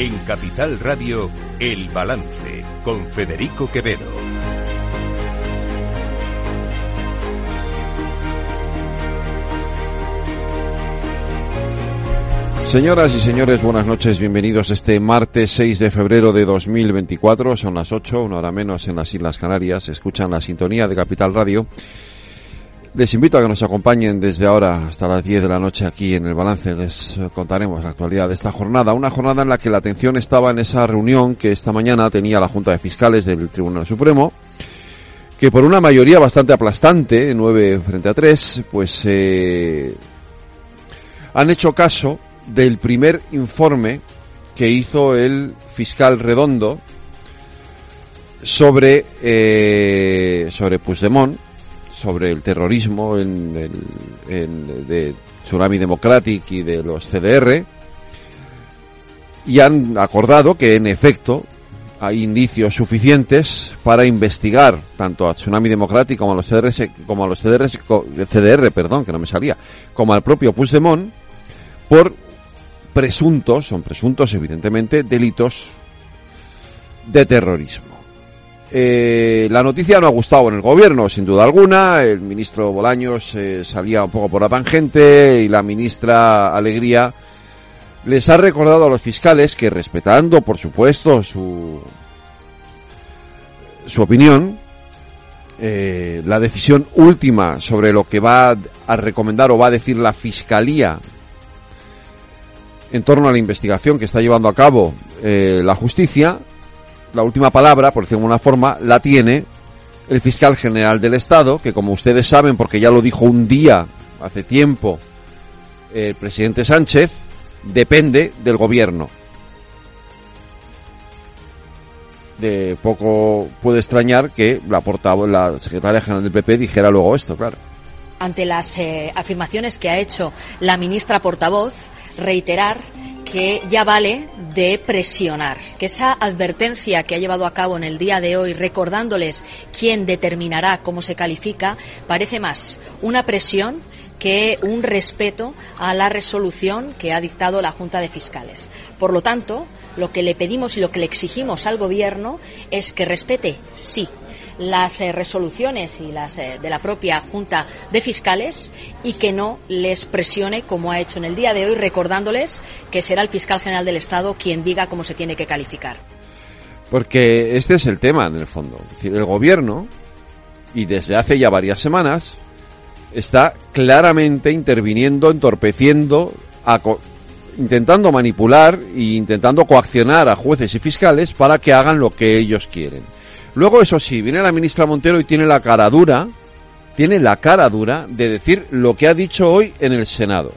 En Capital Radio, El Balance, con Federico Quevedo. Señoras y señores, buenas noches, bienvenidos este martes 6 de febrero de 2024, son las 8, una hora menos en las Islas Canarias, escuchan la sintonía de Capital Radio. Les invito a que nos acompañen desde ahora hasta las 10 de la noche aquí en el balance. Les contaremos la actualidad de esta jornada. Una jornada en la que la atención estaba en esa reunión que esta mañana tenía la Junta de Fiscales del Tribunal Supremo, que por una mayoría bastante aplastante, 9 frente a 3, pues eh, han hecho caso del primer informe que hizo el fiscal Redondo sobre, eh, sobre Puigdemont, sobre el terrorismo en, el, de Tsunami Democratic y de los CDR, y han acordado que en efecto hay indicios suficientes para investigar tanto a Tsunami Democratic como a los CDR, como a los CDR, CDR perdón, que no me salía, como al propio Puigdemont por presuntos, son presuntos evidentemente, delitos de terrorismo. Eh, la noticia no ha gustado en el gobierno, sin duda alguna. El ministro Bolaños eh, salía un poco por la tangente y la ministra Alegría les ha recordado a los fiscales que respetando, por supuesto, su, su opinión, eh, la decisión última sobre lo que va a recomendar o va a decir la fiscalía en torno a la investigación que está llevando a cabo la justicia, la última palabra, por decirlo de alguna forma, la tiene el fiscal general del Estado, que como ustedes saben, porque ya lo dijo un día, hace tiempo, el presidente Sánchez, depende del gobierno. De poco puede extrañar que la portavoz, la secretaria general del PP dijera luego esto, claro. Ante las eh, afirmaciones que ha hecho la ministra portavoz, reiterar que ya vale de presionar, que esa advertencia que ha llevado a cabo en el día de hoy, recordándoles quién determinará cómo se califica, parece más una presión que un respeto a la resolución que ha dictado la Junta de Fiscales. Por lo tanto, lo que le pedimos y lo que le exigimos al Gobierno es que respete, sí, las eh, resoluciones y las eh, de la propia Junta de Fiscales y que no les presione como ha hecho en el día de hoy, recordándoles que será el fiscal general del Estado quien diga cómo se tiene que calificar. Porque este es el tema en el fondo. Es decir, el gobierno, y desde hace ya varias semanas, está claramente interviniendo, entorpeciendo, intentando manipular e intentando coaccionar a jueces y fiscales para que hagan lo que ellos quieren. Luego, eso sí, viene la ministra Montero y tiene la cara dura, tiene la cara dura de decir lo que ha dicho hoy en el Senado.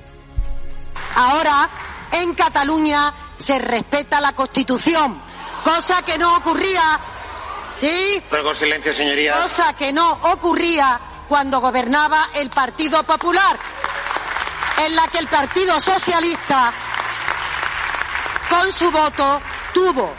Ahora, en Cataluña se respeta la Constitución, cosa que no ocurría. ¿Sí? Ruego silencio, señoría. Cosa que no ocurría cuando gobernaba el Partido Popular, en la que el Partido Socialista, con su voto, tuvo,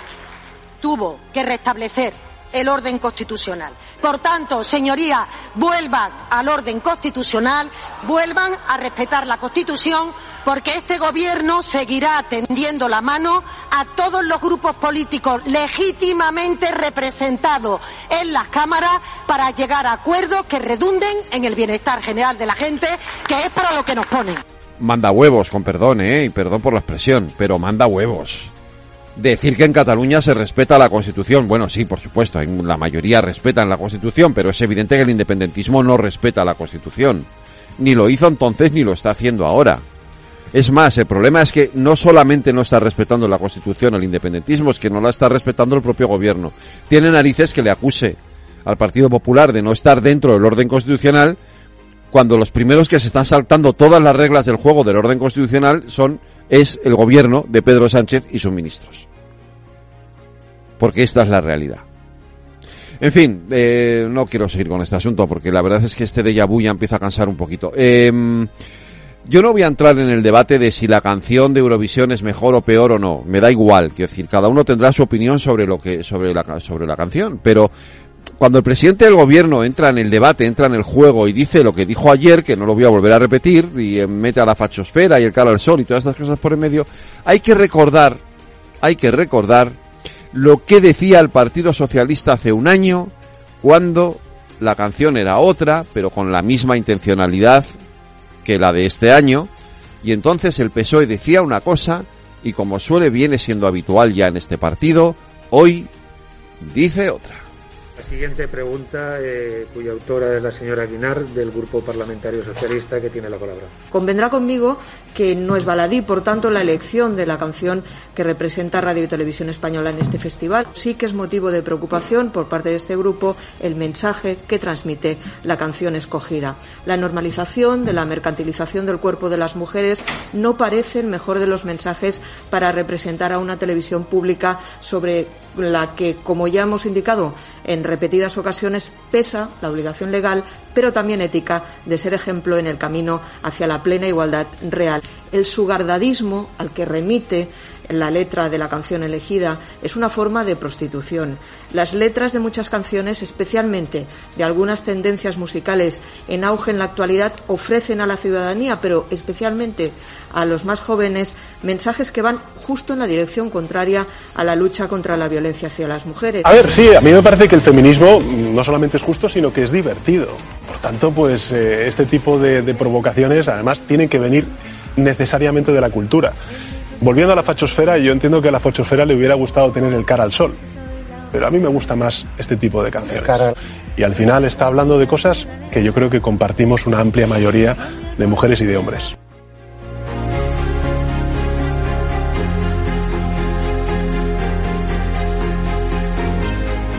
tuvo que restablecer el orden constitucional. Por tanto, señoría, vuelvan al orden constitucional, vuelvan a respetar la Constitución, porque este Gobierno seguirá tendiendo la mano a todos los grupos políticos legítimamente representados en las cámaras para llegar a acuerdos que redunden en el bienestar general de la gente, que es para lo que nos ponen. Manda huevos, con perdón, ¿eh? Y perdón por la expresión, pero manda huevos decir que en Cataluña se respeta la Constitución. Bueno, sí, por supuesto, la mayoría respetan la Constitución, pero es evidente que el independentismo no respeta la Constitución. Ni lo hizo entonces ni lo está haciendo ahora. Es más, el problema es que no solamente no está respetando la Constitución el independentismo, es que no la está respetando el propio gobierno. Tiene narices que le acuse al Partido Popular de no estar dentro del orden constitucional cuando los primeros que se están saltando todas las reglas del juego del orden constitucional son es el gobierno de Pedro Sánchez y sus ministros. Porque esta es la realidad. En fin, eh, no quiero seguir con este asunto porque la verdad es que este de vu ya empieza a cansar un poquito. Em, yo no voy a entrar en el debate de si la canción de Eurovisión es mejor o peor o no. Me da igual, quiero decir, cada uno tendrá su opinión sobre lo que sobre la sobre la canción, pero cuando el presidente del gobierno entra en el debate, entra en el juego y dice lo que dijo ayer, que no lo voy a volver a repetir, y mete a la fachosfera y el cara al sol y todas estas cosas por en medio, hay que recordar hay que recordar lo que decía el Partido Socialista hace un año cuando la canción era otra, pero con la misma intencionalidad que la de este año, y entonces el PSOE decía una cosa y como suele viene siendo habitual ya en este partido, hoy dice otra. Siguiente pregunta, eh, cuya autora es la señora Guinar, del Grupo Parlamentario Socialista, que tiene la palabra. Convendrá conmigo que no es baladí, por tanto, la elección de la canción que representa Radio y Televisión Española en este festival. Sí que es motivo de preocupación por parte de este grupo el mensaje que transmite la canción escogida. La normalización de la mercantilización del cuerpo de las mujeres no parece el mejor de los mensajes para representar a una televisión pública sobre la que, como ya hemos indicado en repetidas ocasiones, pesa la obligación legal, pero también ética, de ser ejemplo en el camino hacia la plena igualdad real. El sugardadismo al que remite la letra de la canción elegida es una forma de prostitución. Las letras de muchas canciones, especialmente de algunas tendencias musicales en auge en la actualidad, ofrecen a la ciudadanía, pero especialmente a los más jóvenes, mensajes que van justo en la dirección contraria a la lucha contra la violencia hacia las mujeres. A ver, sí, a mí me parece que el feminismo no solamente es justo, sino que es divertido. Por tanto, pues eh, este tipo de, de provocaciones además tienen que venir necesariamente de la cultura. Volviendo a la fachosfera, yo entiendo que a la fachosfera le hubiera gustado tener el cara al sol. Pero a mí me gusta más este tipo de canciones. Y al final está hablando de cosas que yo creo que compartimos una amplia mayoría de mujeres y de hombres.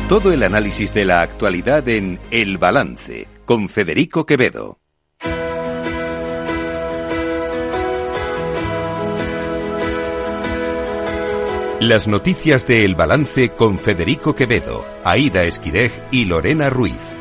Todo el análisis de la actualidad en El Balance con Federico Quevedo. Las noticias de El Balance con Federico Quevedo, Aida Esquirej y Lorena Ruiz.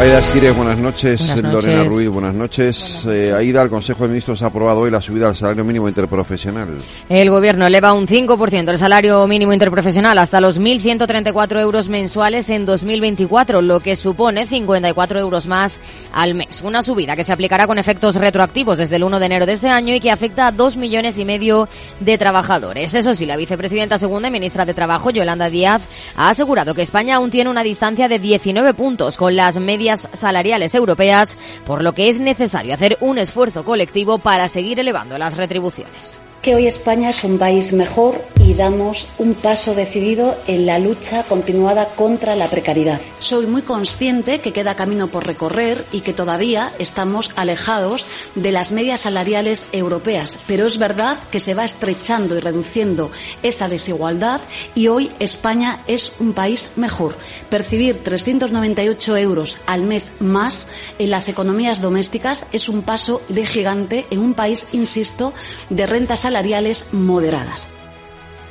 Aida Esquirej, buenas noches. Buenas noches. Lorena Ruiz, buenas noches. Eh, Aida, el Consejo de Ministros ha aprobado hoy la subida al salario mínimo interprofesional. El Gobierno eleva un 5% el salario mínimo interprofesional hasta los 1.134 euros mensuales en 2024, lo que supone 54 euros más al mes. Una subida que se aplicará con efectos retroactivos desde el 1 de enero de este año y que afecta a dos millones y medio de trabajadores. Eso sí, la vicepresidenta segunda y ministra de Trabajo, Yolanda Díaz, ha asegurado que España aún tiene una distancia de 19 puntos con las medias salariales europeas, por lo que es necesario hacer un esfuerzo colectivo para seguir elevando las retribuciones que hoy España es un país mejor y damos un paso decidido en la lucha continuada contra la precariedad. Soy muy consciente que queda camino por recorrer y que todavía estamos alejados de las medias salariales europeas, pero es verdad que se va estrechando y reduciendo esa desigualdad y hoy España es un país mejor. Percibir 398 euros al mes más en las economías domésticas es un paso de gigante en un país, insisto, de rentas salariales moderadas.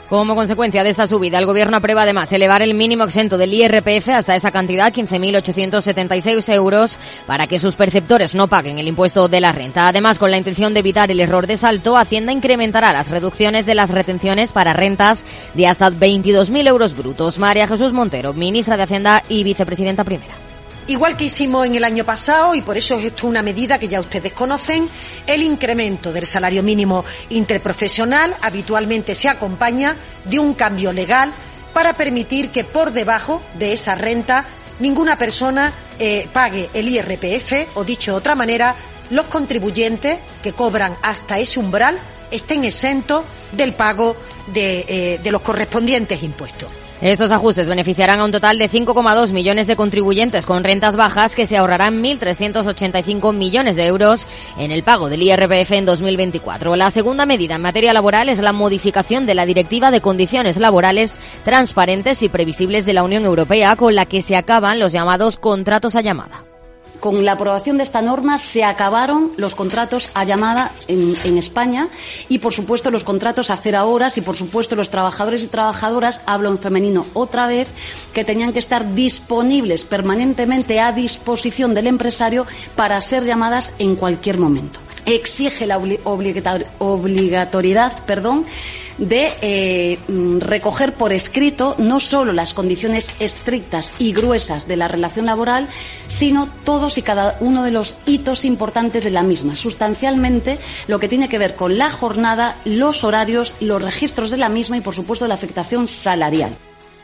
Como consecuencia de esta subida, el Gobierno aprueba además elevar el mínimo exento del IRPF hasta esa cantidad, 15.876 euros, para que sus perceptores no paguen el impuesto de la renta. Además, con la intención de evitar el error de salto, Hacienda incrementará las reducciones de las retenciones para rentas de hasta 22.000 euros brutos. María Jesús Montero, ministra de Hacienda y vicepresidenta primera. Igual que hicimos en el año pasado, y por eso es esto una medida que ya ustedes conocen, el incremento del salario mínimo interprofesional habitualmente se acompaña de un cambio legal para permitir que por debajo de esa renta ninguna persona eh, pague el IRPF o dicho de otra manera, los contribuyentes que cobran hasta ese umbral estén exentos del pago de, eh, de los correspondientes impuestos. Estos ajustes beneficiarán a un total de 5,2 millones de contribuyentes con rentas bajas que se ahorrarán 1.385 millones de euros en el pago del IRPF en 2024. La segunda medida en materia laboral es la modificación de la Directiva de Condiciones Laborales Transparentes y Previsibles de la Unión Europea con la que se acaban los llamados contratos a llamada. Con la aprobación de esta norma se acabaron los contratos a llamada en, España y, por supuesto, los contratos a cero horas y, por supuesto, los trabajadores y trabajadoras, hablo en femenino otra vez, que tenían que estar disponibles permanentemente a disposición del empresario para ser llamadas en cualquier momento. Exige la obligatoriedad perdón, de eh, mm, recoger por escrito no solo las condiciones estrictas y gruesas de la relación laboral, sino todos y cada uno de los hitos importantes de la misma. Sustancialmente, lo que tiene que ver con la jornada, los horarios, los registros de la misma y, por supuesto, la afectación salarial.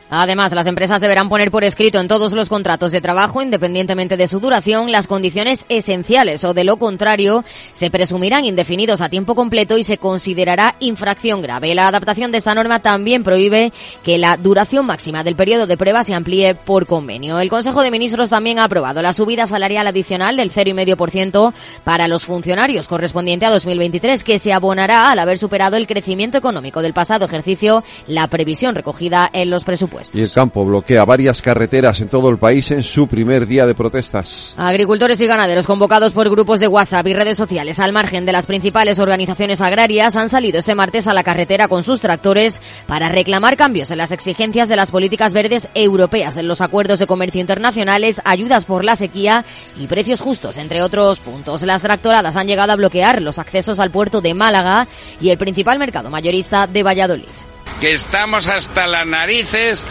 Además, las empresas deberán poner por escrito en todos los contratos de trabajo, independientemente de su duración, las condiciones esenciales o de lo contrario, se presumirán indefinidos a tiempo completo y se considerará infracción grave. La adaptación de esta norma también prohíbe que la duración máxima del periodo de prueba se amplíe por convenio. El Consejo de Ministros también ha aprobado la subida salarial adicional del 0,5% para los funcionarios correspondiente a 2023, que se abonará al haber superado el crecimiento económico del pasado ejercicio, la previsión recogida en los presupuestos. Y el campo bloquea varias carreteras en todo el país en su primer día de protestas. Agricultores y ganaderos convocados por grupos de WhatsApp y redes sociales al margen de las principales organizaciones agrarias han salido este martes a la carretera con sus tractores para reclamar cambios en las exigencias de las políticas verdes europeas, en los acuerdos de comercio internacionales, ayudas por la sequía y precios justos, entre otros puntos. Las tractoradas han llegado a bloquear los accesos al puerto de Málaga y el principal mercado mayorista de Valladolid que estamos hasta las narices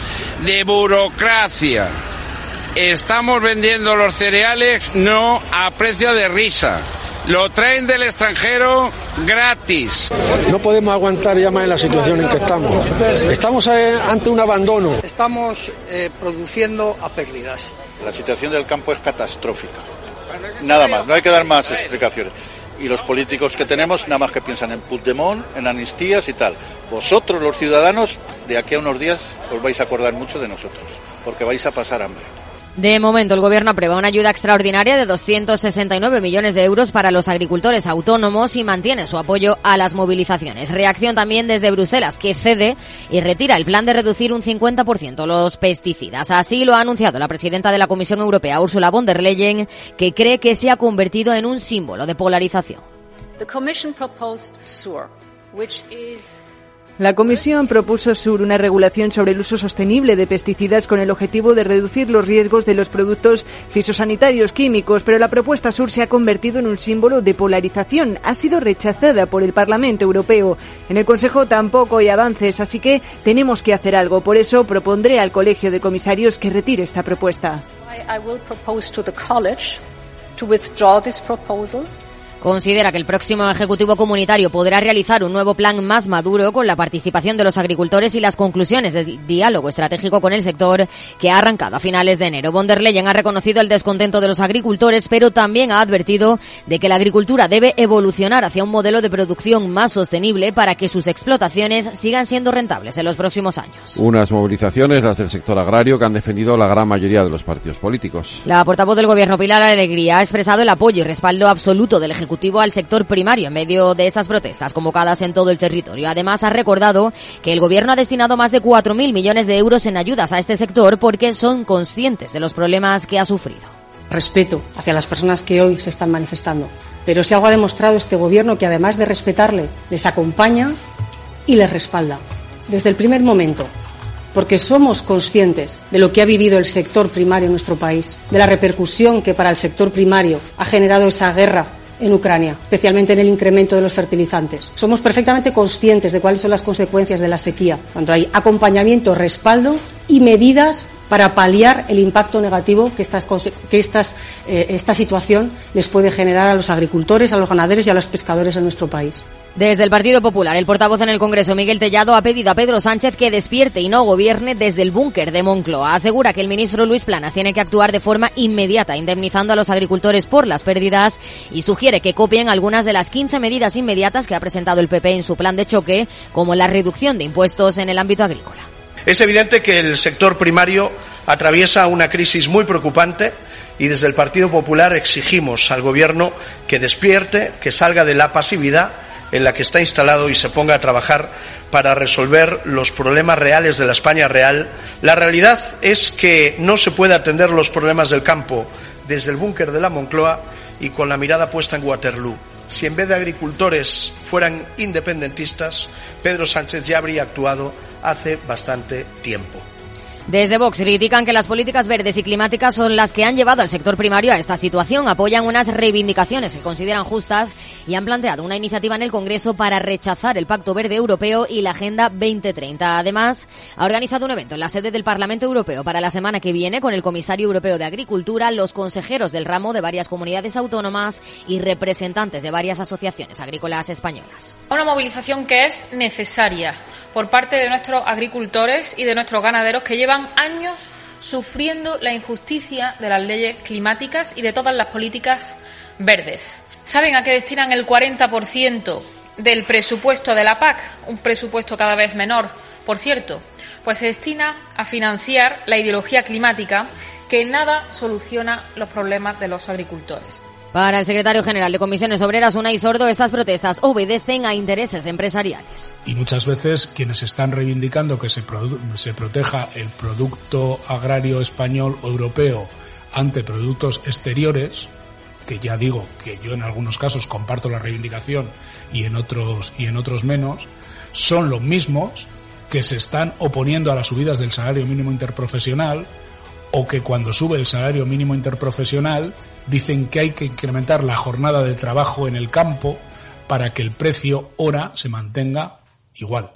de burocracia. Estamos vendiendo los cereales no a precio de risa. Lo traen del extranjero gratis. No podemos aguantar ya más en la situación en que estamos. Estamos eh, ante un abandono. Estamos eh, produciendo a pérdidas. La situación del campo es catastrófica. Nada más, no hay que dar más explicaciones y los políticos que tenemos nada más que piensan en Puigdemont, en amnistías y tal. Vosotros, los ciudadanos, de aquí a unos días os vais a acordar mucho de nosotros, porque vais a pasar hambre. De momento, el Gobierno aprueba una ayuda extraordinaria de 269 millones de euros para los agricultores autónomos y mantiene su apoyo a las movilizaciones. Reacción también desde Bruselas, que cede y retira el plan de reducir un 50% los pesticidas. Así lo ha anunciado la presidenta de la Comisión Europea, Ursula von der Leyen, que cree que se ha convertido en un símbolo de polarización. La Comisión propuso sur una regulación sobre el uso sostenible de pesticidas con el objetivo de reducir los riesgos de los productos fisosanitarios químicos, pero la propuesta sur se ha convertido en un símbolo de polarización. Ha sido rechazada por el Parlamento Europeo. En el Consejo tampoco hay avances, así que tenemos que hacer algo. Por eso propondré al Colegio de Comisarios que retire esta propuesta. Considera que el próximo Ejecutivo Comunitario podrá realizar un nuevo plan más maduro con la participación de los agricultores y las conclusiones del diálogo estratégico con el sector que ha arrancado a finales de enero. Von der Leyen ha reconocido el descontento de los agricultores, pero también ha advertido de que la agricultura debe evolucionar hacia un modelo de producción más sostenible para que sus explotaciones sigan siendo rentables en los próximos años. Unas movilizaciones, las del sector agrario, que han defendido la gran mayoría de los partidos políticos. La portavoz del Gobierno, Pilar Alegría, ha expresado el apoyo y respaldo absoluto del Ejecutivo al sector primario en medio de estas protestas convocadas en todo el territorio. Además, ha recordado que el Gobierno ha destinado más de 4.000 millones de euros en ayudas a este sector porque son conscientes de los problemas que ha sufrido. Respeto hacia las personas que hoy se están manifestando. Pero si algo ha demostrado este Gobierno que además de respetarle, les acompaña y les respalda. Desde el primer momento, porque somos conscientes de lo que ha vivido el sector primario en nuestro país, de la repercusión que para el sector primario ha generado esa guerra en Ucrania, especialmente en el incremento de los fertilizantes. Somos perfectamente conscientes de cuáles son las consecuencias de la sequía, cuando hay acompañamiento, respaldo y medidas para paliar el impacto negativo que, eh, esta situación les puede generar a los agricultores, a los ganaderos y a los pescadores en nuestro país. Desde el Partido Popular, el portavoz en el Congreso, Miguel Tellado, ha pedido a Pedro Sánchez que despierte y no gobierne desde el búnker de Moncloa. Asegura que el ministro Luis Planas tiene que actuar de forma inmediata, indemnizando a los agricultores por las pérdidas y sugiere que copien algunas de las 15 medidas inmediatas que ha presentado el PP en su plan de choque, como la reducción de impuestos en el ámbito agrícola. Es evidente que el sector primario atraviesa una crisis muy preocupante y desde el Partido Popular exigimos al Gobierno que despierte, que salga de la pasividad en la que está instalado y se ponga a trabajar para resolver los problemas reales de la España real. La realidad es que no se puede atender los problemas del campo desde el búnker de la Moncloa y con la mirada puesta en Waterloo. Si en vez de agricultores fueran independentistas, Pedro Sánchez ya habría actuado hace bastante tiempo. Desde Vox critican que las políticas verdes y climáticas son las que han llevado al sector primario a esta situación. Apoyan unas reivindicaciones que consideran justas y han planteado una iniciativa en el Congreso para rechazar el Pacto Verde Europeo y la Agenda 2030. Además, ha organizado un evento en la sede del Parlamento Europeo para la semana que viene con el Comisario Europeo de Agricultura, los consejeros del ramo de varias comunidades autónomas y representantes de varias asociaciones agrícolas españolas. Una movilización que es necesaria por parte de nuestros agricultores y de nuestros ganaderos que llevan años sufriendo la injusticia de las leyes climáticas y de todas las políticas verdes. ¿Saben a qué destinan el 40% del presupuesto de la PAC? Un presupuesto cada vez menor, por cierto. Pues se destina a financiar la ideología climática que nada soluciona los problemas de los agricultores. Para el secretario general de Comisiones Obreras, Unai Sordo, estas protestas obedecen a intereses empresariales. Y muchas veces quienes están reivindicando que se, se proteja el producto agrario español o europeo ante productos exteriores, que ya digo que yo en algunos casos comparto la reivindicación y en otros y en otros menos, son los mismos que se están oponiendo a las subidas del salario mínimo interprofesional o que cuando sube el salario mínimo interprofesional dicen que hay que incrementar la jornada de trabajo en el campo para que el precio hora se mantenga igual.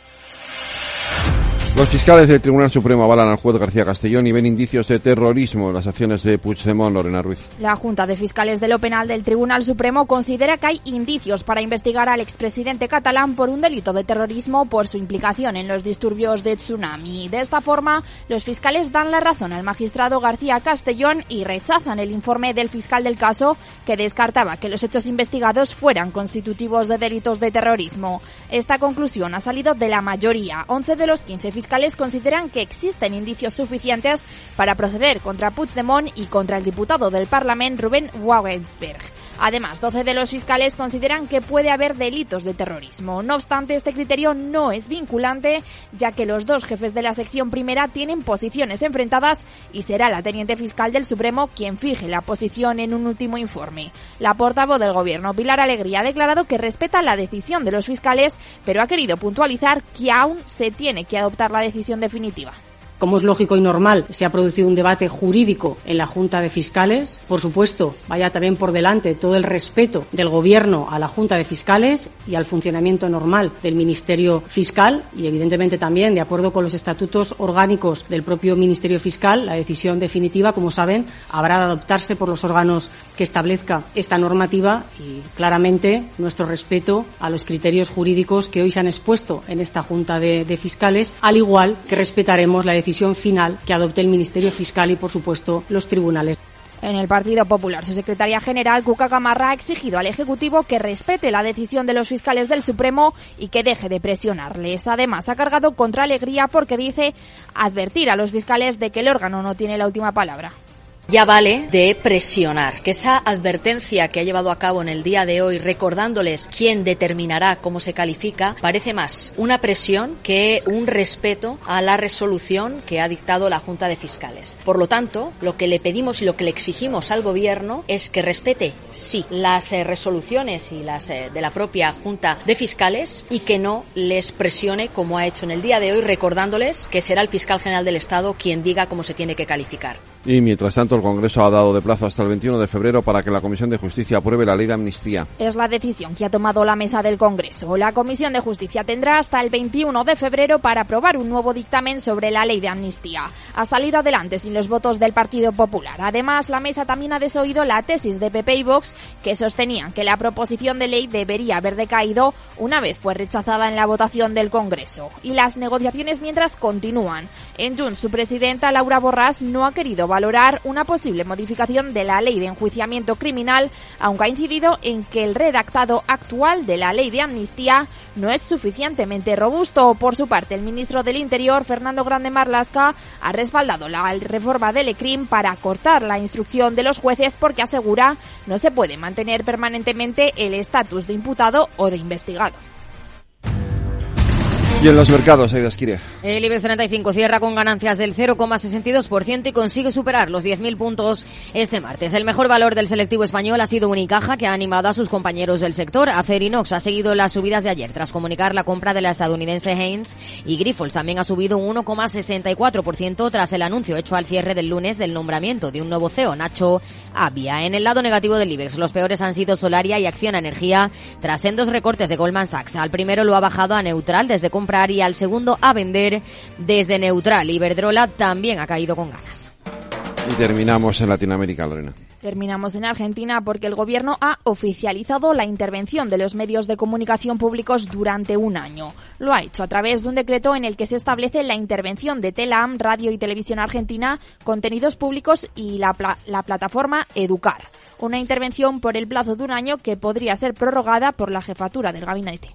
Los fiscales del Tribunal Supremo avalan al juez García Castellón y ven indicios de terrorismo en las acciones de Puigdemont, Lorena Ruiz. La Junta de Fiscales de lo Penal del Tribunal Supremo considera que hay indicios para investigar al expresidente catalán por un delito de terrorismo por su implicación en los disturbios de tsunami. De esta forma, los fiscales dan la razón al magistrado García Castellón y rechazan el informe del fiscal del caso que descartaba que los hechos investigados fueran constitutivos de delitos de terrorismo. Esta conclusión ha salido de la mayoría. 11 de los 15 fiscales fiscales consideran que existen indicios suficientes para proceder contra Puigdemont y contra el diputado del Parlamento Rubén Wagensberg. Además, 12 de los fiscales consideran que puede haber delitos de terrorismo. No obstante, este criterio no es vinculante, ya que los dos jefes de la sección primera tienen posiciones enfrentadas y será la teniente fiscal del Supremo quien fije la posición en un último informe. La portavoz del Gobierno, Pilar Alegría, ha declarado que respeta la decisión de los fiscales, pero ha querido puntualizar que aún se tiene que adoptar la decisión definitiva. Como es lógico y normal, se ha producido un debate jurídico en la Junta de Fiscales. Por supuesto, vaya también por delante todo el respeto del Gobierno a la Junta de Fiscales y al funcionamiento normal del Ministerio Fiscal y, evidentemente, también, de acuerdo con los estatutos orgánicos del propio Ministerio Fiscal, la decisión definitiva, como saben, habrá de adoptarse por los órganos que establezca esta normativa y, claramente, nuestro respeto a los criterios jurídicos que hoy se han expuesto en esta Junta de, de Fiscales, al igual que respetaremos la decisión decisión final que adopte el Ministerio Fiscal y, por supuesto, los tribunales. En el Partido Popular, su secretaria general, Cuca Gamarra, ha exigido al Ejecutivo que respete la decisión de los fiscales del Supremo y que deje de presionarles. Además, ha cargado contra Alegría porque dice advertir a los fiscales de que el órgano no tiene la última palabra ya vale de presionar, que esa advertencia que ha llevado a cabo en el día de hoy recordándoles quién determinará cómo se califica, parece más una presión que un respeto a la resolución que ha dictado la Junta de Fiscales. Por lo tanto, lo que le pedimos y lo que le exigimos al Gobierno es que respete, sí, las eh, resoluciones y las eh, de la propia Junta de Fiscales y que no les presione como ha hecho en el día de hoy recordándoles que será el fiscal general del Estado quien diga cómo se tiene que calificar. Y mientras tanto, el Congreso ha dado de plazo hasta el 21 de febrero para que la Comisión de Justicia apruebe la ley de amnistía. Es la decisión que ha tomado la mesa del Congreso. La Comisión de Justicia tendrá hasta el 21 de febrero para aprobar un nuevo dictamen sobre la ley de amnistía. Ha salido adelante sin los votos del Partido Popular. Además, la mesa también ha desoído la tesis de PP y Vox que sostenían que la proposición de ley debería haber decaído una vez fue rechazada en la votación del Congreso. Y las negociaciones mientras continúan. En Junts, su presidenta Laura Borràs no ha querido valorar una posible modificación de la ley de enjuiciamiento criminal, aunque ha incidido en que el redactado actual de la ley de amnistía no es suficientemente robusto. Por su parte, el ministro del Interior, Fernando Grande Marlasca, ha respaldado la reforma del ECRIM para cortar la instrucción de los jueces porque asegura no se puede mantener permanentemente el estatus de imputado o de investigado. Y en los mercados, Aida Esquire. El IBEX 35 cierra con ganancias del 0,62% y consigue superar los 10.000 puntos este martes. El mejor valor del selectivo español ha sido Unicaja, que ha animado a sus compañeros del sector. Acerinox ha seguido las subidas de ayer tras comunicar la compra de la estadounidense Haynes y Grifols también ha subido un 1,64% tras el anuncio hecho al cierre del lunes del nombramiento de un nuevo CEO, Nacho Avia. En el lado negativo del IBEX, los peores han sido Solaria y Acción Energía tras dos recortes de Goldman Sachs. Al primero lo ha bajado a neutral desde compra y al segundo a vender desde neutral. Iberdrola también ha caído con ganas. Y terminamos en Latinoamérica, Lorena. Terminamos en Argentina porque el gobierno ha oficializado la intervención de los medios de comunicación públicos durante un año. Lo ha hecho a través de un decreto en el que se establece la intervención de Telam, Radio y Televisión Argentina, Contenidos Públicos y la, la plataforma Educar. Una intervención por el plazo de un año que podría ser prorrogada por la jefatura del gabinete.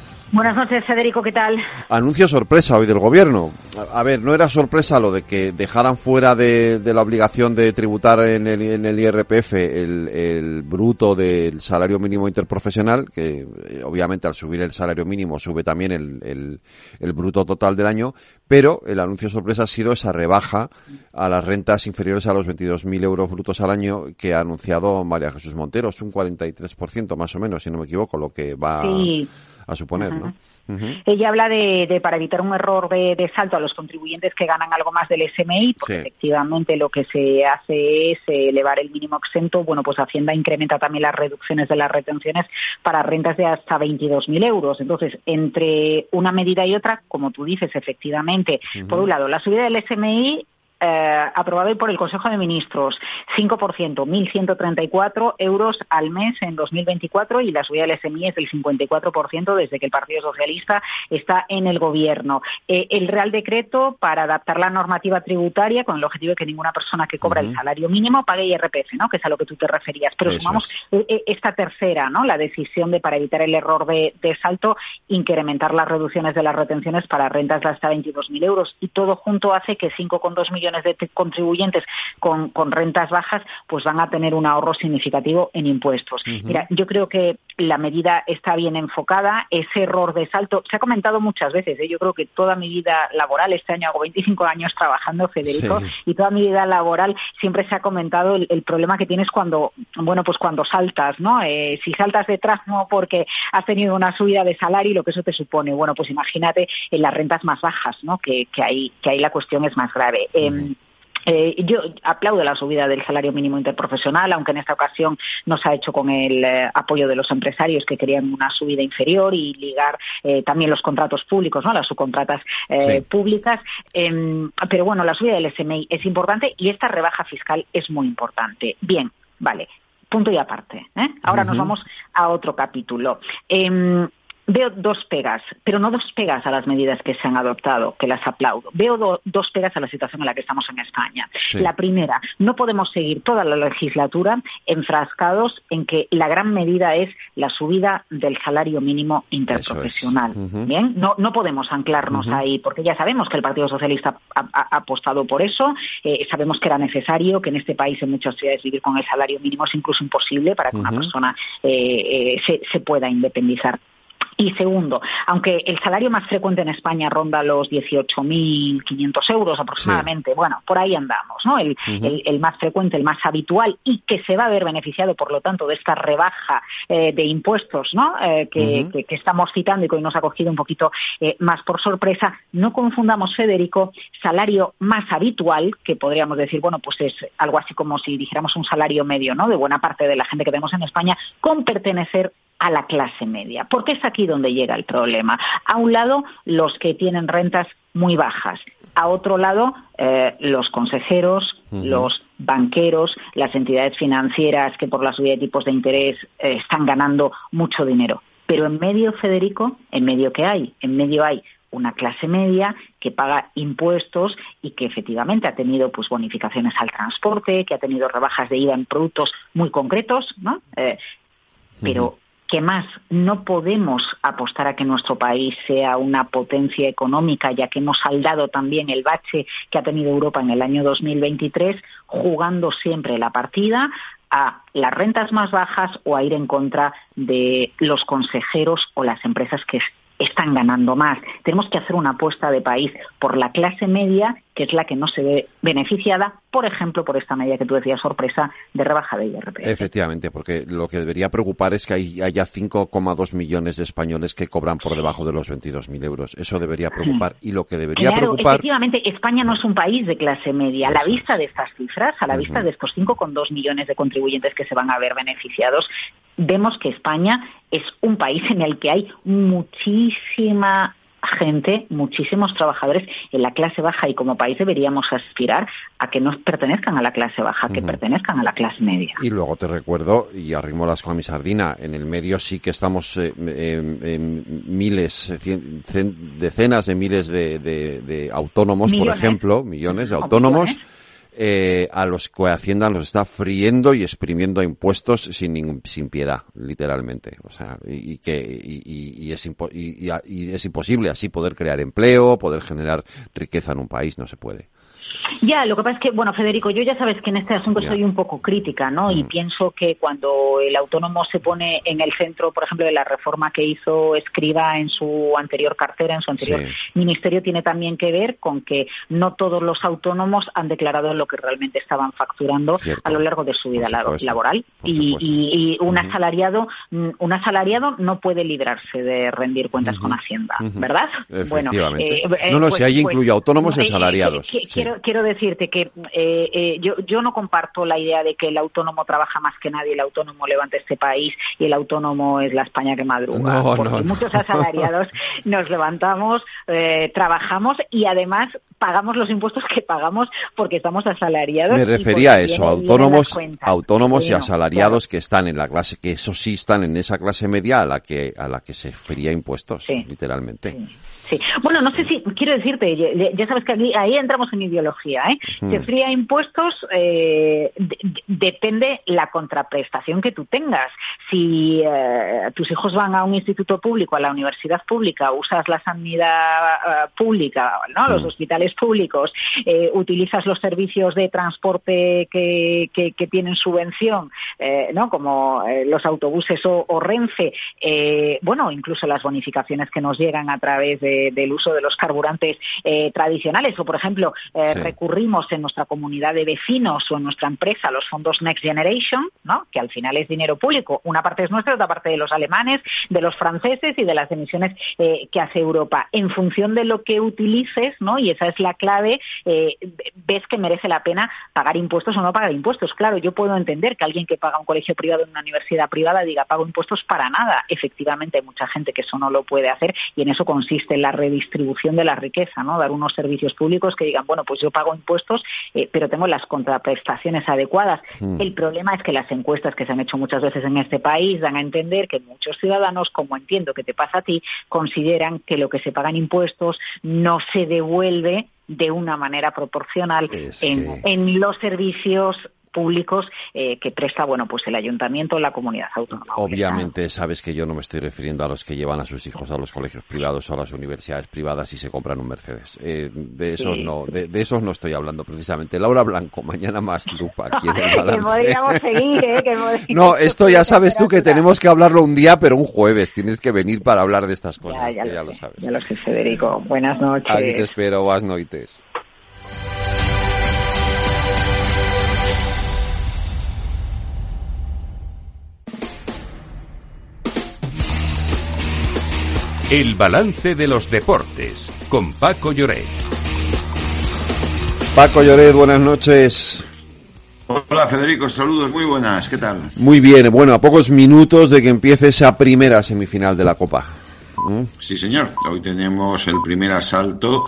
Buenas noches, Federico, ¿qué tal? Anuncio sorpresa hoy del gobierno. A, ver, no era sorpresa lo de que dejaran fuera de, la obligación de tributar en el, en el IRPF el, bruto del salario mínimo interprofesional, que eh, obviamente al subir el salario mínimo sube también el, el, bruto total del año, pero el anuncio sorpresa ha sido esa rebaja a las rentas inferiores a los 22.000 euros brutos al año que ha anunciado María Jesús Montero. Es un 43% más o menos, si no me equivoco, lo que va a suponer, ¿no? Ella habla de, para evitar un error de, salto a los contribuyentes que ganan algo más del SMI, porque efectivamente lo que se hace es elevar el mínimo exento. Bueno, pues Hacienda incrementa también las reducciones de las retenciones para rentas de hasta 22.000 euros. Entonces, entre una medida y otra, como tú dices, efectivamente, por un lado, la subida del SMI eh, aprobado por el Consejo de Ministros, 5%, 1.134 euros al mes en 2024 y la subida del SMI es del 54% desde que el Partido Socialista está en el Gobierno. Eh, el Real Decreto para adaptar la normativa tributaria con el objetivo de que ninguna persona que cobra el salario mínimo pague IRPF, ¿no? que es a lo que tú te referías. Pero sumamos eh, esta tercera, ¿no? la decisión de, para evitar el error de, de salto, incrementar las reducciones de las retenciones para rentas de hasta 22.000 euros. Y todo junto hace que 5,2 millones de contribuyentes con, con, rentas bajas, pues van a tener un ahorro significativo en impuestos. Mira, yo creo que la medida está bien enfocada, ese error de salto, se ha comentado muchas veces, ¿eh? yo creo que toda mi vida laboral, este año hago 25 años trabajando, Federico, y toda mi vida laboral siempre se ha comentado el, problema que tienes cuando, bueno, pues cuando saltas, ¿no? Eh, si saltas detrás no porque has tenido una subida de salario y lo que eso te supone, bueno, pues imagínate en las rentas más bajas, ¿no? Que, que ahí, que ahí la cuestión es más grave. Eh, yo aplaudo la subida del salario mínimo interprofesional, aunque en esta ocasión no se ha hecho con el eh, apoyo de los empresarios que querían una subida inferior y ligar eh, también los contratos públicos, ¿no? las subcontratas públicas. Em, pero bueno, la subida del SMI es importante y esta rebaja fiscal es muy importante. Bien, vale. Punto y aparte. Ahora nos vamos a otro capítulo. Em, Veo dos pegas, pero no dos pegas a las medidas que se han adoptado, que las aplaudo. Veo dos pegas a la situación en la que estamos en España. La primera, no podemos seguir toda la legislatura enfrascados en que la gran medida es la subida del salario mínimo interprofesional. Bien, no, no podemos anclarnos ahí, porque ya sabemos que el Partido Socialista ha, apostado por eso, eh, sabemos que era necesario, que en este país en muchas ciudades vivir con el salario mínimo es incluso imposible para que una persona eh, eh, se, se pueda independizar. Y segundo, aunque el salario más frecuente en España ronda los 18.500 euros aproximadamente, bueno, por ahí andamos, ¿no? El, el, más frecuente, el más habitual y que se va a ver beneficiado, por lo tanto, de esta rebaja eh, de impuestos, ¿no? Eh, que, que, estamos citando y que hoy nos ha cogido un poquito eh, más por sorpresa. No confundamos, Federico, salario más habitual, que podríamos decir, bueno, pues es algo así como si dijéramos un salario medio, ¿no? De buena parte de la gente que tenemos en España, con pertenecer a la clase media. Porque es aquí donde llega el problema. A un lado, los que tienen rentas muy bajas. A otro lado, eh, los consejeros, los banqueros, las entidades financieras que por la subida de tipos de interés eh, están ganando mucho dinero. Pero en medio, Federico, en medio que hay, en medio hay una clase media que paga impuestos y que efectivamente ha tenido pues bonificaciones al transporte, que ha tenido rebajas de IVA en productos muy concretos, ¿no? Eh, pero ¿Qué más? No podemos apostar a que nuestro país sea una potencia económica, ya que hemos saldado también el bache que ha tenido Europa en el año 2023, jugando siempre la partida a las rentas más bajas o a ir en contra de los consejeros o las empresas que están ganando más. Tenemos que hacer una apuesta de país por la clase media, que es la que no se ve beneficiada, por ejemplo, por esta medida que tú decías, sorpresa, de rebaja de IRPF. Efectivamente, porque lo que debería preocupar es que hay, haya 5,2 millones de españoles que cobran por debajo de los 22.000 euros. Eso debería preocupar. Y lo que debería claro, preocupar... Efectivamente, España no es un país de clase media. A la vista de estas cifras, a la vista de estos 5,2 millones de contribuyentes que se van a ver beneficiados, vemos que España es un país en el que hay muchísima gente, muchísimos trabajadores en la clase baja y como país deberíamos aspirar a que no pertenezcan a la clase baja, que pertenezcan a la clase media. Y luego te recuerdo, y arrimo las con mi sardina, en el medio sí que estamos eh, en miles, decenas de miles de, autónomos, por ejemplo, millones de autónomos eh, a los que Hacienda los está friendo y exprimiendo impuestos sin, sin piedad, literalmente. O sea, y, que y, es y es imposible así poder crear empleo, poder generar riqueza en un país, no se puede. Ya, lo que pasa es que, bueno, Federico, yo ya sabes que en este asunto soy un poco crítica, ¿no? Y mm. pienso que cuando el autónomo se pone en el centro, por ejemplo, de la reforma que hizo Escriba en su anterior cartera, en su anterior ministerio, tiene también que ver con que no todos los autónomos han declarado lo que realmente estaban facturando a lo largo de su vida laboral. Y, un asalariado, un asalariado no puede librarse de rendir cuentas con Hacienda, ¿verdad? Bueno, eh, no, no, si pues, ahí pues, incluye autónomos y eh, asalariados. quiero, quiero decirte que eh, eh, yo, yo no comparto la idea de que el autónomo trabaja más que nadie, el autónomo levanta este país y el autónomo es la España que madruga. porque muchos asalariados nos levantamos, eh, trabajamos y además pagamos los impuestos que pagamos porque estamos asalariados. Me refería a eso, autónomos, autónomos y asalariados que están en la clase, que eso sí están en esa clase media a la que a la que se fría impuestos, literalmente. Bueno, no sé si, quiero decirte, ya sabes que aquí, ahí entramos en ideología, ¿eh? Se fría impuestos, eh, depende la contraprestación que tú tengas. Si eh, tus hijos van a un instituto público, a la universidad pública, usas la sanidad eh, pública, ¿no? Los hospitales públicos, eh, utilizas los servicios de transporte que, que, tienen subvención, ¿no? Como los autobuses o, o Renfe, bueno, incluso las bonificaciones que nos llegan a través de del uso de los carburantes eh, tradicionales. O, por ejemplo, eh, recurrimos en nuestra comunidad de vecinos o en nuestra empresa a los fondos Next Generation, ¿no? que al final es dinero público. Una parte es nuestra, otra parte de los alemanes, de los franceses y de las emisiones eh, que hace Europa. En función de lo que utilices, ¿no? y esa es la clave, ves que merece la pena pagar impuestos o no pagar impuestos. Claro, yo puedo entender que alguien que paga un colegio privado en una universidad privada diga pago impuestos para nada. Efectivamente, hay mucha gente que eso no lo puede hacer y en eso consiste la redistribución de la riqueza, ¿no? Dar unos servicios públicos que digan, bueno, pues yo pago impuestos, eh, pero tengo las contraprestaciones adecuadas. Mm. El problema es que las encuestas que se han hecho muchas veces en este país dan a entender que muchos ciudadanos, como entiendo que te pasa a ti, consideran que lo que se pagan impuestos no se devuelve de una manera proporcional en, en los servicios públicos que presta, bueno, pues el ayuntamiento, la comunidad autónoma. Obviamente, sabes que yo no me estoy refiriendo a los que llevan a sus hijos a los colegios privados o a las universidades privadas y se compran un Mercedes. de esos no, de, de, esos no estoy hablando precisamente. Laura Blanco, mañana más lupa aquí en el balance. seguir, no, esto ya sabes tú que tenemos que hablarlo un día, pero un jueves. Tienes que venir para hablar de estas cosas, ya, ya lo, lo sabes. Ya lo sé, Federico. Buenas noches. Aquí te espero, buenas noites. El balance de los deportes con Paco Lloret. Paco Lloret, buenas noches. Hola Federico, saludos, muy buenas, ¿qué tal? Muy bien, bueno, a pocos minutos de que empiece esa primera semifinal de la Copa. ¿Mm? Sí, señor, hoy tenemos el primer asalto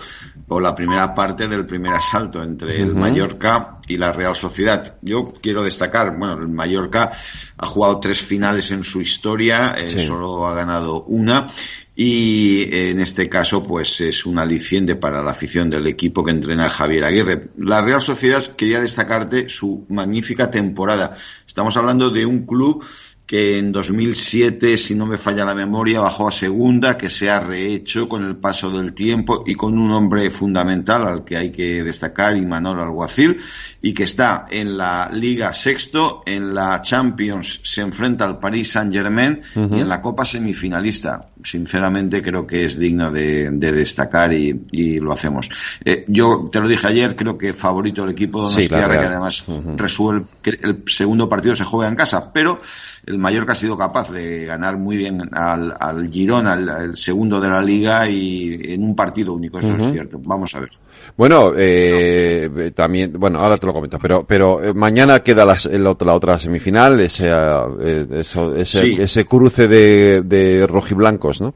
o la primera parte del primer asalto entre el Mallorca y la Real Sociedad. Yo quiero destacar, bueno, el Mallorca ha jugado tres finales en su historia, eh, solo ha ganado una y en este caso pues es un aliciente para la afición del equipo que entrena Javier Aguirre. La Real Sociedad quería destacarte su magnífica temporada. Estamos hablando de un club que en 2007, si no me falla la memoria, bajó a segunda, que se ha rehecho con el paso del tiempo y con un hombre fundamental al que hay que destacar, Imanol Alguacil, y que está en la Liga sexto, en la Champions se enfrenta al Paris Saint Germain y en la Copa semifinalista. Sinceramente creo que es digno de, destacar y, lo hacemos. Eh, yo te lo dije ayer, creo que favorito el equipo de Donostiarra, que además resuelve que el segundo partido se juega en casa, pero el Mallorca ha sido capaz de ganar muy bien al, al Girona, al, segundo de la liga y en un partido único, eso es cierto. Vamos a ver. Bueno, eh, también, bueno, ahora te lo comento, pero, pero eh, mañana queda la, la, otra semifinal, ese, eh, ese, ese, cruce de, de rojiblancos, ¿no?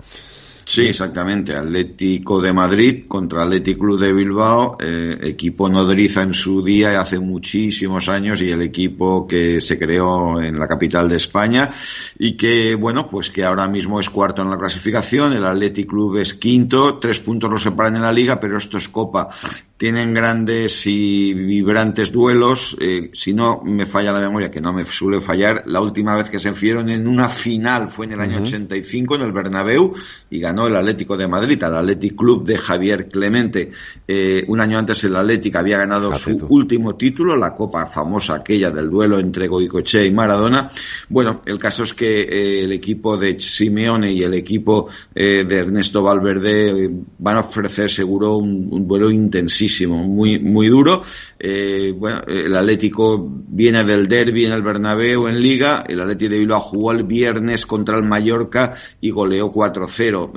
Sí, exactamente. Atlético de Madrid contra Atlético Club de Bilbao, eh, equipo nodriza en su día hace muchísimos años y el equipo que se creó en la capital de España y que, bueno, pues que ahora mismo es cuarto en la clasificación. El Atlético Club es quinto, tres puntos lo separan en la liga, pero esto es Copa. Tienen grandes y vibrantes duelos. Eh, si no me falla la memoria, que no me suele fallar, la última vez que se enfrentaron en una final fue en el año 85 en el Bernabéu y ganó el Atlético de Madrid, al Athletic Club de Javier Clemente. Eh, un año antes el Atlético había ganado su último título, la copa famosa aquella del duelo entre Goicoechea y Maradona. Bueno, el caso es que eh, el equipo de Simeone y el equipo de Ernesto Valverde van a ofrecer seguro un, duelo intensísimo, muy, muy duro. bueno, el Atlético viene del derby en el Bernabéu en Liga, el Atlético de Bilbao jugó el viernes contra el Mallorca y goleó 4-0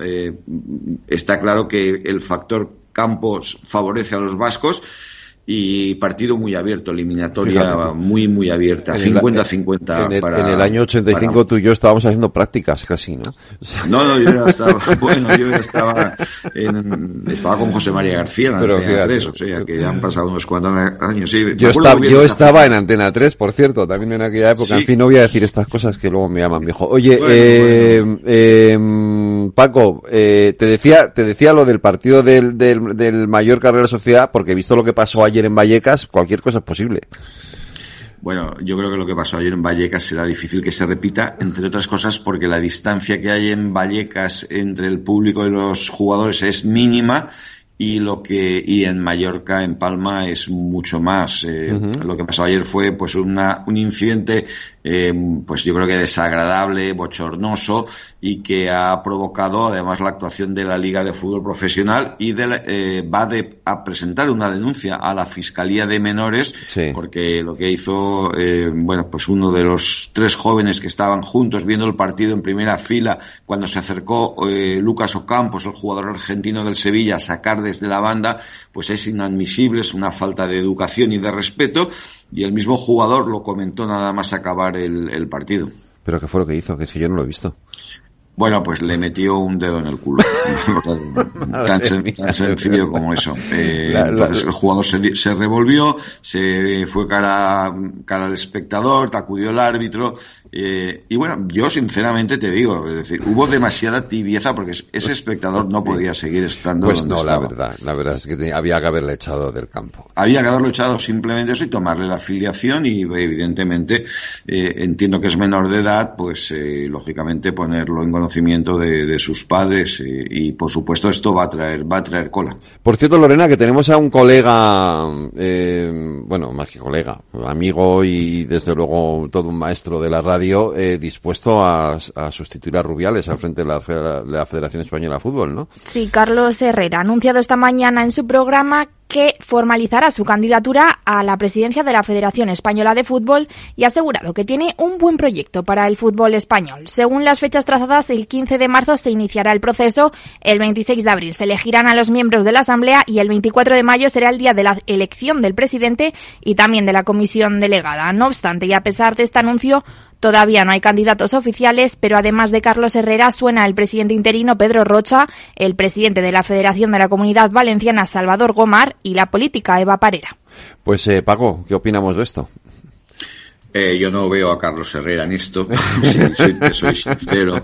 está claro que el factor Campos favorece a los vascos y partido muy abierto, eliminatoria muy, muy abierta, 50-50. En, en, el año 85 tú y yo estábamos haciendo prácticas casi, ¿no? No, no, yo ya estaba, bueno, yo ya estaba, en, estaba con José María García en Pero, Antena 3, o sea, que ya han pasado unos cuantos años. Sí, yo, estaba, yo estaba en Antena 3, por cierto, también en aquella época. En fin, no voy a decir estas cosas que luego me llaman viejo. Oye, eh, Eh, Paco, eh, te decía, te decía lo del partido del, del, del Mallorca Real Sociedad, porque he visto lo que pasó ayer en Vallecas, cualquier cosa es posible. Bueno, yo creo que lo que pasó ayer en Vallecas será difícil que se repita, entre otras cosas porque la distancia que hay en Vallecas entre el público y los jugadores es mínima y lo que y en Mallorca en Palma es mucho más eh, lo que pasó ayer fue pues una, un incidente eh, pues yo creo que desagradable bochornoso y que ha provocado además la actuación de la Liga de Fútbol Profesional y de, eh, va a presentar una denuncia a la Fiscalía de Menores porque lo que hizo eh, bueno pues uno de los tres jóvenes que estaban juntos viendo el partido en primera fila cuando se acercó eh, Lucas Ocampos el jugador argentino del Sevilla a sacar desde la banda pues es inadmisible es una falta de educación y de respeto y el mismo jugador lo comentó nada más acabar el, el partido. ¿Pero qué fue lo que hizo? Que es que yo no lo he visto. Bueno, pues le metió un dedo en el culo. tan, sencillo como eso. Eh, entonces el jugador se, se, revolvió, se fue cara, cara al espectador, te acudió el árbitro Eh, y bueno, yo sinceramente te digo, es decir, hubo demasiada tibieza porque ese espectador no podía seguir estando pues donde no, estaba. la verdad, la verdad es que había que haberle echado del campo. Había que haberlo echado simplemente eso y tomarle la afiliación y evidentemente eh, entiendo que es menor de edad, pues eh, lógicamente ponerlo en conocimiento de, de sus padres eh, y por supuesto esto va a traer va a traer cola. Por cierto, Lorena, que tenemos a un colega, eh, bueno, más que colega, amigo y desde luego todo un maestro de la radio, eh, dispuesto a, sustituir a Rubiales al frente de la, de la Federación Española de Fútbol, ¿no? Sí, Carlos Herrera ha anunciado esta mañana en su programa que formalizará su candidatura a la presidencia de la Federación Española de Fútbol y ha asegurado que tiene un buen proyecto para el fútbol español. Según las fechas trazadas, el 15 de marzo se iniciará el proceso, el 26 de abril se elegirán a los miembros de la Asamblea y el 24 de mayo será el día de la elección del presidente y también de la comisión delegada. No obstante, y a pesar de este anuncio, Todavía no hay candidatos oficiales, pero además de Carlos Herrera suena el presidente interino Pedro Rocha, el presidente de la Federación de la Comunidad Valenciana Salvador Gomar y la política Eva Parera. Pues eh, Paco, ¿qué opinamos de esto? Eh, yo no veo a Carlos Herrera en esto, si, si te soy sincero.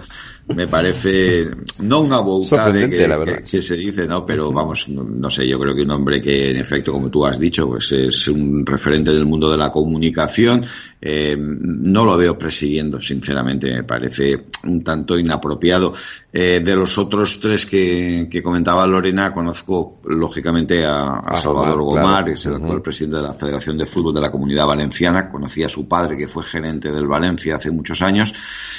Me parece, no una boutada que, que, que, se dice, ¿no? Pero vamos, no, no, sé, yo creo que un hombre que en efecto, como tú has dicho, pues es un referente del mundo de la comunicación, eh, no lo veo presidiendo, sinceramente, me parece un tanto inapropiado. Eh, de los otros tres que, que, comentaba Lorena, conozco lógicamente a, a Salvador Gomar, claro. es el actual uh -huh. presidente de la Federación de Fútbol de la Comunidad Valenciana, conocí a su padre que fue gerente del Valencia hace muchos años,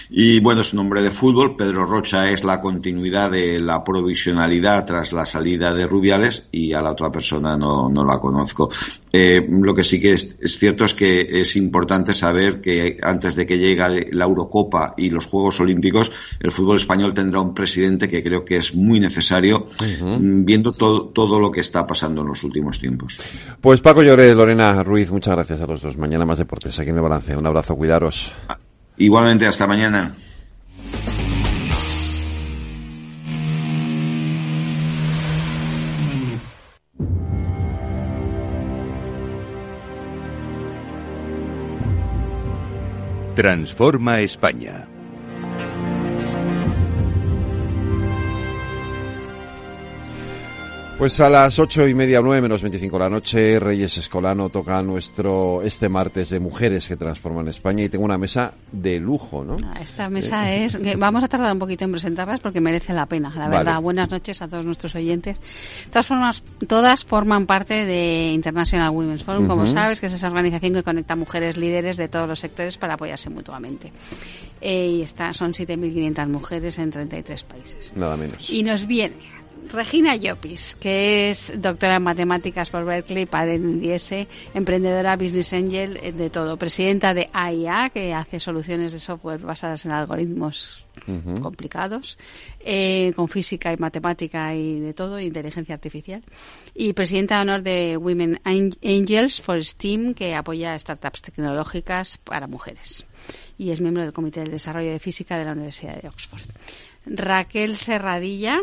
y bueno, es un hombre de fútbol, Pedro Rocha es la continuidad de la provisionalidad tras la salida de Rubiales y a la otra persona no, no la conozco. Eh, lo que sí que es, es, cierto es que es importante saber que antes de que llegue la Eurocopa y los Juegos Olímpicos, el fútbol español tendrá un presidente que creo que es muy necesario, uh -huh. viendo todo, todo lo que está pasando en los últimos tiempos. Pues Paco Lloré, Lorena Ruiz, muchas gracias a los dos. Mañana más deportes aquí en el balance. Un abrazo, cuidaros. Igualmente, hasta mañana. Transforma España. Pues a las ocho y media, nueve menos veinticinco de la noche, Reyes Escolano toca nuestro este martes de Mujeres que Transforman España y tengo una mesa de lujo, ¿no? Esta mesa eh. es, que vamos a tardar un poquito en presentarlas porque merece la pena, la verdad. Buenas noches a todos nuestros oyentes. Todas, formas, todas forman parte de International Women's Forum, uh -huh. como sabes, que es esa organización que conecta mujeres líderes de todos los sectores para apoyarse mutuamente. Eh, y está, son 7.500 mujeres en 33 países. Nada menos. Y nos viene Regina Llopis, que es doctora en matemáticas por Berkeley, padre en IS, emprendedora, business angel, eh, de todo, presidenta de AIA, que hace soluciones de software basadas en algoritmos uh -huh. complicados, eh, con física y matemática y de todo, inteligencia artificial, y presidenta de honor de Women Angels for STEAM, que apoya startups tecnológicas para mujeres, y es miembro del Comité de Desarrollo de Física de la Universidad de Oxford. Raquel Serradilla,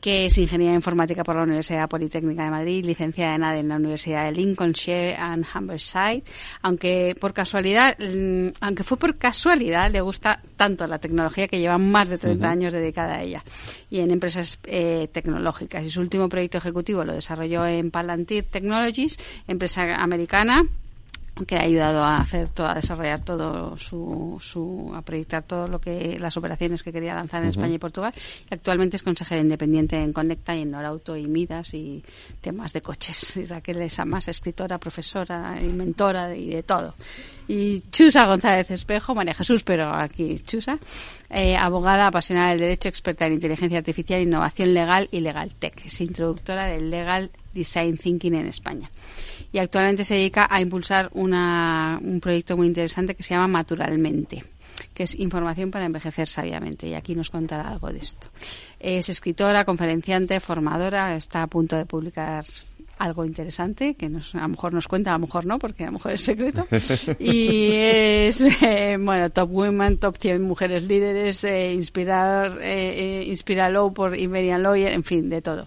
que es ingeniera informática por la Universidad Politécnica de Madrid, licenciada en ADE en la Universidad de Lincolnshire and Humberside, aunque por casualidad, mm, aunque fue por casualidad, le gusta tanto la tecnología que lleva más de 30 uh -huh. años dedicada a ella y en empresas eh, tecnológicas. Y su último proyecto ejecutivo lo desarrolló en Palantir Technologies, empresa americana que ha ayudado a hacer todo, a desarrollar todo su, su, a proyectar todo lo que las operaciones que quería lanzar en uh -huh. España y Portugal. Y actualmente es consejera independiente en Conecta y en Norauto y Midas y temas de coches. Y Raquel es más escritora, profesora y mentora y de todo. Y Chusa González Espejo, María Jesús, pero aquí Chusa, eh, abogada apasionada del derecho, experta en inteligencia artificial, innovación legal y legal tech. Es introductora del Legal Design Thinking en España. Y actualmente se dedica a impulsar una, un proyecto muy interesante que se llama Maturalmente que es información para envejecer sabiamente. Y aquí nos contará algo de esto. Es escritora, conferenciante, formadora, está a punto de publicar algo interesante que nos, a lo mejor nos cuenta, a lo mejor no, porque a lo mejor es secreto. y es, eh, bueno, Top Women, Top 100 Mujeres Líderes, eh, Inspirar, eh, Inspira Low por Iberian Lawyer, en fin, de todo.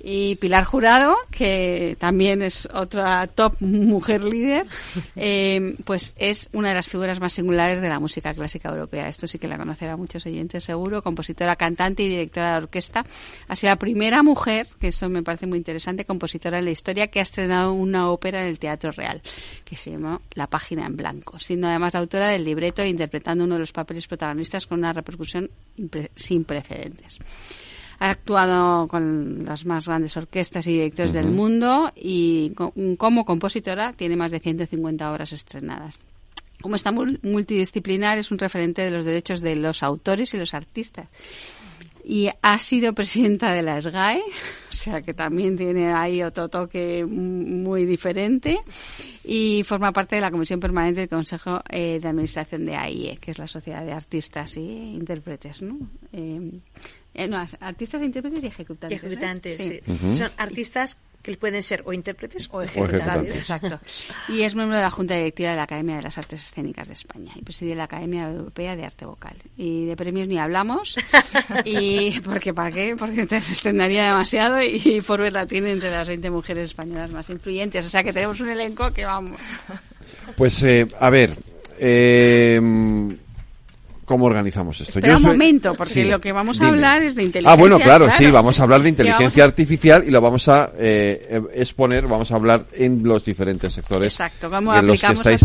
Y Pilar Jurado, que también es otra top mujer líder, eh, pues es una de las figuras más singulares de la música clásica europea. Esto sí que la conocerán muchos oyentes seguro. Compositora, cantante y directora de orquesta. Ha sido la primera mujer, que eso me parece muy interesante, compositora en la historia, que ha estrenado una ópera en el Teatro Real, que se llama La página en blanco, siendo además la autora del libreto e interpretando uno de los papeles protagonistas con una repercusión sin precedentes. Ha actuado con las más grandes orquestas y directores del mundo y como compositora tiene más de 150 obras estrenadas. Como está multidisciplinar, es un referente de los derechos de los autores y los artistas y ha sido presidenta de la SGAE, o sea que también tiene ahí otro toque muy diferente y forma parte de la Comisión Permanente del Consejo eh, de Administración de AIE, que es la Sociedad de Artistas y Intérpretes, ¿no? Eh, eh, no, artistas, intérpretes y ejecutantes. Ejecutantes, sí. Son artistas que pueden ser o intérpretes o ejecutantes. Exacto. Y es miembro de la Junta Directiva de la Academia de las Artes Escénicas de España y preside la Academia Europea de Arte Vocal. Y de premios ni hablamos, y porque ¿para qué? Porque te extendería demasiado y Forbes la tiene entre las 20 mujeres españolas más influyentes. O sea que tenemos un elenco que vamos. Pues, eh, a ver, eh, ¿Cómo organizamos esto? Espera un momento, porque lo que vamos a hablar es de inteligencia. Ah, bueno, claro, sí, vamos a hablar de inteligencia artificial y lo vamos a eh, exponer, vamos a hablar en los diferentes sectores. Exacto, cómo en los que estáis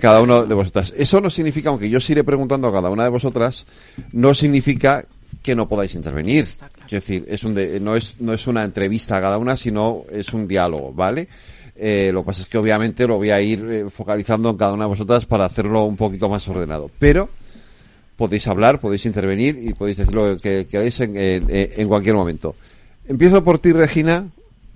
cada uno de vosotras. Eso no significa, aunque yo os iré preguntando a cada una de vosotras, no significa que no podáis intervenir. Es decir, es un no, es, no es una entrevista a cada una, sino es un diálogo, ¿vale? Eh, lo que pasa es que obviamente lo voy a ir eh, focalizando en cada una de vosotras para hacerlo un poquito más ordenado. Pero podéis hablar, podéis intervenir y podéis decir lo que queráis en, en, cualquier momento. Empiezo por ti, Regina,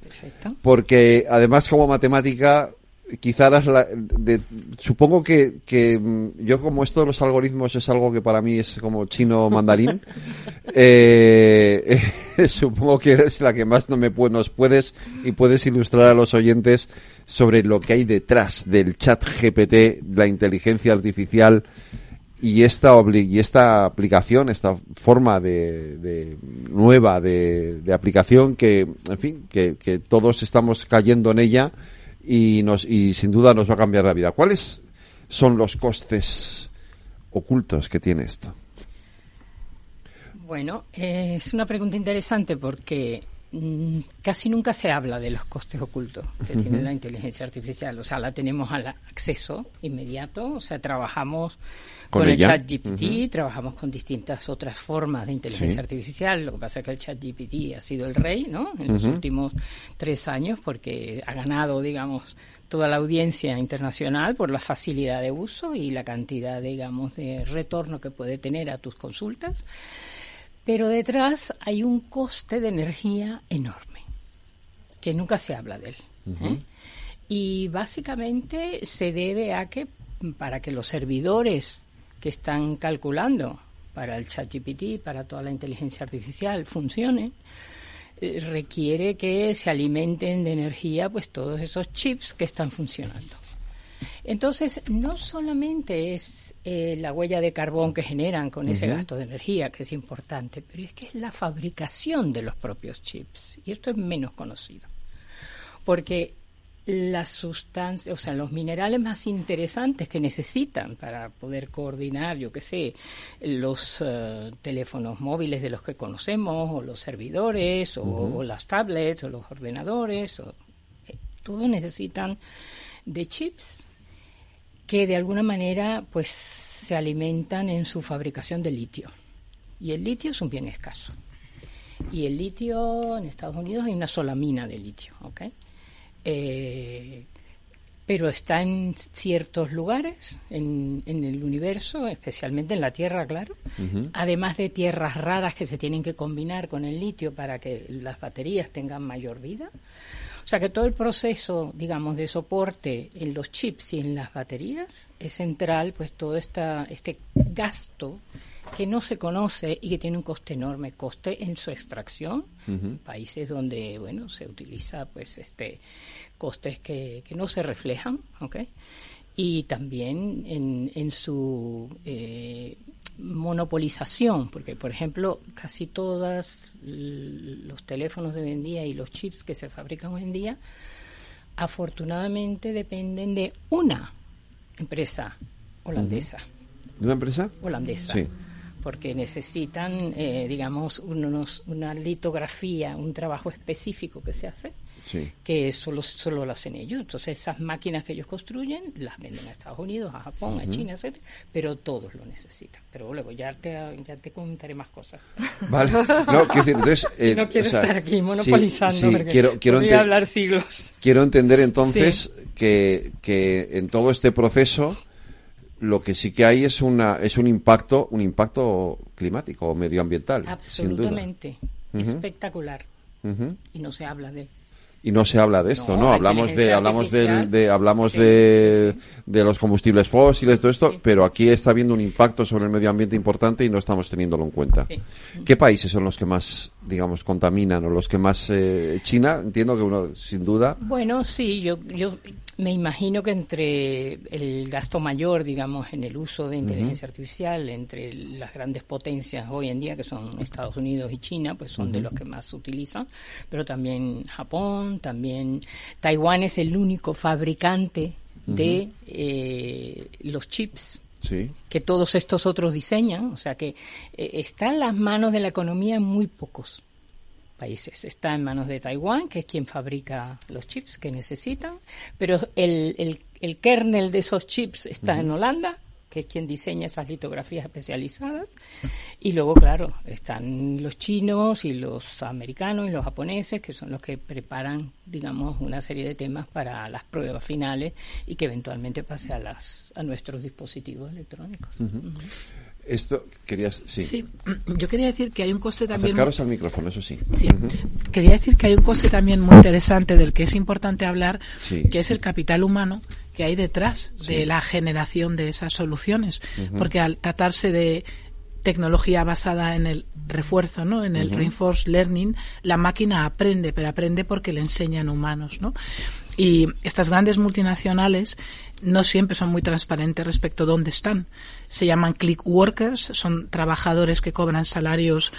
Perfecto. porque además como matemática quizás la, de, supongo que, que, mm, yo como esto de los algoritmos es algo que para mí es como chino mandarín eh, supongo que eres la que más no me nos puedes y puedes ilustrar a los oyentes sobre lo que hay detrás del chat GPT la inteligencia artificial y esta y esta aplicación, esta forma de, nueva de, aplicación que, en fin, que, todos estamos cayendo en ella y nos y sin duda nos va a cambiar la vida. ¿Cuáles son los costes ocultos que tiene esto? Bueno, es una pregunta interesante porque casi nunca se habla de los costes ocultos que tiene la inteligencia artificial. O sea, la tenemos al acceso inmediato, o sea, trabajamos con, el chat GPT, trabajamos con distintas otras formas de inteligencia artificial. Lo que pasa es que el chat GPT ha sido el rey, ¿no? En los últimos tres años porque ha ganado, digamos, toda la audiencia internacional por la facilidad de uso y la cantidad, digamos, de retorno que puede tener a tus consultas. Pero detrás hay un coste de energía enorme, que nunca se habla de él. ¿eh? Y básicamente se debe a que para que los servidores que están calculando para el ChatGPT, para toda la inteligencia artificial, funcione, eh, requiere que se alimenten de energía pues todos esos chips que están funcionando. Entonces, no solamente es eh, la huella de carbón que generan con ese gasto de energía, que es importante, pero es que es la fabricación de los propios chips. Y esto es menos conocido. Porque las sustancias, o sea, los minerales más interesantes que necesitan para poder coordinar, yo qué sé, los eh, teléfonos móviles de los que conocemos, o los servidores, o, las tablets, o los ordenadores, o, eh, todo necesitan de chips que de alguna manera, pues, se alimentan en su fabricación de litio. Y el litio es un bien escaso. Y el litio en Estados Unidos hay una sola mina de litio, ¿ok? Eh, pero está en ciertos lugares en, el universo, especialmente en la Tierra, claro, además de tierras raras que se tienen que combinar con el litio para que las baterías tengan mayor vida. O sea que todo el proceso, digamos, de soporte en los chips y en las baterías es central, pues todo esta, este gasto que no se conoce y que tiene un coste enorme, coste en su extracción, países donde, bueno, se utiliza, pues, este, costes que, que no se reflejan, ¿ok? Y también en, en su eh, monopolización, porque por ejemplo casi todos los teléfonos de hoy en día y los chips que se fabrican hoy en día afortunadamente dependen de una empresa holandesa. ¿De una empresa? Holandesa. Sí. Porque necesitan, eh, digamos, unos, una litografía, un trabajo específico que se hace que solo, solo lo hacen ellos. Entonces, esas máquinas que ellos construyen las venden a Estados Unidos, a Japón, a China, etc. Pero todos lo necesitan. Pero luego ya te, ya te comentaré más cosas. Vale. No, quiero, entonces, eh, no quiero estar aquí monopolizando. quiero, quiero hablar siglos. Quiero entender entonces que, que en todo este proceso lo que sí que hay es una es un impacto un impacto climático o medioambiental absolutamente espectacular y no se habla de él y no se habla de esto, ¿no? Hablamos de hablamos de hablamos de, de los combustibles fósiles todo esto, pero aquí está habiendo un impacto sobre el medio ambiente importante y no estamos teniéndolo en cuenta. ¿Qué países son los que más digamos contaminan o los que más eh, China? Entiendo que uno sin duda. Bueno, sí, yo yo me imagino que entre el gasto mayor, digamos, en el uso de inteligencia artificial, entre las grandes potencias hoy en día, que son Estados Unidos y China, pues son de los que más se utilizan, pero también Japón, también Taiwán es el único fabricante de eh, los chips. Que todos estos otros diseñan, o sea que eh, está en las manos de la economía en muy pocos países. Está en manos de Taiwán, que es quien fabrica los chips que necesitan, pero el, el, kernel de esos chips está en Holanda, que es quien diseña esas litografías especializadas. Y luego, claro, están los chinos y los americanos y los japoneses, que son los que preparan, digamos, una serie de temas para las pruebas finales y que eventualmente pase a, las, a nuestros dispositivos electrónicos. Esto querías, sí. yo quería decir que hay un coste también. Acercaros al micrófono, eso sí. Sí. Quería decir que hay un coste también muy interesante del que es importante hablar, que es el capital humano que hay detrás de la generación de esas soluciones, porque al tratarse de tecnología basada en el refuerzo, ¿no? En el reinforced learning, la máquina aprende, pero aprende porque le enseñan humanos, ¿no? Y estas grandes multinacionales no siempre son muy transparentes respecto a dónde están se llaman click workers, son trabajadores que cobran salarios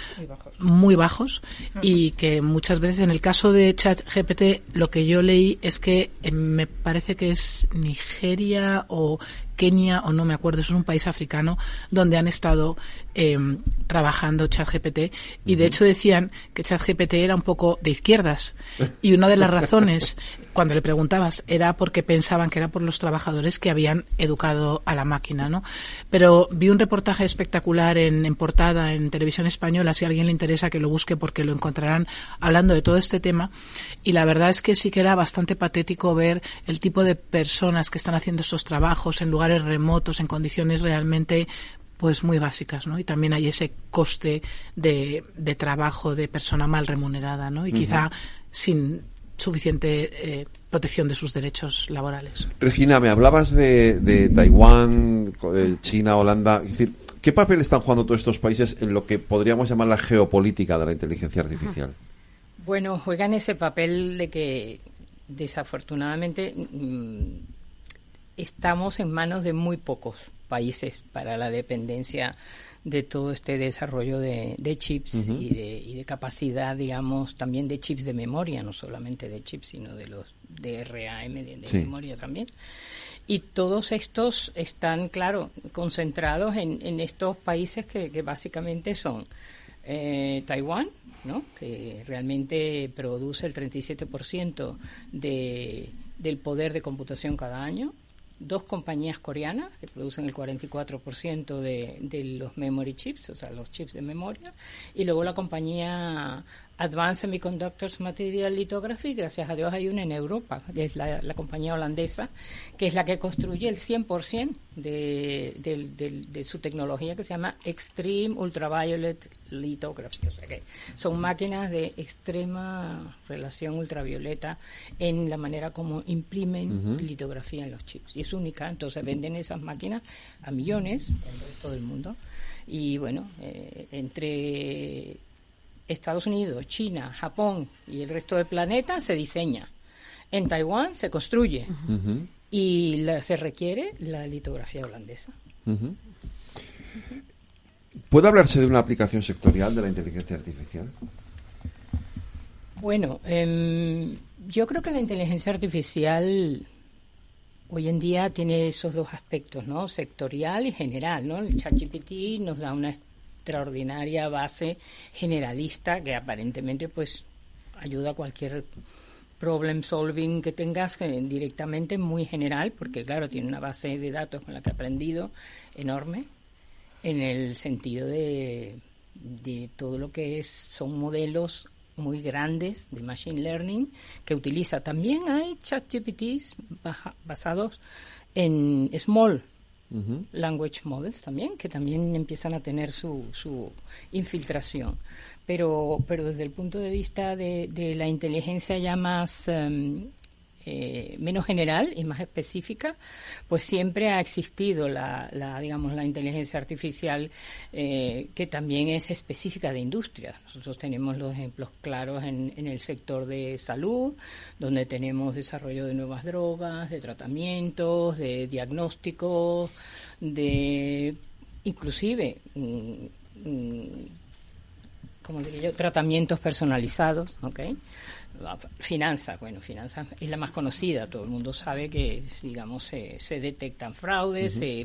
muy bajos, y que muchas veces en el caso de ChatGPT lo que yo leí es que eh, me parece que es Nigeria o Kenia o no me acuerdo, es un país africano donde han estado eh, trabajando ChatGPT y de hecho decían que ChatGPT era un poco de izquierdas. Y una de las razones cuando le preguntabas era porque pensaban que era por los trabajadores que habían educado a la máquina, ¿no? Pero vi un reportaje espectacular en, en portada en televisión española, si a alguien le interesa que lo busque porque lo encontrarán hablando de todo este tema y la verdad es que sí que era bastante patético ver el tipo de personas que están haciendo estos trabajos en lugares remotos, en condiciones realmente pues muy básicas, ¿no? Y también hay ese coste de, de trabajo de persona mal remunerada, ¿no? Y quizá sin suficiente eh, protección de sus derechos laborales. Regina, me hablabas de, de Taiwán, China, Holanda. Es decir, ¿qué papel están jugando todos estos países en lo que podríamos llamar la geopolítica de la inteligencia artificial? Bueno, juegan ese papel de que desafortunadamente mm, estamos en manos de muy pocos países para la dependencia de todo este desarrollo de, chips y, de, y, de, capacidad, digamos, también de chips de memoria, no solamente de chips, sino de los de RAM, de, memoria también. Y todos estos están, claro, concentrados en, en estos países que, que básicamente son eh, Taiwán, ¿no? que realmente produce el 37% de, del poder de computación cada año, dos compañías coreanas que producen el 44% de, de los memory chips, o sea, los chips de memoria, y luego la compañía Advanced Semiconductors Material Lithography, gracias a Dios hay una en Europa, es la, compañía holandesa, que es la que construye el 100% de, de, de, su tecnología que se llama Extreme Ultraviolet Lithography. O sea que son máquinas de extrema relación ultravioleta en la manera como imprimen litografía en los chips. Y es única, entonces venden esas máquinas a millones en el mundo. Y bueno, eh, entre Estados Unidos, China, Japón y el resto del planeta se diseña. En Taiwán se construye. y se requiere la litografía holandesa. ¿Puede hablarse de una aplicación sectorial de la inteligencia artificial? Bueno, em, yo creo que la inteligencia artificial hoy en día tiene esos dos aspectos, ¿no? Sectorial y general, ¿no? El ChatGPT nos da una extraordinaria base generalista que aparentemente pues ayuda a cualquier problem solving que tengas directamente muy general, porque claro, tiene una base de datos con la que he aprendido enorme, en el sentido de, de todo lo que es son modelos muy grandes de machine learning que utiliza. También hay chat GPTs basados en small language models también, que también empiezan a tener su, su infiltración. Pero, pero desde el punto de vista de, la inteligencia ya más em, eh, menos general y más específica, pues siempre ha existido la, la digamos, la inteligencia artificial eh, que también es específica de industria. Nosotros tenemos los ejemplos claros en, el sector de salud, donde tenemos desarrollo de nuevas drogas, de tratamientos, de diagnósticos, de inclusive mm, mm, como diría yo, tratamientos personalizados, ¿ok? Finanzas, bueno, finanzas es la más conocida, todo el mundo sabe que, digamos, se, se detectan fraudes, se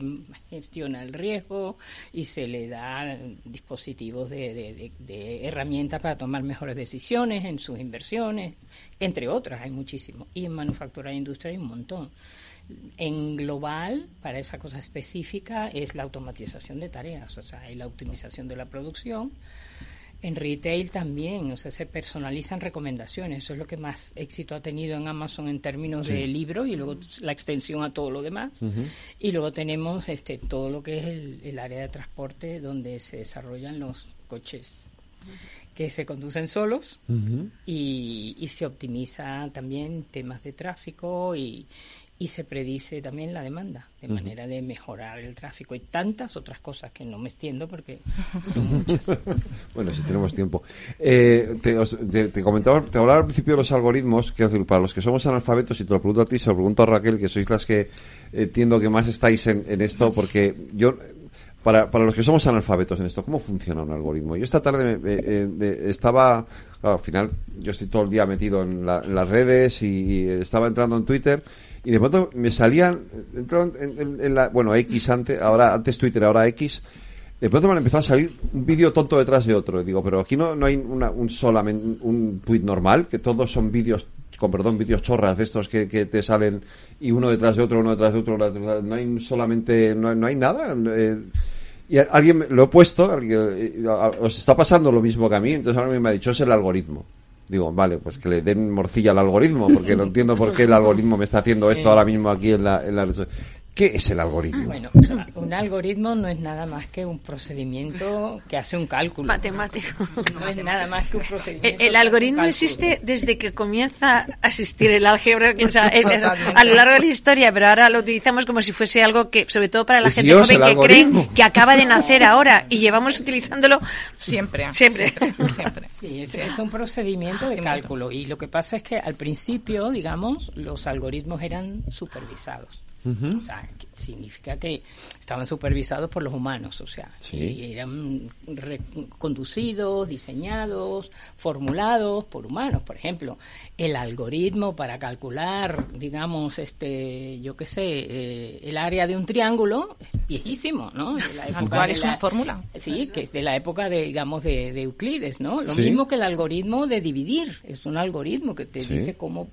gestiona el riesgo y se le da dispositivos de, de, herramientas para tomar mejores decisiones en sus inversiones, entre otras, hay muchísimo. Y en manufactura e industria hay un montón. En global, para esa cosa específica, es la automatización de tareas, o sea, hay la optimización de la producción, en retail también, o sea, se personalizan recomendaciones. Eso es lo que más éxito ha tenido en Amazon en términos de libros y luego la extensión a todo lo demás. Y luego tenemos este todo lo que es el, área de transporte donde se desarrollan los coches que se conducen solos y, y, se optimiza también temas de tráfico y, y se predice también la demanda de manera de mejorar el tráfico y tantas otras cosas que no me extiendo porque son muchas. bueno, si tenemos tiempo. Eh, te, comentaba, te hablaba al principio de los algoritmos, que para los que somos analfabetos, y te lo pregunto a ti, se lo pregunto a Raquel, que sois las que entiendo que más estáis en, esto, porque yo para, para, los que somos analfabetos en esto, ¿cómo funciona un algoritmo? Yo esta tarde me, estaba, al final, yo estoy todo el día metido en, las redes y, estaba entrando en Twitter y de pronto me salían, en, la, bueno, X antes, ahora, antes Twitter, ahora X, de pronto me empezado a salir un vídeo tonto detrás de otro. Digo, pero aquí no, no hay una, un solamente un tweet normal, que todos son vídeos, con perdón, vídeos chorras de estos que, que, te salen y uno detrás de otro, uno detrás de otro, no hay solamente, no, no hay nada. Eh, y alguien lo he puesto, eh, os está pasando lo mismo que a mí, entonces ahora me ha dicho es el algoritmo. Digo, vale, pues que le den morcilla al algoritmo, porque no entiendo por qué el algoritmo me está haciendo esto ahora mismo aquí en la, en la ¿Qué es el algoritmo? Bueno, un algoritmo no es nada más que un procedimiento que hace un cálculo. Matemático. No es nada más que un procedimiento. El, algoritmo existe desde que comienza a existir el álgebra, a lo largo de la historia, pero ahora lo utilizamos como si fuese algo que, sobre todo para la gente joven que cree que acaba de nacer ahora y llevamos utilizándolo siempre. Siempre. siempre. Sí, es, es un procedimiento de cálculo y lo que pasa es que al principio, digamos, los algoritmos eran supervisados. O sea, significa que estaban supervisados por los humanos, o sea, eran conducidos, diseñados, formulados por humanos. Por ejemplo, el algoritmo para calcular, digamos, este, yo qué sé, eh, el área de un triángulo es viejísimo, ¿no? ¿Cuál es una fórmula? Sí, que es de la época de, digamos, de, Euclides, ¿no? Lo mismo que el algoritmo de dividir, es un algoritmo que te dice cómo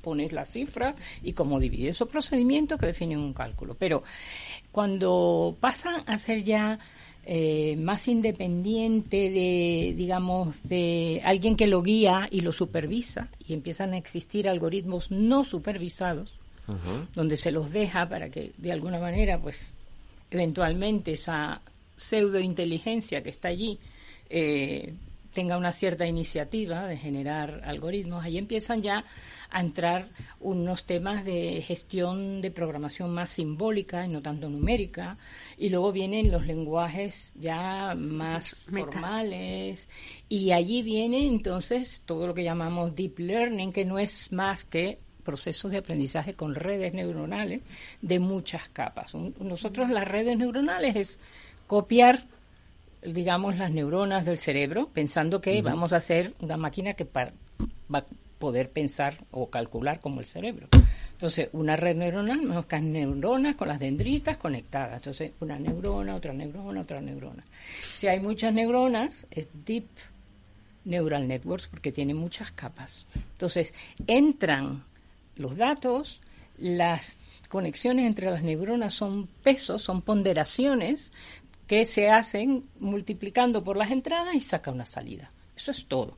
pones la cifra y cómo dividir esos procedimientos que definen un cálculo. Pero cuando pasan a ser ya eh, más independiente de, digamos, de alguien que lo guía y lo supervisa y empiezan a existir algoritmos no supervisados, donde se los deja para que de alguna manera, pues, eventualmente esa pseudointeligencia que está allí eh, tenga una cierta iniciativa de generar algoritmos, ahí empiezan ya a entrar unos temas de gestión de programación más simbólica y no tanto numérica, y luego vienen los lenguajes ya más formales, y allí viene entonces todo lo que llamamos deep learning, que no es más que procesos de aprendizaje con redes neuronales de muchas capas. nosotros las redes neuronales es copiar digamos, las neuronas del cerebro, pensando que vamos a hacer una máquina que va a poder pensar o calcular como el cerebro. Entonces, una red neuronal, las neuronas con las dendritas conectadas. Entonces, una neurona, otra neurona, otra neurona. Si hay muchas neuronas, es deep neural networks porque tiene muchas capas. Entonces, entran los datos, las conexiones entre las neuronas son pesos, son ponderaciones que se hacen multiplicando por las entradas y saca una salida. Eso es todo.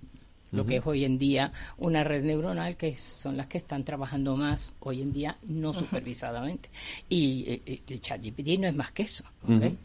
Lo que es hoy en día una red neuronal, que son las que están trabajando más hoy en día no supervisadamente. Y eh, eh, el ChatGPT no es más que eso. ¿okay?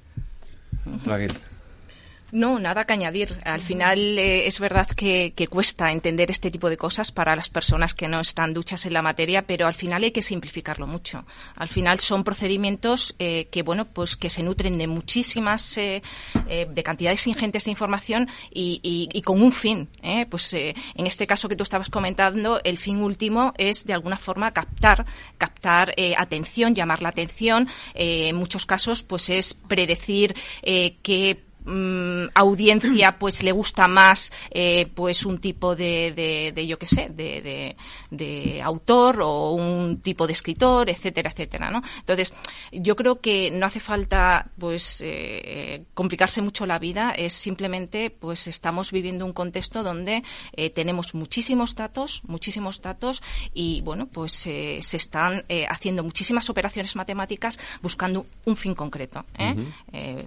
No, nada que añadir. Al final eh, es verdad que, cuesta entender este tipo de cosas para las personas que no están duchas en la materia, pero al final hay que simplificarlo mucho. Al final son procedimientos eh, que, bueno, pues que se nutren de muchísimas, eh, de cantidades ingentes de información y, con un fin. Pues en este caso que tú estabas comentando, el fin último es de alguna forma captar, captar atención, llamar la atención. en muchos casos, pues es predecir qué Mm, audiencia pues le gusta más eh, pues un tipo de, de, yo qué sé de, de, autor o un tipo de escritor etcétera etcétera no entonces yo creo que no hace falta pues eh, complicarse mucho la vida es simplemente pues estamos viviendo un contexto donde eh, tenemos muchísimos datos muchísimos datos y bueno pues se están haciendo muchísimas operaciones matemáticas buscando un fin concreto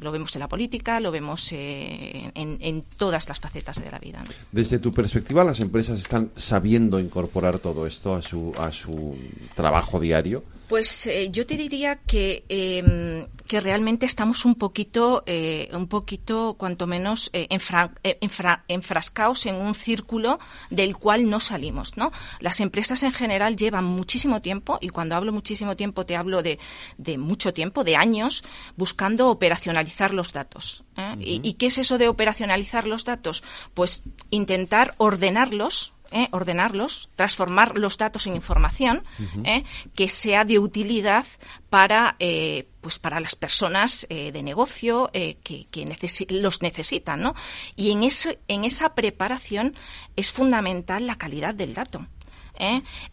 lo vemos en la política lo vemos eh, en, todas las facetas de la vida. Desde tu perspectiva, ¿las empresas están sabiendo incorporar todo esto a su, a su trabajo diario? Pues eh, yo te diría que, em, que realmente estamos un poquito, eh, un poquito, cuanto menos, eh, enfrascados en un círculo del cual no salimos, ¿no? Las empresas en general llevan muchísimo tiempo, y cuando hablo muchísimo tiempo te hablo de, de mucho tiempo, de años, buscando operacionalizar los datos. ¿Y, ¿Y qué es eso de operacionalizar los datos? Pues intentar ordenarlos, ¿eh? ordenarlos, transformar los datos en información ¿eh? que sea de utilidad para eh, pues para las personas de negocio que, los necesitan, ¿no? Y en en esa preparación es fundamental la calidad del dato.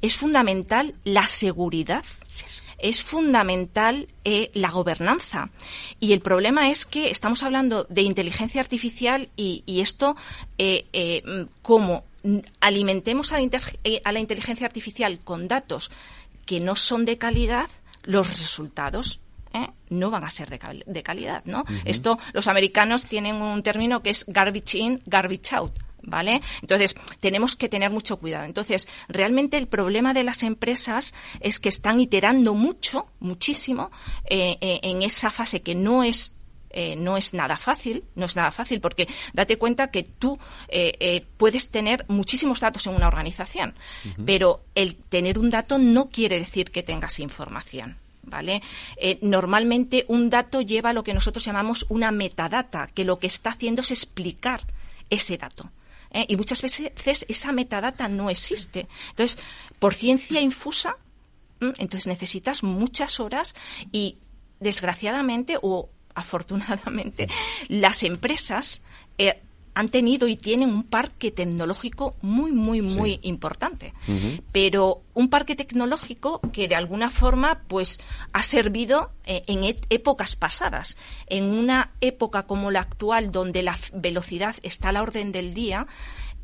Es fundamental la seguridad es fundamental la gobernanza. Y el problema es que estamos hablando de inteligencia artificial y, y esto, eh, como alimentemos eh, a la, inteligencia artificial con datos que no son de calidad, los resultados ¿eh? no van a ser de, calidad, ¿no? Esto, los americanos tienen un término que es garbage in, garbage out. ¿Vale? Entonces, tenemos que tener mucho cuidado. Entonces, realmente el problema de las empresas es que están iterando mucho, muchísimo, eh, en esa fase que no es eh, no es nada fácil, no es nada fácil porque date cuenta que tú eh, eh, puedes tener muchísimos datos en una organización, pero el tener un dato no quiere decir que tengas información. ¿Vale? normalmente un dato lleva lo que nosotros llamamos una metadata, que lo que está haciendo es explicar ese dato. Y muchas veces esa metadata no existe. Entonces, por ciencia infusa, entonces necesitas muchas horas y desgraciadamente o afortunadamente, las empresas eh, han tenido y tienen un parque tecnológico muy, muy, muy importante. Pero un parque tecnológico que de alguna forma pues ha servido eh, en épocas pasadas. En una época como la actual, donde la velocidad está a la orden del día,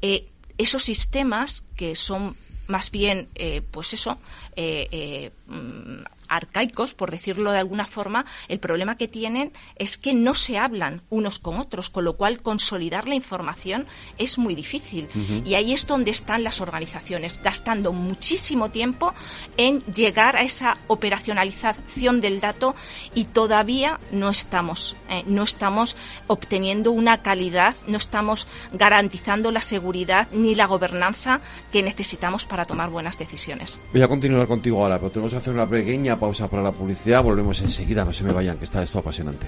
eh, esos sistemas que son más bien, pues eso, mm, arcaicos, por decirlo de alguna forma, el problema que tienen es que no se hablan unos con otros, con lo cual consolidar la información es muy difícil. Y ahí es donde están las organizaciones, gastando muchísimo tiempo en llegar a esa operacionalización del dato y todavía no estamos, eh, no estamos obteniendo una calidad, no estamos garantizando la seguridad ni la gobernanza que necesitamos para tomar buenas decisiones. Voy a continuar contigo ahora, pero tenemos que hacer una pequeña pausa para la publicidad, volvemos enseguida, no se me vayan, que está esto apasionante.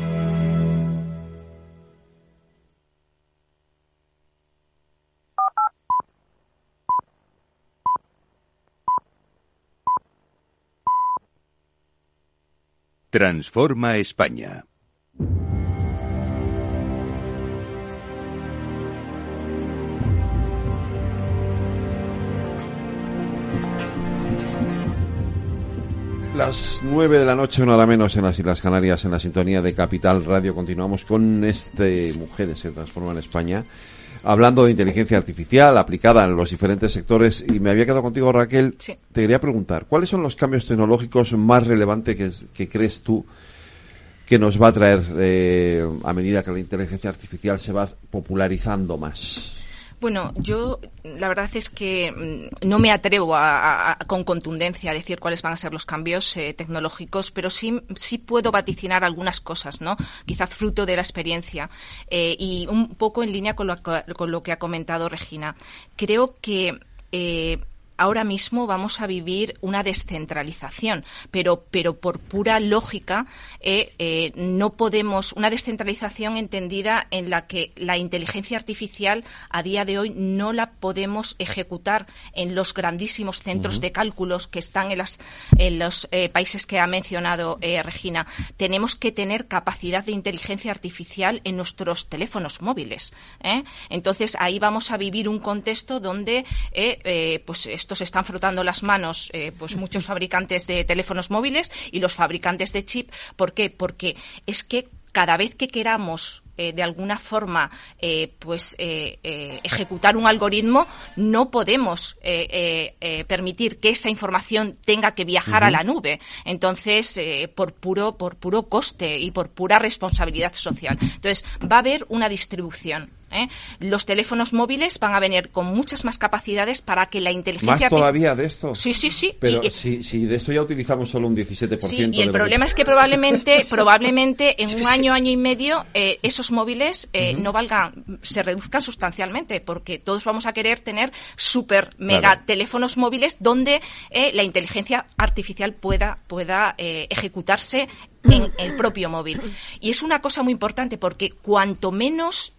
Transforma España. Las nueve de la noche, una hora menos en las Islas Canarias, en la sintonía de Capital Radio. Continuamos con este Mujeres que transforman España hablando de inteligencia artificial aplicada en los diferentes sectores y me había quedado contigo Raquel. Te quería preguntar, ¿cuáles son los cambios tecnológicos más relevantes que, crees tú que nos va a traer eh, a medida que la inteligencia artificial se va popularizando más? Bueno, yo la verdad es que mm, no me atrevo a, con contundencia a decir cuáles van a ser los cambios eh, tecnológicos, pero sí, sí puedo vaticinar algunas cosas, ¿no? Quizás fruto de la experiencia eh, y un poco en línea con lo, con lo, que ha comentado Regina. Creo que eh, ahora mismo vamos a vivir una descentralización, pero, pero por pura lógica eh, eh, no podemos, una descentralización entendida en la que la inteligencia artificial a día de hoy no la podemos ejecutar en los grandísimos centros de cálculos que están en, las, en los eh, países que ha mencionado Regina. Tenemos que tener capacidad de inteligencia artificial en nuestros teléfonos móviles. Entonces ahí vamos a vivir un contexto donde pues esto se están frotando las manos eh, pues muchos fabricantes de teléfonos móviles y los fabricantes de chip. ¿Por qué? Porque es que cada vez que queramos eh, de alguna forma eh, pues ejecutar un algoritmo no podemos permitir que esa información tenga que viajar a la nube entonces por puro por puro coste y por pura responsabilidad social entonces va a haber una distribución ¿eh? Los teléfonos móviles van a venir con muchas más capacidades para que la inteligencia... ¿Más todavía de esto? Sí, sí, sí. Pero si, si, de esto ya utilizamos solo un 17%. Sí, y el problema es que probablemente, probablemente en un año, año y medio, eh, esos móviles eh, no valgan, se reduzcan sustancialmente, porque todos vamos a querer tener super mega teléfonos móviles donde la inteligencia artificial pueda, pueda ejecutarse en el propio móvil. Y es una cosa muy importante porque cuanto menos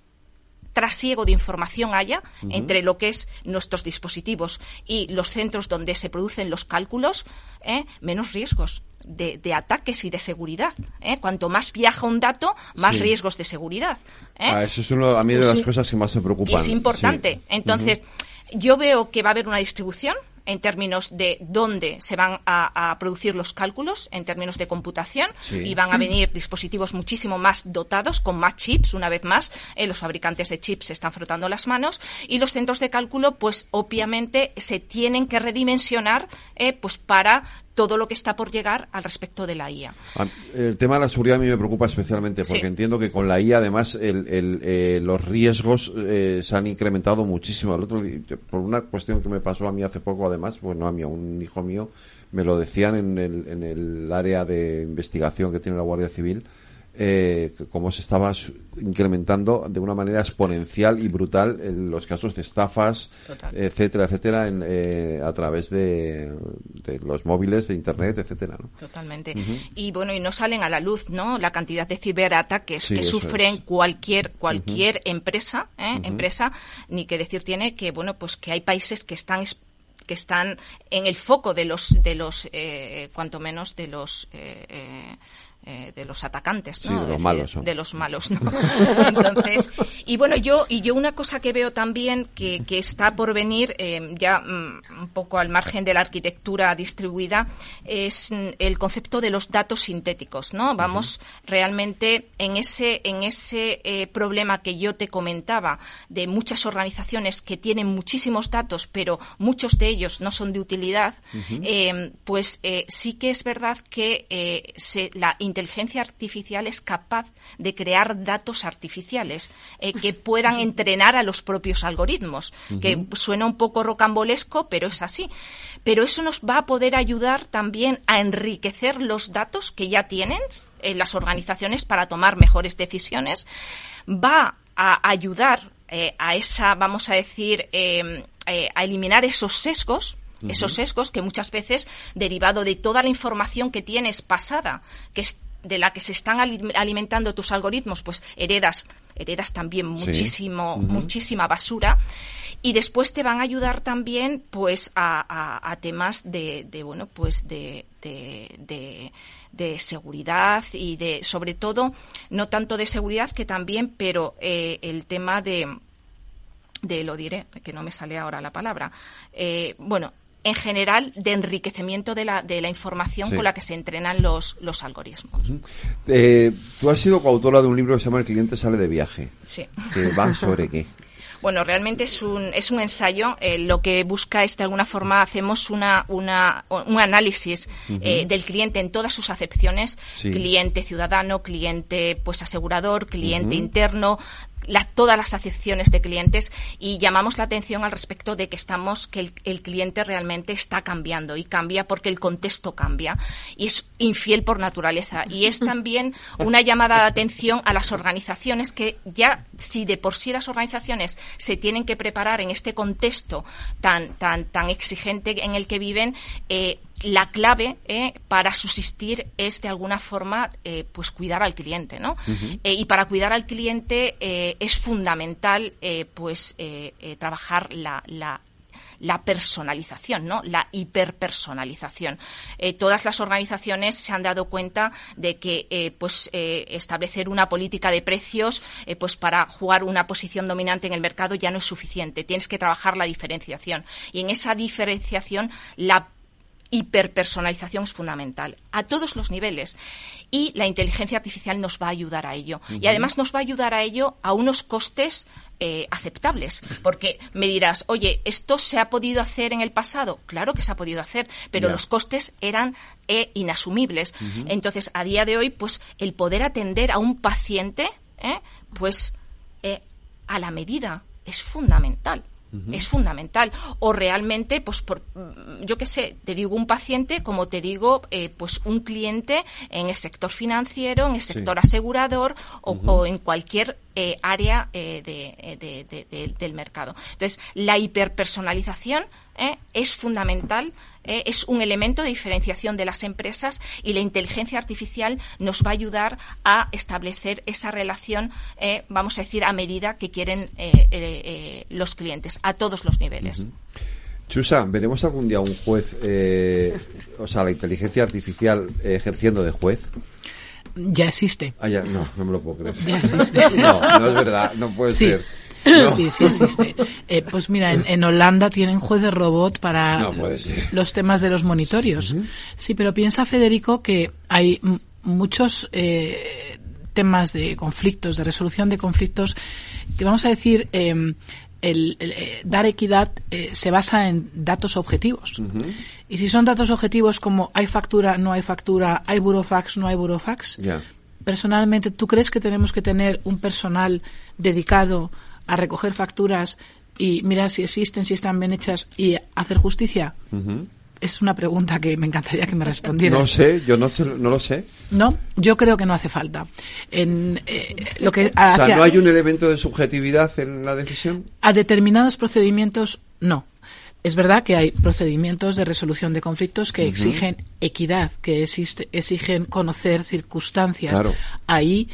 trasiego de información haya entre lo que es nuestros dispositivos y los centros donde se producen los cálculos, ¿eh? menos riesgos. De, ataques y de seguridad. ¿eh? Cuanto más viaja un dato, más riesgos de seguridad. ¿eh? Ah, eso es uno, a mí de las cosas que más me preocupan. es importante. Entonces, yo veo que va a haber una distribución en términos de dónde se van a, producir los cálculos, en términos de computación, y van a venir dispositivos muchísimo más dotados, con más chips, una vez más, eh, los fabricantes de chips se están frotando las manos, y los centros de cálculo, pues obviamente se tienen que redimensionar eh, pues para todo lo que está por llegar al respecto de la IA. Ah, el tema de la seguridad a mí me preocupa especialmente porque entiendo que con la IA además el, eh, los riesgos eh, se han incrementado muchísimo. El otro por una cuestión que me pasó a mí hace poco además, pues no a mí, a un hijo mío, me lo decían en el, en el área de investigación que tiene la Guardia Civil eh, cómo se estaba incrementando de una manera exponencial y brutal en los casos de estafas, etcétera, etcétera, eh, a través de, los móviles, de internet, etcétera. Totalmente. Y bueno, y no salen a la luz, ¿no? La cantidad de ciberataques que sufren cualquier cualquier empresa, ¿eh? empresa, ni que decir tiene que bueno, pues que hay países que están que están en el foco de los, de los cuanto menos de los eh, de los atacantes, ¿no? de los malos. De los malos, ¿no? Entonces, y bueno, yo y yo una cosa que veo también que, que está por venir, eh, ya mm, un poco al margen de la arquitectura distribuida, es el concepto de los datos sintéticos, ¿no? Vamos realmente en ese en ese eh, problema que yo te comentaba de muchas organizaciones que tienen muchísimos datos, pero muchos de ellos no son de utilidad, pues sí que es verdad que se, la inteligencia artificial es capaz de crear datos artificiales eh, que puedan entrenar a los propios algoritmos, que suena un poco rocambolesco, pero es así. Pero eso nos va a poder ayudar también a enriquecer los datos que ya tienen eh, las organizaciones para tomar mejores decisiones. Va a ayudar eh, a esa, vamos a decir, a eliminar esos sesgos esos sesgos que muchas veces, derivado de toda la información que tienes pasada, que es de la que se están alimentando tus algoritmos, pues heredas, heredas también muchísimo, muchísima basura. Y después te van a ayudar también, pues, a, temas de, bueno, pues de, de, de, seguridad y de, sobre todo, no tanto de seguridad que también, pero eh, el tema de, de lo diré, que no me sale ahora la palabra. Eh, bueno, en general de enriquecimiento de la, de la información con la que se entrenan los, los algoritmos. Eh, tú has sido coautora de un libro que se llama El cliente sale de viaje. Sí. ¿Que va sobre qué? Bueno, realmente es un, es un ensayo. Eh, lo que busca es, de alguna forma, hacemos una, una un análisis eh, del cliente en todas sus acepciones. Cliente ciudadano, cliente pues asegurador, cliente interno, todas las acepciones de clientes y llamamos la atención al respecto de que estamos que el, cliente realmente está cambiando y cambia porque el contexto cambia y es infiel por naturaleza. Y es también una llamada de atención a las organizaciones que ya si de por sí las organizaciones se tienen que preparar en este contexto tan tan tan exigente en el que viven eh, la clave eh, para subsistir es de alguna forma eh, pues cuidar al cliente no eh, y para cuidar al cliente es fundamental pues trabajar la, la la personalización, ¿no? La hiperpersonalización. todas las organizaciones se han dado cuenta de que, pues, establecer una política de precios, pues, para jugar una posición dominante en el mercado ya no es suficiente. Tienes que trabajar la diferenciación. Y en esa diferenciación, la hiperpersonalización es fundamental a todos los niveles. Y la inteligencia artificial nos va a ayudar a ello. Y además nos va a ayudar a ello a unos costes eh, aceptables. Porque me dirás oye esto se ha podido hacer en el pasado claro que se ha podido hacer pero los costes eran eh, inasumibles. Entonces a día de hoy pues el poder atender a un paciente eh, pues a la medida es fundamental es fundamental. O realmente, pues, por, mm, yo qué sé, te digo un paciente, como te digo, eh, pues un cliente en el sector financiero, en el sector asegurador o, en cualquier eh, área eh, de, del mercado. Entonces, la hiperpersonalización es fundamental eh, es un elemento de diferenciación de las empresas y la inteligencia artificial nos va a ayudar a establecer esa relación, eh, vamos a decir, a medida que quieren eh, los clientes, a todos los niveles. Chusa, ¿veremos algún día un juez, o sea, la inteligencia artificial ejerciendo de juez? Ya existe. Ah, ya, no, no me lo puedo creer. Ya existe. No, no es verdad, no puede ser. Sí, sí existe. Eh, pues mira, en, Holanda tienen juez de robot para los temas de los monitorios. Sí, pero piensa Federico que hay muchos eh, temas de conflictos, de resolución de conflictos, que vamos a decir, em, el, eh, dar equidad se basa en datos objetivos. Y si son datos objetivos como hay factura, no hay factura, hay burofax, no hay burofax, personalmente, ¿tú crees que tenemos que tener un personal dedicado a recoger facturas y mirar si existen, si están bien hechas y hacer justicia? Es una pregunta que me encantaría que me respondieran. No sé, yo no, no lo sé. No, yo creo que no hace falta. En, eh, lo que o sea, ¿no hay un elemento de subjetividad en la decisión? A determinados procedimientos, no. Es verdad que hay procedimientos de resolución de conflictos que exigen equidad, que existe, exigen conocer circunstancias. Ahí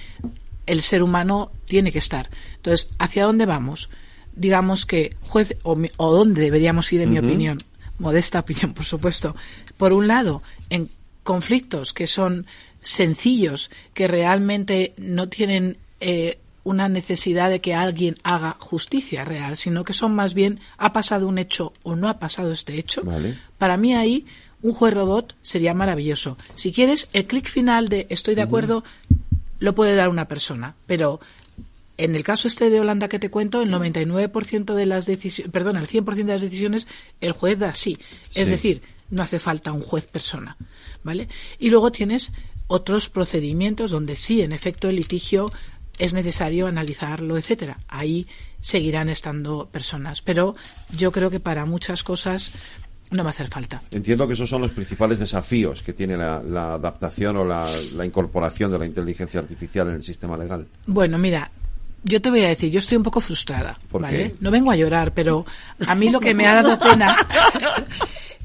el ser humano tiene que estar. Entonces, ¿hacia dónde vamos? Digamos que juez, o, o dónde deberíamos ir, en mi opinión, modesta opinión, por supuesto, por un lado, en conflictos que son sencillos, que realmente no tienen eh, una necesidad de que alguien haga justicia real, sino que son más bien ha pasado un hecho o no ha pasado este hecho. Para mí ahí un juez robot sería maravilloso. Si quieres, el clic final de estoy de acuerdo lo puede dar una persona, pero en el caso este de Holanda que te cuento, el 99% de las decisiones, perdón, el 100% de las decisiones el juez da sí. Es decir, no hace falta un juez persona, ¿vale? Y luego tienes otros procedimientos donde sí, en efecto, el litigio es necesario analizarlo, etcétera. Ahí seguirán estando personas, pero yo creo que para muchas cosas no va a hacer falta. Entiendo que esos son los principales desafíos que tiene la, adaptación o la, incorporación de la inteligencia artificial en el sistema legal. Bueno, mira, yo te voy a decir, yo estoy un poco frustrada, ¿vale? No vengo a llorar, pero a mí lo que me ha dado pena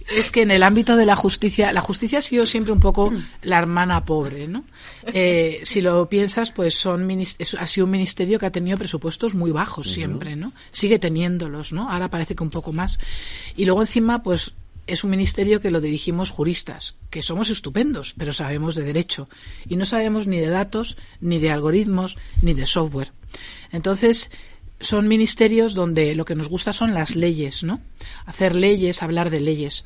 es que en el ámbito de la justicia, la justicia ha sido siempre un poco la hermana pobre, ¿no? Eh, si lo piensas, pues son ha sido un ministerio que ha tenido presupuestos muy bajos siempre, ¿no? Sigue teniéndolos, ¿no? Ahora parece que un poco más. Y luego encima, pues es un ministerio que lo dirigimos juristas, que somos estupendos, pero sabemos de derecho y no sabemos ni de datos, ni de algoritmos, ni de software. Entonces, son ministerios donde lo que nos gusta son las leyes, ¿no? Hacer leyes, hablar de leyes.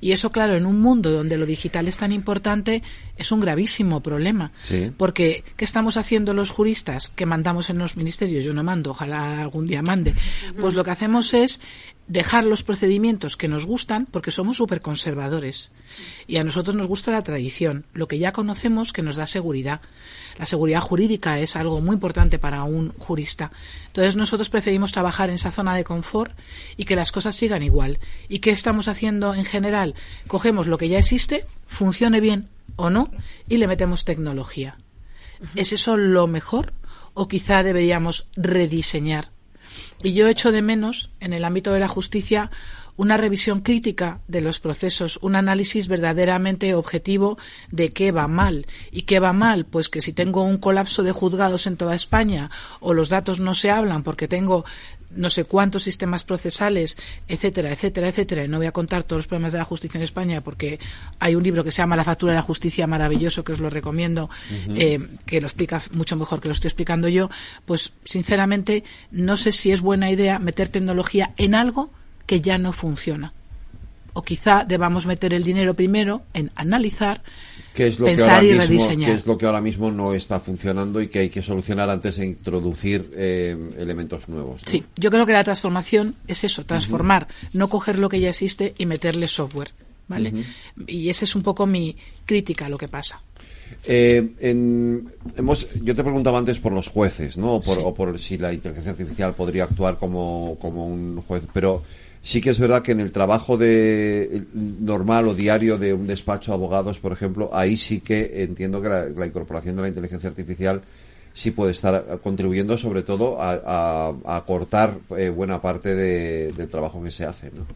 Y eso, claro, en un mundo donde lo digital es tan importante, es un gravísimo problema. Porque, ¿qué estamos haciendo los juristas que mandamos en los ministerios? Yo no mando, ojalá algún día mande. Pues lo que hacemos es dejar los procedimientos que nos gustan porque somos súper conservadores. Y a nosotros nos gusta la tradición, lo que ya conocemos que nos da seguridad. La seguridad jurídica es algo muy importante para un jurista. Entonces nosotros preferimos trabajar en esa zona de confort y que las cosas sigan igual. ¿Y qué estamos haciendo en general? Cogemos lo que ya existe, funcione bien o no, y le metemos tecnología. ¿Es eso lo mejor? ¿O quizá deberíamos rediseñar? Y yo echo de menos, en el ámbito de la justicia, una revisión crítica de los procesos, un análisis verdaderamente objetivo de qué va mal. ¿Y qué va mal? Pues que si tengo un colapso de juzgados en toda España o los datos no se hablan porque tengo no sé cuántos sistemas procesales, etcétera, etcétera, etcétera. Y no voy a contar todos los problemas de la justicia en España porque hay un libro que se llama La factura de la justicia maravilloso que os lo recomiendo, eh, que lo explica mucho mejor que lo estoy explicando yo. Pues sinceramente no sé si es buena idea meter tecnología en algo que ya no funciona. O quizá debamos meter el dinero primero en analizar, pensar y rediseñar. ¿Qué es lo que ahora mismo no está funcionando y que hay que solucionar antes de introducir eh, elementos nuevos? Sí, yo creo que la transformación es eso, transformar, no coger lo que ya existe y meterle software. ¿Vale? Y esa es un poco mi crítica a lo que pasa. Eh, hemos, yo te preguntaba antes por los jueces, ¿no? O por, o por si la inteligencia artificial podría actuar como, como un juez, pero Sí que es verdad que en el trabajo de normal o diario de un despacho de abogados, por ejemplo, ahí sí que entiendo que la incorporación de la inteligencia artificial sí puede estar contribuyendo sobre todo a, a, cortar eh, buena parte del trabajo que se hace. ¿no?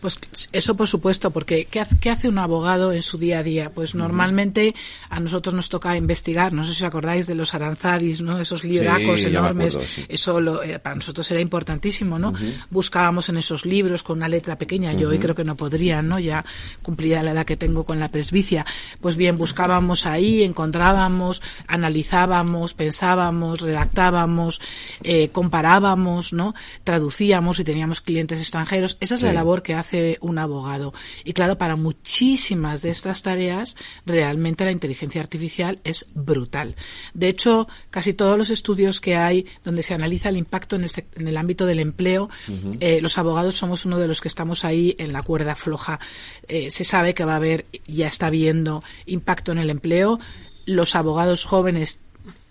Pues eso por supuesto, porque ¿qué hace, ¿qué hace, un abogado en su día a día? Pues normalmente a nosotros nos toca investigar, no sé si os acordáis de los aranzadis, ¿no? esos libracos enormes, eso eh, para nosotros era importantísimo, ¿no? Buscábamos en esos libros con una letra pequeña, yo hoy creo que no podría, ¿no? Ya cumplida la edad que tengo con la presbicia, pues bien, buscábamos ahí, encontrábamos, analizábamos, pensábamos, redactábamos, eh, comparábamos, ¿no? Traducíamos y teníamos clientes extranjeros. Esa es la labor que hace un abogado. Y claro, para muchísimas de estas tareas, realmente la inteligencia artificial es brutal. De hecho, casi todos los estudios que hay donde se analiza el impacto en el, ámbito del empleo, eh, los abogados somos uno de los que estamos ahí en la cuerda floja. Eh, se sabe que va a haber, ya está habiendo impacto en el empleo. Los abogados jóvenes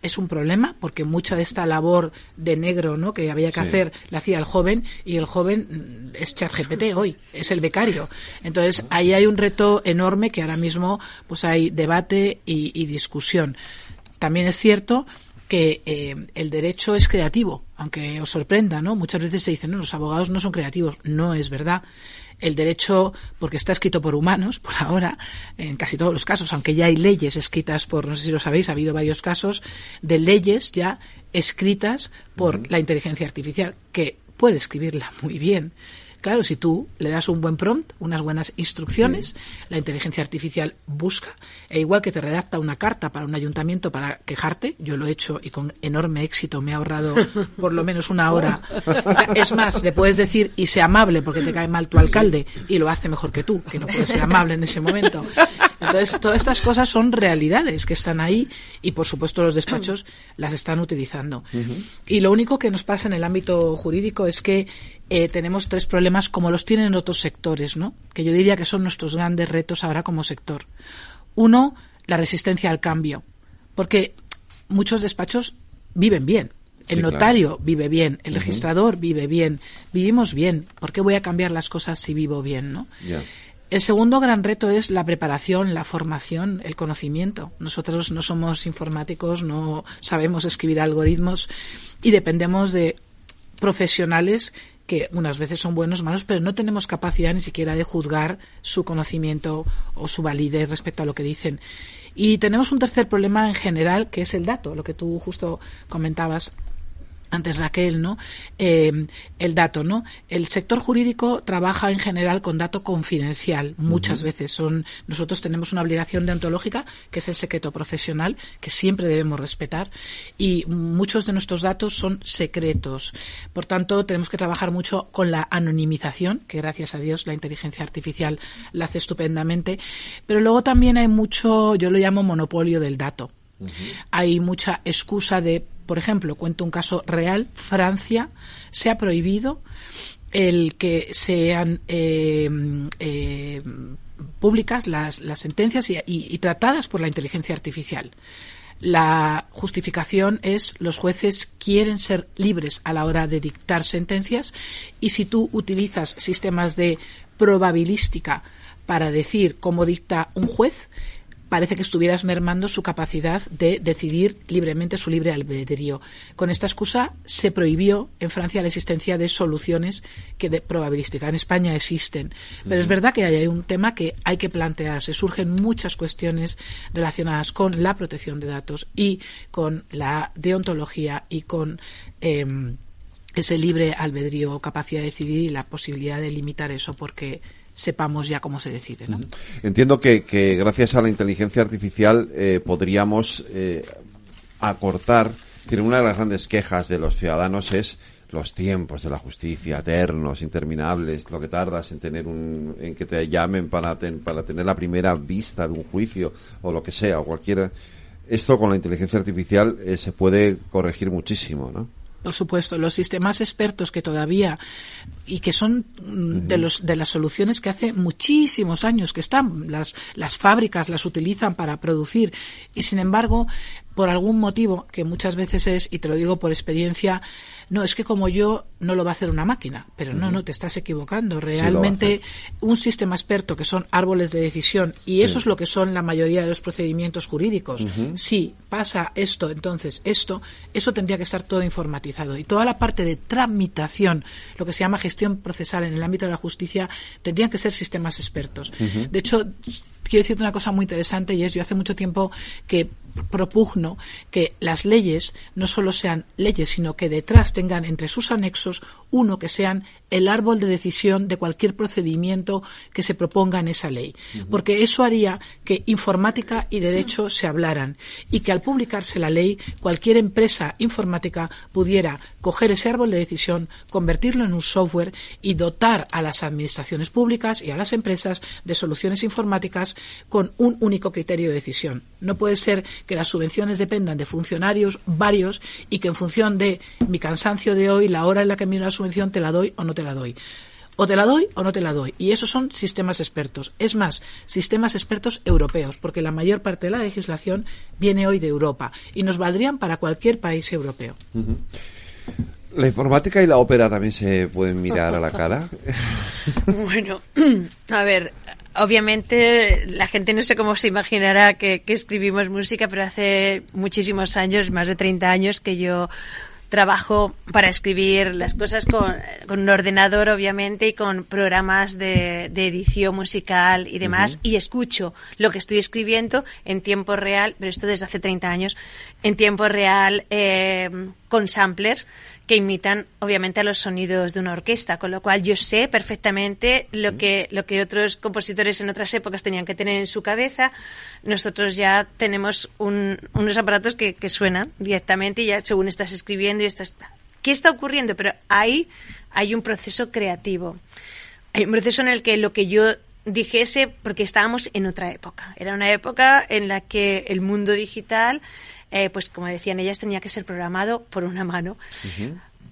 es un problema porque mucha de esta labor de negro ¿no? que había que hacer la hacía el joven y el joven mm, es ChatGPT hoy, es el becario. Entonces ahí hay un reto enorme que ahora mismo pues hay debate y, discusión. También es cierto que eh, el derecho es creativo, aunque os sorprenda, ¿no? Muchas veces se dice, no, los abogados no son creativos. No es verdad el derecho, porque está escrito por humanos, por ahora, en casi todos los casos, aunque ya hay leyes escritas por, no sé si lo sabéis, ha habido varios casos de leyes ya escritas por la inteligencia artificial, que puede escribirla muy bien, Claro, si tú le das un buen prompt, unas buenas instrucciones, la inteligencia artificial busca, e igual que te redacta una carta para un ayuntamiento para quejarte, yo lo he hecho y con enorme éxito me ha ahorrado por lo menos una hora. Es más, le puedes decir y sea amable porque te cae mal tu alcalde y lo hace mejor que tú, que no puedes ser amable en ese momento. Entonces, todas estas cosas son realidades que están ahí y, por supuesto, los despachos las están utilizando. Y lo único que nos pasa en el ámbito jurídico es que eh, tenemos tres problemas como los tienen en otros sectores, ¿no? Que yo diría que son nuestros grandes retos ahora como sector. Uno, la resistencia al cambio, porque muchos despachos viven bien. El notario vive bien, el registrador vive bien, vivimos bien. ¿Por qué voy a cambiar las cosas si vivo bien, no? El segundo gran reto es la preparación, la formación, el conocimiento. Nosotros no somos informáticos, no sabemos escribir algoritmos y dependemos de profesionales que unas veces son buenos, malos, pero no tenemos capacidad ni siquiera de juzgar su conocimiento o su validez respecto a lo que dicen. Y tenemos un tercer problema en general, que es el dato, lo que tú justo comentabas antes Raquel, ¿no? Eh, el dato, ¿no? El sector jurídico trabaja en general con dato confidencial. Muchas veces son nosotros tenemos una obligación deontológica que es el secreto profesional que siempre debemos respetar y muchos de nuestros datos son secretos. Por tanto, tenemos que trabajar mucho con la anonimización, que gracias a Dios la inteligencia artificial la hace estupendamente, pero luego también hay mucho, yo lo llamo monopolio del dato. Hay mucha excusa de por ejemplo, cuento un caso real, Francia se ha prohibido el que sean eh, eh, públicas las, sentencias y, tratadas por la inteligencia artificial. La justificación es los jueces quieren ser libres a la hora de dictar sentencias y si tú utilizas sistemas de probabilística para decir cómo dicta un juez, parece que estuvieras mermando su capacidad de decidir libremente su libre albedrío. Con esta excusa se prohibió en Francia la existencia de soluciones que de probabilística. En España existen. Pero es verdad que hay un tema que hay que plantearse. Surgen muchas cuestiones relacionadas con la protección de datos y con la deontología y con em, ese libre albedrío o capacidad de decidir y la posibilidad de limitar eso porque sepamos ya cómo se decide. ¿no? Entiendo que, que, gracias a la inteligencia artificial eh, podríamos eh, acortar. Una de las grandes quejas de los ciudadanos es los tiempos de la justicia, eternos, interminables, lo que tardas en tener un, en que te llamen para, para tener la primera vista de un juicio o lo que sea, o cualquiera. Esto con la inteligencia artificial eh, se puede corregir muchísimo, ¿no? Por supuesto, los sistemas expertos que todavía y que son mm, de los de las soluciones que hace muchísimos años que están las las fábricas las utilizan para producir y sin embargo por algún motivo que muchas veces es y te lo digo por experiencia no, es que como yo no lo va a hacer una máquina, pero no, no, te estás equivocando. Realmente un sistema experto que son árboles de decisión y eso es lo que son la mayoría de los procedimientos jurídicos. Si pasa esto, entonces esto, eso tendría que estar todo informatizado. Y toda la parte de tramitación, lo que se llama gestión procesal en el ámbito de la justicia, tendrían que ser sistemas expertos. De hecho, quiero decirte una cosa muy interesante y es yo hace mucho tiempo que propugno que las leyes no solo sean leyes, sino que detrás tengan entre sus anexos uno que sean el árbol de decisión de cualquier procedimiento que se proponga en esa ley. Porque eso haría que informática y derecho se hablaran y que al publicarse la ley cualquier empresa informática pudiera coger ese árbol de decisión, convertirlo en un software y dotar a las administraciones públicas y a las empresas de soluciones informáticas con un único criterio de decisión. No puede ser que las subvenciones dependan de funcionarios varios y que en función de mi cansancio de hoy, la hora en la que miro la subvención, te la doy o no te la doy. O te la doy o no te la doy. Y esos son sistemas expertos. Es más, sistemas expertos europeos, porque la mayor parte de la legislación viene hoy de Europa y nos valdrían para cualquier país europeo. ¿La informática y la ópera también se pueden mirar a la cara? bueno, a ver, obviamente la gente no sé cómo se imaginará que, que escribimos música, pero hace muchísimos años, más de 30 años, que yo trabajo para escribir las cosas con, un ordenador, obviamente, y con programas de, edición musical y demás, y escucho lo que estoy escribiendo en tiempo real, pero esto desde hace 30 años, en tiempo real eh, con samplers que imitan obviamente a los sonidos de una orquesta, con lo cual yo sé perfectamente lo que, lo que otros compositores en otras épocas tenían que tener en su cabeza. Nosotros ya tenemos unos aparatos que, que suenan directamente y ya según estás escribiendo y estás... ¿Qué está ocurriendo? Pero ahí hay un proceso creativo. Hay un proceso en el que lo que yo dijese, porque estábamos en otra época. Era una época en la que el mundo digital, eh, pues como decían ellas, tenía que ser programado por una mano.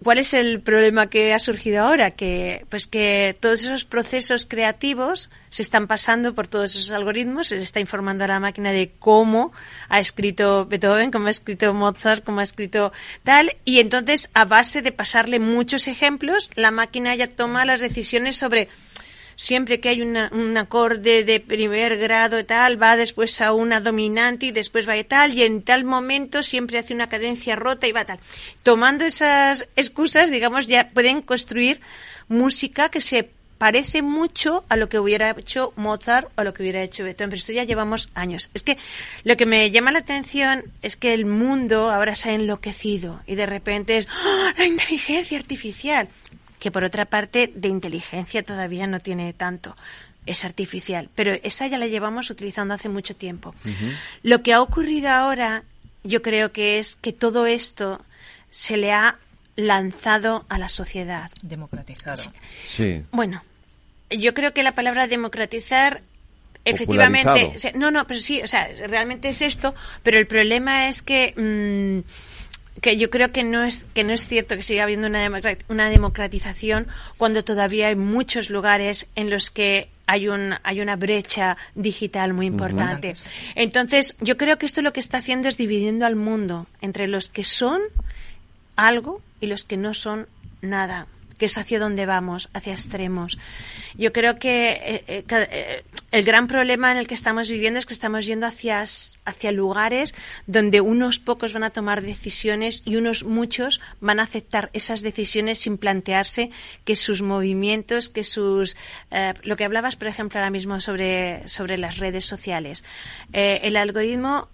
¿Cuál es el problema que ha surgido ahora? Que, pues que todos esos procesos creativos se están pasando por todos esos algoritmos, se está informando a la máquina de cómo ha escrito Beethoven, cómo ha escrito Mozart, cómo ha escrito tal, y entonces a base de pasarle muchos ejemplos, la máquina ya toma las decisiones sobre siempre que hay un acorde de primer grado y tal, va después a una dominante y después va y tal, y en tal momento siempre hace una cadencia rota y va tal. Tomando esas excusas, digamos, ya pueden construir música que se parece mucho a lo que hubiera hecho Mozart o lo que hubiera hecho Beethoven, pero esto ya llevamos años. Es que lo que me llama la atención es que el mundo ahora se ha enloquecido y de repente es ¡Ah! la inteligencia artificial que por otra parte de inteligencia todavía no tiene tanto. Es artificial, pero esa ya la llevamos utilizando hace mucho tiempo. Lo que ha ocurrido ahora, yo creo que es que todo esto se le ha lanzado a la sociedad. Democratizado. Sí. Bueno, yo creo que la palabra democratizar efectivamente no no pero sí o sea realmente es esto pero el problema es que mm, que yo creo que no es que no es cierto que siga habiendo una, una democratización cuando todavía hay muchos lugares en los que hay un hay una brecha digital muy importante. Entonces, yo creo que esto lo que está haciendo es dividiendo al mundo entre los que son algo y los que no son nada que es hacia donde vamos, hacia extremos. Yo creo que eh, eh, eh, el gran problema en el que estamos viviendo es que estamos yendo hacia, hacia lugares donde unos pocos van a tomar decisiones y unos muchos van a aceptar esas decisiones sin plantearse que sus movimientos, que sus... lo que hablabas, por ejemplo, ahora mismo sobre, sobre las redes sociales. el algoritmo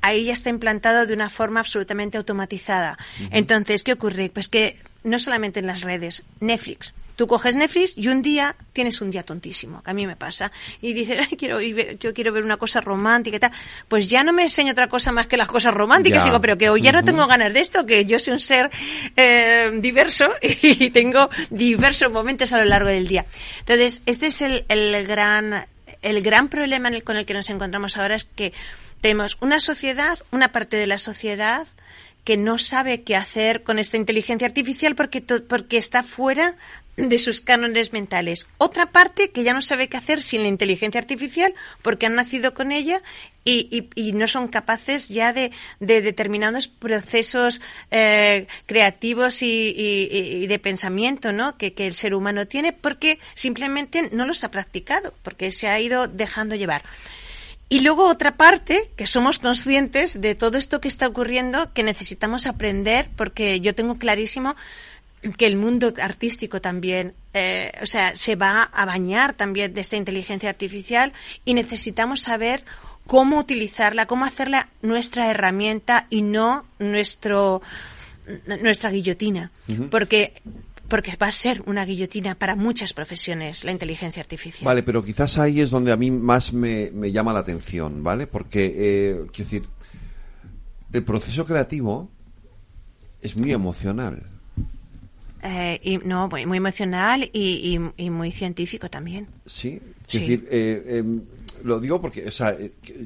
ahí ya está implantado de una forma absolutamente automatizada. Entonces, ¿qué ocurre? Pues que no solamente en las redes, Netflix. Tú coges Netflix y un día tienes un día tontísimo, que a mí me pasa, y dices, Ay, quiero, yo quiero ver una cosa romántica y tal. Pues ya no me enseño otra cosa más que las cosas románticas, digo, pero que hoy ya no tengo ganas de esto, que yo soy un ser eh, diverso y tengo diversos momentos a lo largo del día. Entonces, este es el, el gran el gran problema en el, con el que nos encontramos ahora es que tenemos una sociedad, una parte de la sociedad que no sabe qué hacer con esta inteligencia artificial porque, porque está fuera de sus cánones mentales. Otra parte que ya no sabe qué hacer sin la inteligencia artificial porque han nacido con ella y, y, no son capaces ya de, de determinados procesos eh, creativos y, y, de pensamiento ¿no? que, que el ser humano tiene porque simplemente no los ha practicado, porque se ha ido dejando llevar. Y luego otra parte, que somos conscientes de todo esto que está ocurriendo, que necesitamos aprender, porque yo tengo clarísimo que el mundo artístico también, eh, o sea, se va a bañar también de esta inteligencia artificial y necesitamos saber cómo utilizarla, cómo hacerla nuestra herramienta y no nuestro nuestra guillotina, porque porque va a ser una guillotina para muchas profesiones la inteligencia artificial. Vale, pero quizás ahí es donde a mí más me, llama la atención, ¿vale? Porque, eh, quiero decir, el proceso creativo es muy emocional. Eh, y, no, muy, muy emocional y, y, muy científico también. Sí, es decir, eh, em, lo digo porque, o sea,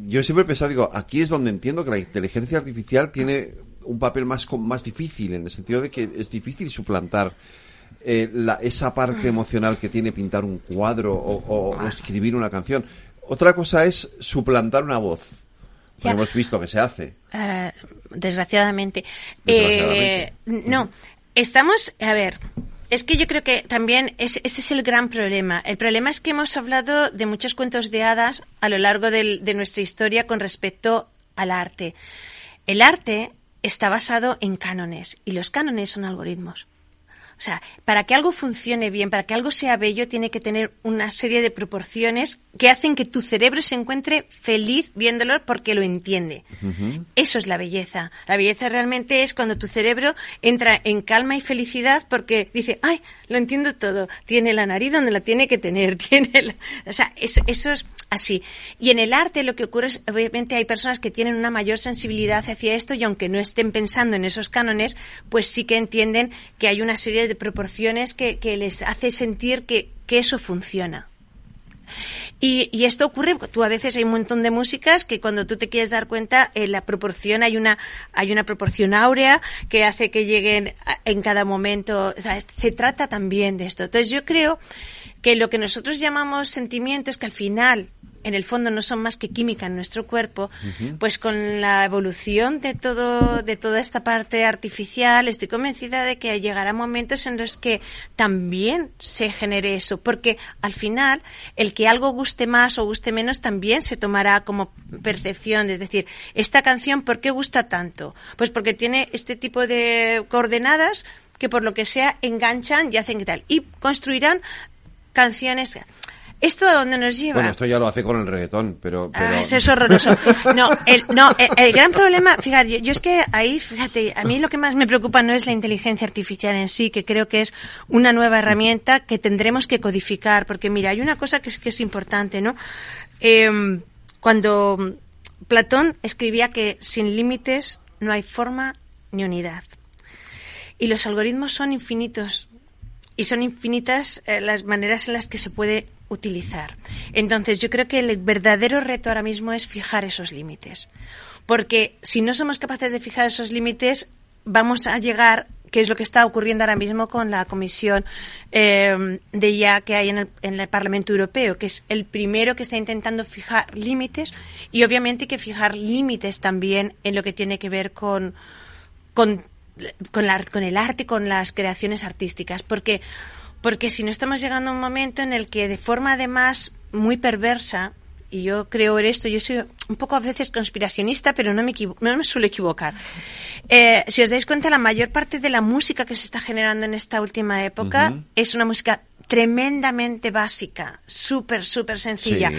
yo siempre he pensado, digo, aquí es donde entiendo que la inteligencia artificial tiene un papel más, más difícil, en el sentido de que es difícil suplantar eh, esa parte emocional que tiene pintar un cuadro o, ah. escribir una canción. Otra cosa es suplantar una voz. Hemos visto que se hace. Eh, desgraciadamente. Eh, no, estamos, a ver, es que yo creo que también ese es el gran problema. El problema es que hemos hablado de muchos cuentos de hadas a lo largo de nuestra historia con respecto al arte. El arte está basado en cánones y los cánones son algoritmos. O sea, para que algo funcione bien, para que algo sea bello, tiene que tener una serie de proporciones que hacen que tu cerebro se encuentre feliz viéndolo porque lo entiende. Eso es la belleza. La belleza realmente es cuando tu cerebro entra en calma y felicidad porque dice, ay, lo entiendo todo. Tiene la nariz donde la tiene que tener. Tiene O sea, eso, eso es así. Y en el arte lo que ocurre es, obviamente, hay personas que tienen una mayor sensibilidad hacia esto y aunque no estén pensando en esos cánones, pues sí que entienden que hay una serie de proporciones que, les hace sentir que, eso funciona. Y, esto ocurre, tú a veces hay un montón de músicas que cuando tú te quieres dar cuenta, en la proporción hay una, hay una proporción áurea que hace que lleguen en cada momento, o sea, se trata también de esto. Entonces yo creo que lo que nosotros llamamos sentimiento es que al final en el fondo no son más que química en nuestro cuerpo, pues con la evolución de todo, de toda esta parte artificial, estoy convencida de que llegará momentos en los que también se genere eso, porque al final el que algo guste más o guste menos también se tomará como percepción, es decir, esta canción, ¿por qué gusta tanto? Pues porque tiene este tipo de coordenadas que por lo que sea enganchan y hacen que tal. Y construirán canciones. ¿Esto a dónde nos lleva? Bueno, esto ya lo hace con el reggaetón, pero... Ah, es horroroso. No, el, no, el, gran problema, fíjate, yo, es que ahí, fíjate, a mí lo que más me preocupa no es la inteligencia artificial en sí, que creo que es una nueva herramienta que tendremos que codificar, porque mira, hay una cosa que es, que es importante, ¿no? Em, cuando Platón escribía que sin límites no hay forma ni unidad. Y los algoritmos son infinitos, y son infinitas eh, las maneras en las que se puede utilizar. Entonces, yo creo que el verdadero reto ahora mismo es fijar esos límites. Porque si no somos capaces de fijar esos límites, vamos a llegar, que es lo que está ocurriendo ahora mismo con la Comisión eh, de IA que hay en el, en el, Parlamento Europeo, que es el primero que está intentando fijar límites y obviamente hay que fijar límites también en lo que tiene que ver con, con con, la, con el arte, con las creaciones artísticas, porque, porque si no estamos llegando a un momento en el que de forma además muy perversa, y yo creo en esto, yo soy un poco a veces conspiracionista, pero no me, no me suelo equivocar. Eh, si os dais cuenta, la mayor parte de la música que se está generando en esta última época es una música tremendamente básica, súper, súper sencilla.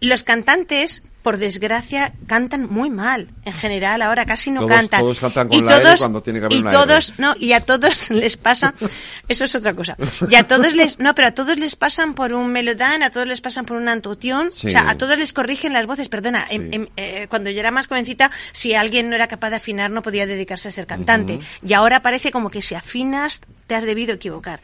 Los cantantes por desgracia, cantan muy mal en general. Ahora casi no cantan. Todos cantan con y la todos, cuando tiene que haber y todos, no, y a todos les pasa. Eso es otra cosa. Y a todos les, no, pero a todos les pasan por un melodán, a todos les pasan por un antotión. O sea, a todos les corrigen las voces. Perdona, eh, cuando yo era más jovencita, si alguien no era capaz de afinar, no podía dedicarse a ser cantante. Y ahora parece como que si afinas, te has debido equivocar.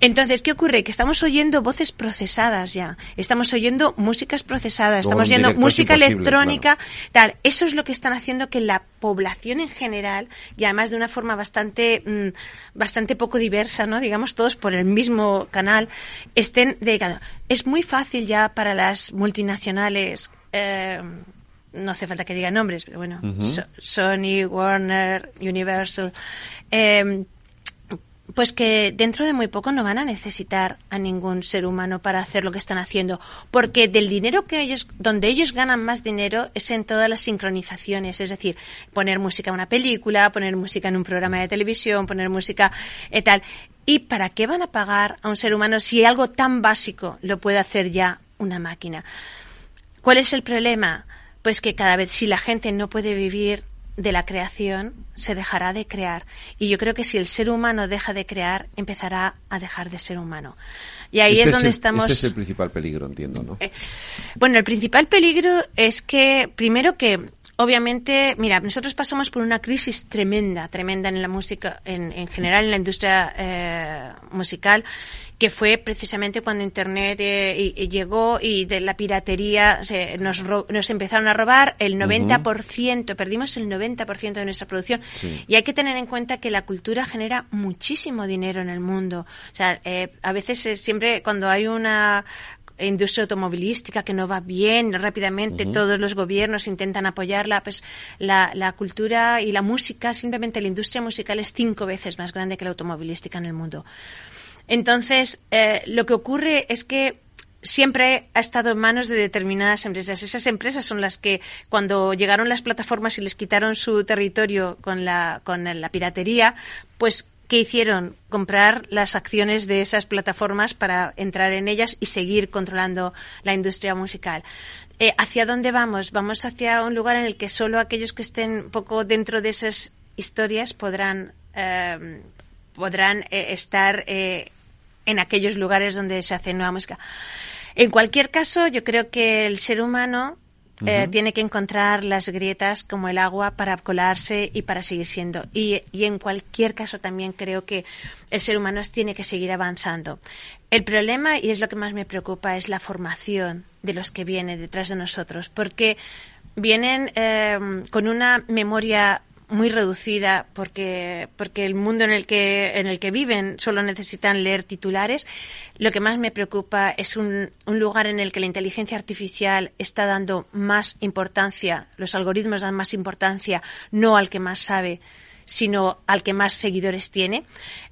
Entonces, ¿qué ocurre? Que estamos oyendo voces procesadas ya, estamos oyendo músicas procesadas, estamos oyendo música electrónica, tal. Eso es lo que están haciendo que la población en general, y además de una forma bastante, mm, bastante poco diversa, ¿no? Digamos, todos por el mismo canal, estén dedicados. Es muy fácil ya para las multinacionales, eh, no hace falta que diga nombres, pero bueno, Sony, Warner, Universal, eh, pues que dentro de muy poco no van a necesitar a ningún ser humano para hacer lo que están haciendo, porque del dinero que ellos, donde ellos ganan más dinero es en todas las sincronizaciones, es decir, poner música en una película, poner música en un programa de televisión, poner música eh, tal. ¿Y para qué van a pagar a un ser humano si algo tan básico lo puede hacer ya una máquina? ¿Cuál es el problema? Pues que cada vez si la gente no puede vivir de la creación se dejará de crear. Y yo creo que si el ser humano deja de crear, empezará a dejar de ser humano. Y ahí este es donde estamos. Este es el principal peligro, entiendo, ¿no? Eh, bueno, el principal peligro es que, primero que, obviamente, mira, nosotros pasamos por una crisis tremenda, tremenda en la música, en, en general en la industria eh, musical, que fue precisamente cuando Internet eh, llegó y de la piratería nos, nos empezaron a robar el 90%, perdimos el 90% de nuestra producción. Y hay que tener en cuenta que la cultura genera muchísimo dinero en el mundo. O sea, eh, a veces eh, siempre cuando hay una industria automovilística que no va bien rápidamente, todos los gobiernos intentan apoyarla, pues la, la, cultura y la música, simplemente la industria musical es cinco veces más grande que la automovilística en el mundo. Entonces, eh, lo que ocurre es que siempre ha estado en manos de determinadas empresas. Esas empresas son las que, cuando llegaron las plataformas y les quitaron su territorio con la, con la piratería, pues ¿qué hicieron? Comprar las acciones de esas plataformas para entrar en ellas y seguir controlando la industria musical. Eh, ¿Hacia dónde vamos? Vamos hacia un lugar en el que solo aquellos que estén un poco dentro de esas historias podrán, eh, podrán eh, estar en aquellos lugares donde se hace nueva música. En cualquier caso, yo creo que el ser humano tiene que encontrar las grietas como el agua para colarse y para seguir siendo. Y, y, en cualquier caso también creo que el ser humano tiene que seguir avanzando. El problema, y es lo que más me preocupa, es la formación de los que vienen detrás de nosotros, porque vienen eh, con una memoria muy reducida porque porque el mundo en el que en el que viven solo necesitan leer titulares. Lo que más me preocupa es un, un lugar en el que la inteligencia artificial está dando más importancia los algoritmos dan más importancia no al que más sabe sino al que más seguidores tiene.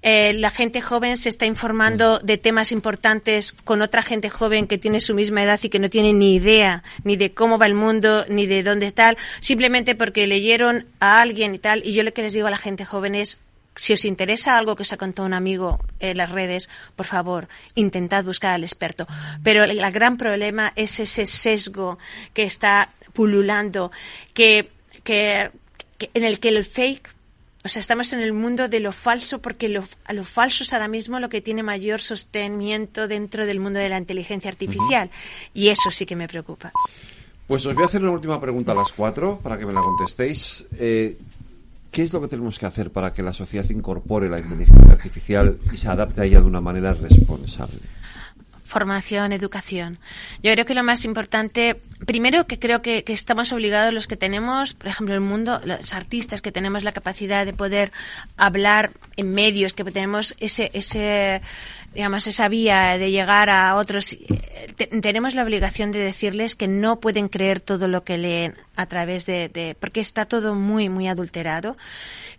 Eh, la gente joven se está informando de temas importantes con otra gente joven que tiene su misma edad y que no tiene ni idea ni de cómo va el mundo, ni de dónde tal, simplemente porque leyeron a alguien y tal. Y yo lo que les digo a la gente joven es si os interesa algo que os ha contado un amigo en las redes, por favor, intentad buscar al experto. Pero el, gran problema es ese sesgo que está pululando, que, que en el que el fake o sea, estamos en el mundo de lo falso porque lo, a lo falso es ahora mismo lo que tiene mayor sostenimiento dentro del mundo de la inteligencia artificial. Y eso sí que me preocupa. Pues os voy a hacer una última pregunta a las cuatro para que me la contestéis. Eh, ¿Qué es lo que tenemos que hacer para que la sociedad incorpore la inteligencia artificial y se adapte a ella de una manera responsable? Formación, educación. Yo creo que lo más importante, primero que creo que, estamos obligados los que tenemos, por ejemplo, el mundo, los artistas que tenemos la capacidad de poder hablar en medios, que tenemos ese, ese digamos, esa vía de llegar a otros, tenemos la obligación de decirles que no pueden creer todo lo que leen a través de, de porque está todo muy, muy adulterado,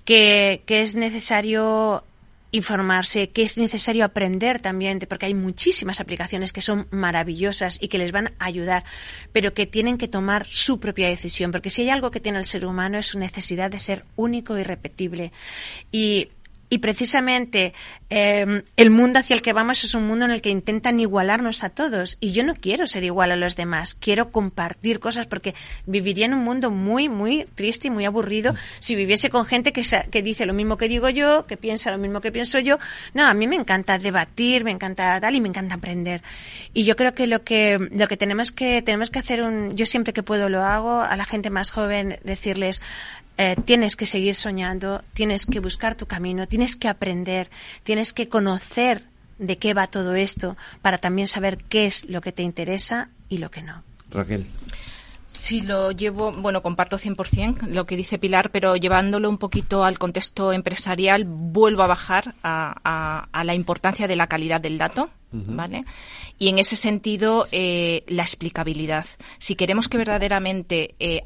que, que es necesario informarse, que es necesario aprender también, porque hay muchísimas aplicaciones que son maravillosas y que les van a ayudar, pero que tienen que tomar su propia decisión, porque si hay algo que tiene el ser humano es su necesidad de ser único y repetible. Y y precisamente em, el mundo hacia el que vamos es un mundo en el que intentan igualarnos a todos. Y yo no quiero ser igual a los demás. Quiero compartir cosas porque viviría en un mundo muy, muy triste y muy aburrido si viviese con gente que, que dice lo mismo que digo yo, que piensa lo mismo que pienso yo. No, a mí me encanta debatir, me encanta tal y me encanta aprender. Y yo creo que lo que, lo que tenemos que, tenemos que hacer un, yo siempre que puedo lo hago, a la gente más joven decirles, eh, tienes que seguir soñando, tienes que buscar tu camino, tienes que aprender, tienes que conocer de qué va todo esto para también saber qué es lo que te interesa y lo que no. Raquel. Sí, lo llevo, bueno, comparto 100% lo que dice Pilar, pero llevándolo un poquito al contexto empresarial, vuelvo a bajar a, la importancia de la calidad del dato, ¿vale? Y en ese sentido, eh, la explicabilidad. Si queremos que verdaderamente eh,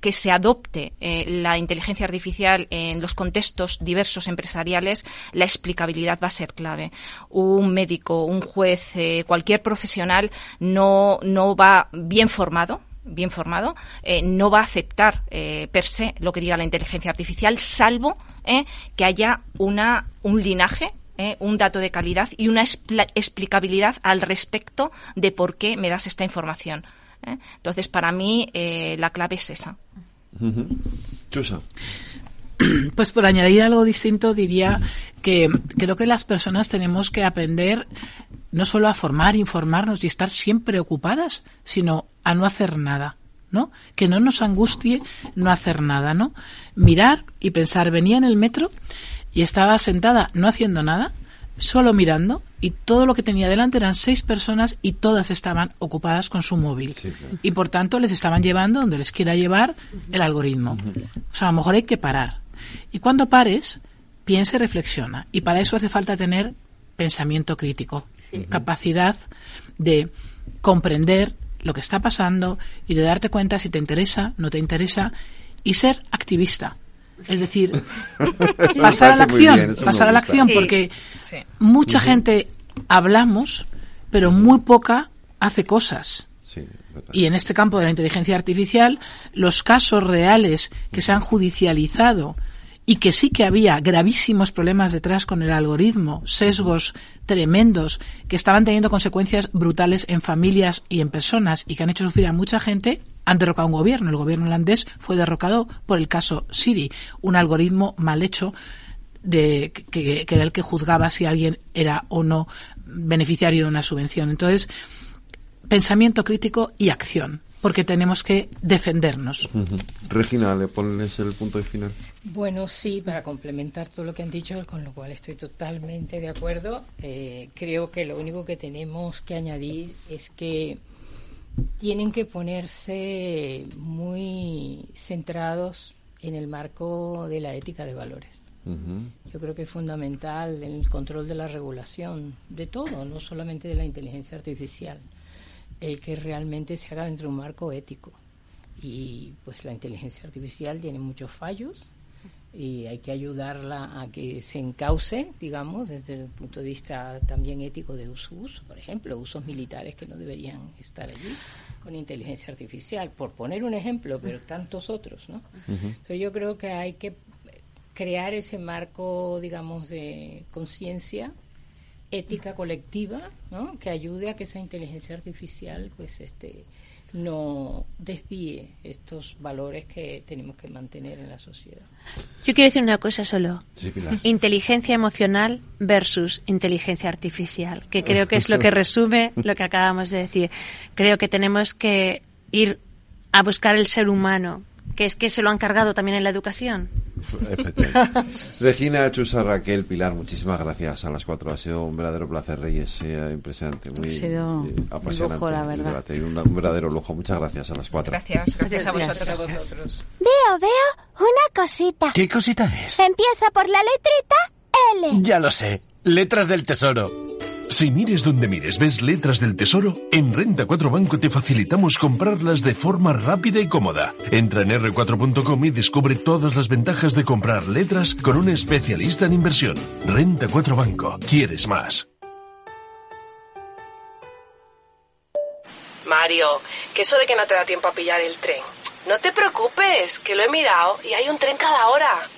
que se adopte eh, la inteligencia artificial en los contextos diversos empresariales, la explicabilidad va a ser clave. Un médico, un juez, eh, cualquier profesional no, no va bien formado bien formado, eh, no va a aceptar per se lo que diga la inteligencia artificial, salvo que haya una, un linaje un dato de calidad y una explicabilidad al respecto de por qué me das esta información. ¿Eh? Entonces, para mí, eh, la clave es esa. Pues por añadir algo distinto, diría que creo que las personas tenemos que aprender no solo a formar, informarnos y estar siempre ocupadas, sino a no hacer nada. ¿no? Que no nos angustie no hacer nada, ¿no? Mirar y pensar, venía en el metro y estaba sentada no haciendo nada, solo mirando y todo lo que tenía delante eran seis personas y todas estaban ocupadas con su móvil. Y por tanto les estaban llevando donde les quiera llevar el algoritmo. O sea, a lo mejor hay que parar. Y cuando pares, piensa y reflexiona. Y para eso hace falta tener pensamiento crítico, capacidad de comprender lo que está pasando y de darte cuenta si te interesa, no te interesa y ser activista. Es decir, pasar a la acción, pasar a la acción, porque mucha gente hablamos, pero muy poca hace cosas. y en este campo de la inteligencia artificial, los casos reales que se han judicializado y que sí que había gravísimos problemas detrás con el algoritmo, sesgos tremendos que estaban teniendo consecuencias brutales en familias y en personas y que han hecho sufrir a mucha gente, han derrocado un gobierno. El gobierno holandés fue derrocado por el caso Siri, un algoritmo mal hecho de, que, que era el que juzgaba si alguien era o no beneficiario de una subvención. Entonces, pensamiento crítico y acción porque tenemos que defendernos. Regina, ¿le pones el punto de final? Bueno, sí, para complementar todo lo que han dicho, con lo cual estoy totalmente de acuerdo. Eh, creo que lo único que tenemos que añadir es que tienen que ponerse muy centrados en el marco de la ética de valores. Yo creo que es fundamental el control de la regulación, de todo, no solamente de la inteligencia artificial el que realmente se haga dentro de un marco ético. Y pues la inteligencia artificial tiene muchos fallos y hay que ayudarla a que se encauce, digamos, desde el punto de vista también ético de su uso, por ejemplo, usos militares que no deberían estar allí con inteligencia artificial, por poner un ejemplo, pero tantos otros, ¿no? Entonces yo creo que hay que crear ese marco, digamos, de conciencia ética colectiva ¿no? que ayude a que esa inteligencia artificial pues este no desvíe estos valores que tenemos que mantener en la sociedad. Yo quiero decir una cosa solo. inteligencia emocional versus inteligencia artificial, que creo que es lo que resume lo que acabamos de decir. Creo que tenemos que ir a buscar el ser humano, que es que se lo han cargado también en la educación. Regina, Chusa, Raquel, Pilar, muchísimas gracias a las cuatro. Ha sido un verdadero placer, Reyes. impresionante, muy ha sido eh, apasionante. Lujo, la verdad. Un, verdadero lujo. Muchas gracias a las cuatro. Gracias, gracias, a vosotros. Veo, veo una cosita. ¿Qué cosita es? Empieza por la letrita L. Ya lo sé. Letras del Tesoro. Si mires donde mires ves letras del tesoro, en Renta 4 Banco te facilitamos comprarlas de forma rápida y cómoda. Entra en r4.com y descubre todas las ventajas de comprar letras con un especialista en inversión. Renta 4 Banco. ¿Quieres más? Mario, que eso de que no te da tiempo a pillar el tren. No te preocupes, que lo he mirado y hay un tren cada hora.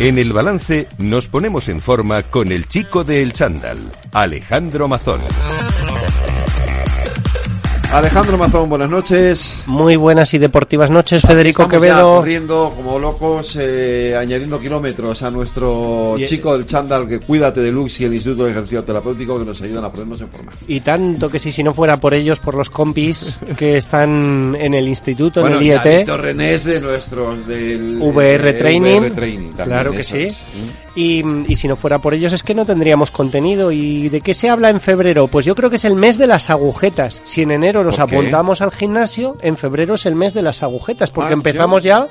En el balance nos ponemos en forma con el chico del chándal, Alejandro Mazón. Alejandro Mazón, buenas noches. Muy buenas y deportivas noches, Federico Quevedo. Corriendo como locos, eh, añadiendo kilómetros a nuestro Y- chico del chándal que cuídate de Lux y el Instituto de Ejercicio Terapéutico que nos ayudan a ponernos en forma. Y tanto que sí, si no fuera por ellos, por los compis que están en el instituto, bueno, en el y IET. Víctor René es de nuestros del VR eh, Training, VR Training claro que sí. es. Y, y si no fuera por ellos es que no tendríamos contenido. ¿Y de qué se habla en febrero? Pues yo creo que es el mes de las agujetas. Si en enero nos apuntamos al gimnasio, en febrero es el mes de las agujetas, porque Ah, empezamos ya...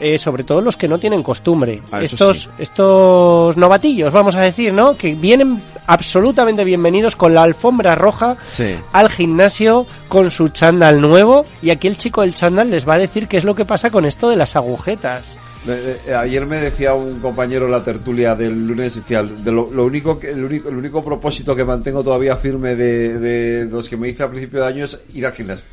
eh, sobre todo los que no tienen costumbre. Ah, estos, sí. estos novatillos, vamos a decir, ¿no? Que vienen absolutamente bienvenidos con la alfombra roja Sí. al gimnasio con su chándal nuevo y aquí el chico del chándal les va a decir qué es lo que pasa con esto de las agujetas. Eh, eh, ayer me decía un compañero en la tertulia del lunes, decía, de lo, lo único que, el único, el único propósito que mantengo todavía firme de, de los que me hice a principio de año es ir al gimnasio.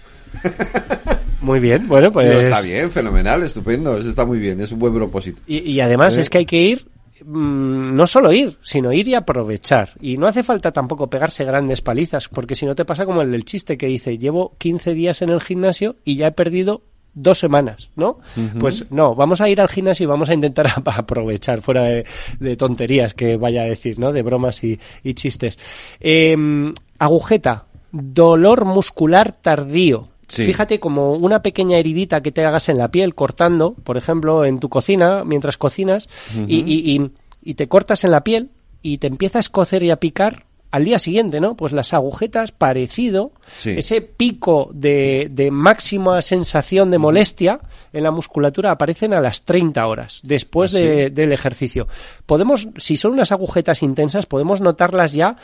Muy bien, bueno, pues... Está bien, fenomenal, estupendo, eso está muy bien, es un buen propósito. Y, y además ¿Eh? es que hay que ir, mm, no solo ir, sino ir y aprovechar. Y no hace falta tampoco pegarse grandes palizas, porque si no te pasa como el del chiste que dice, llevo 15 días en el gimnasio y ya he perdido dos semanas, ¿no? Pues no, vamos a ir al gimnasio y vamos a intentar ap- aprovechar, fuera de, de tonterías que vaya a decir, ¿no? De bromas y, y chistes. Em, agujeta, dolor muscular tardío. Sí. Fíjate como una pequeña heridita que te hagas en la piel cortando, por ejemplo, en tu cocina, mientras cocinas, y- y- y te cortas en la piel y te empieza a escocer y a picar al día siguiente, ¿no? Pues las agujetas, parecido, Sí. ese pico de, de máxima sensación de molestia en la musculatura aparecen a las 30 horas después ¿Ah, de- del ejercicio. Podemos, si son unas agujetas intensas, podemos notarlas ya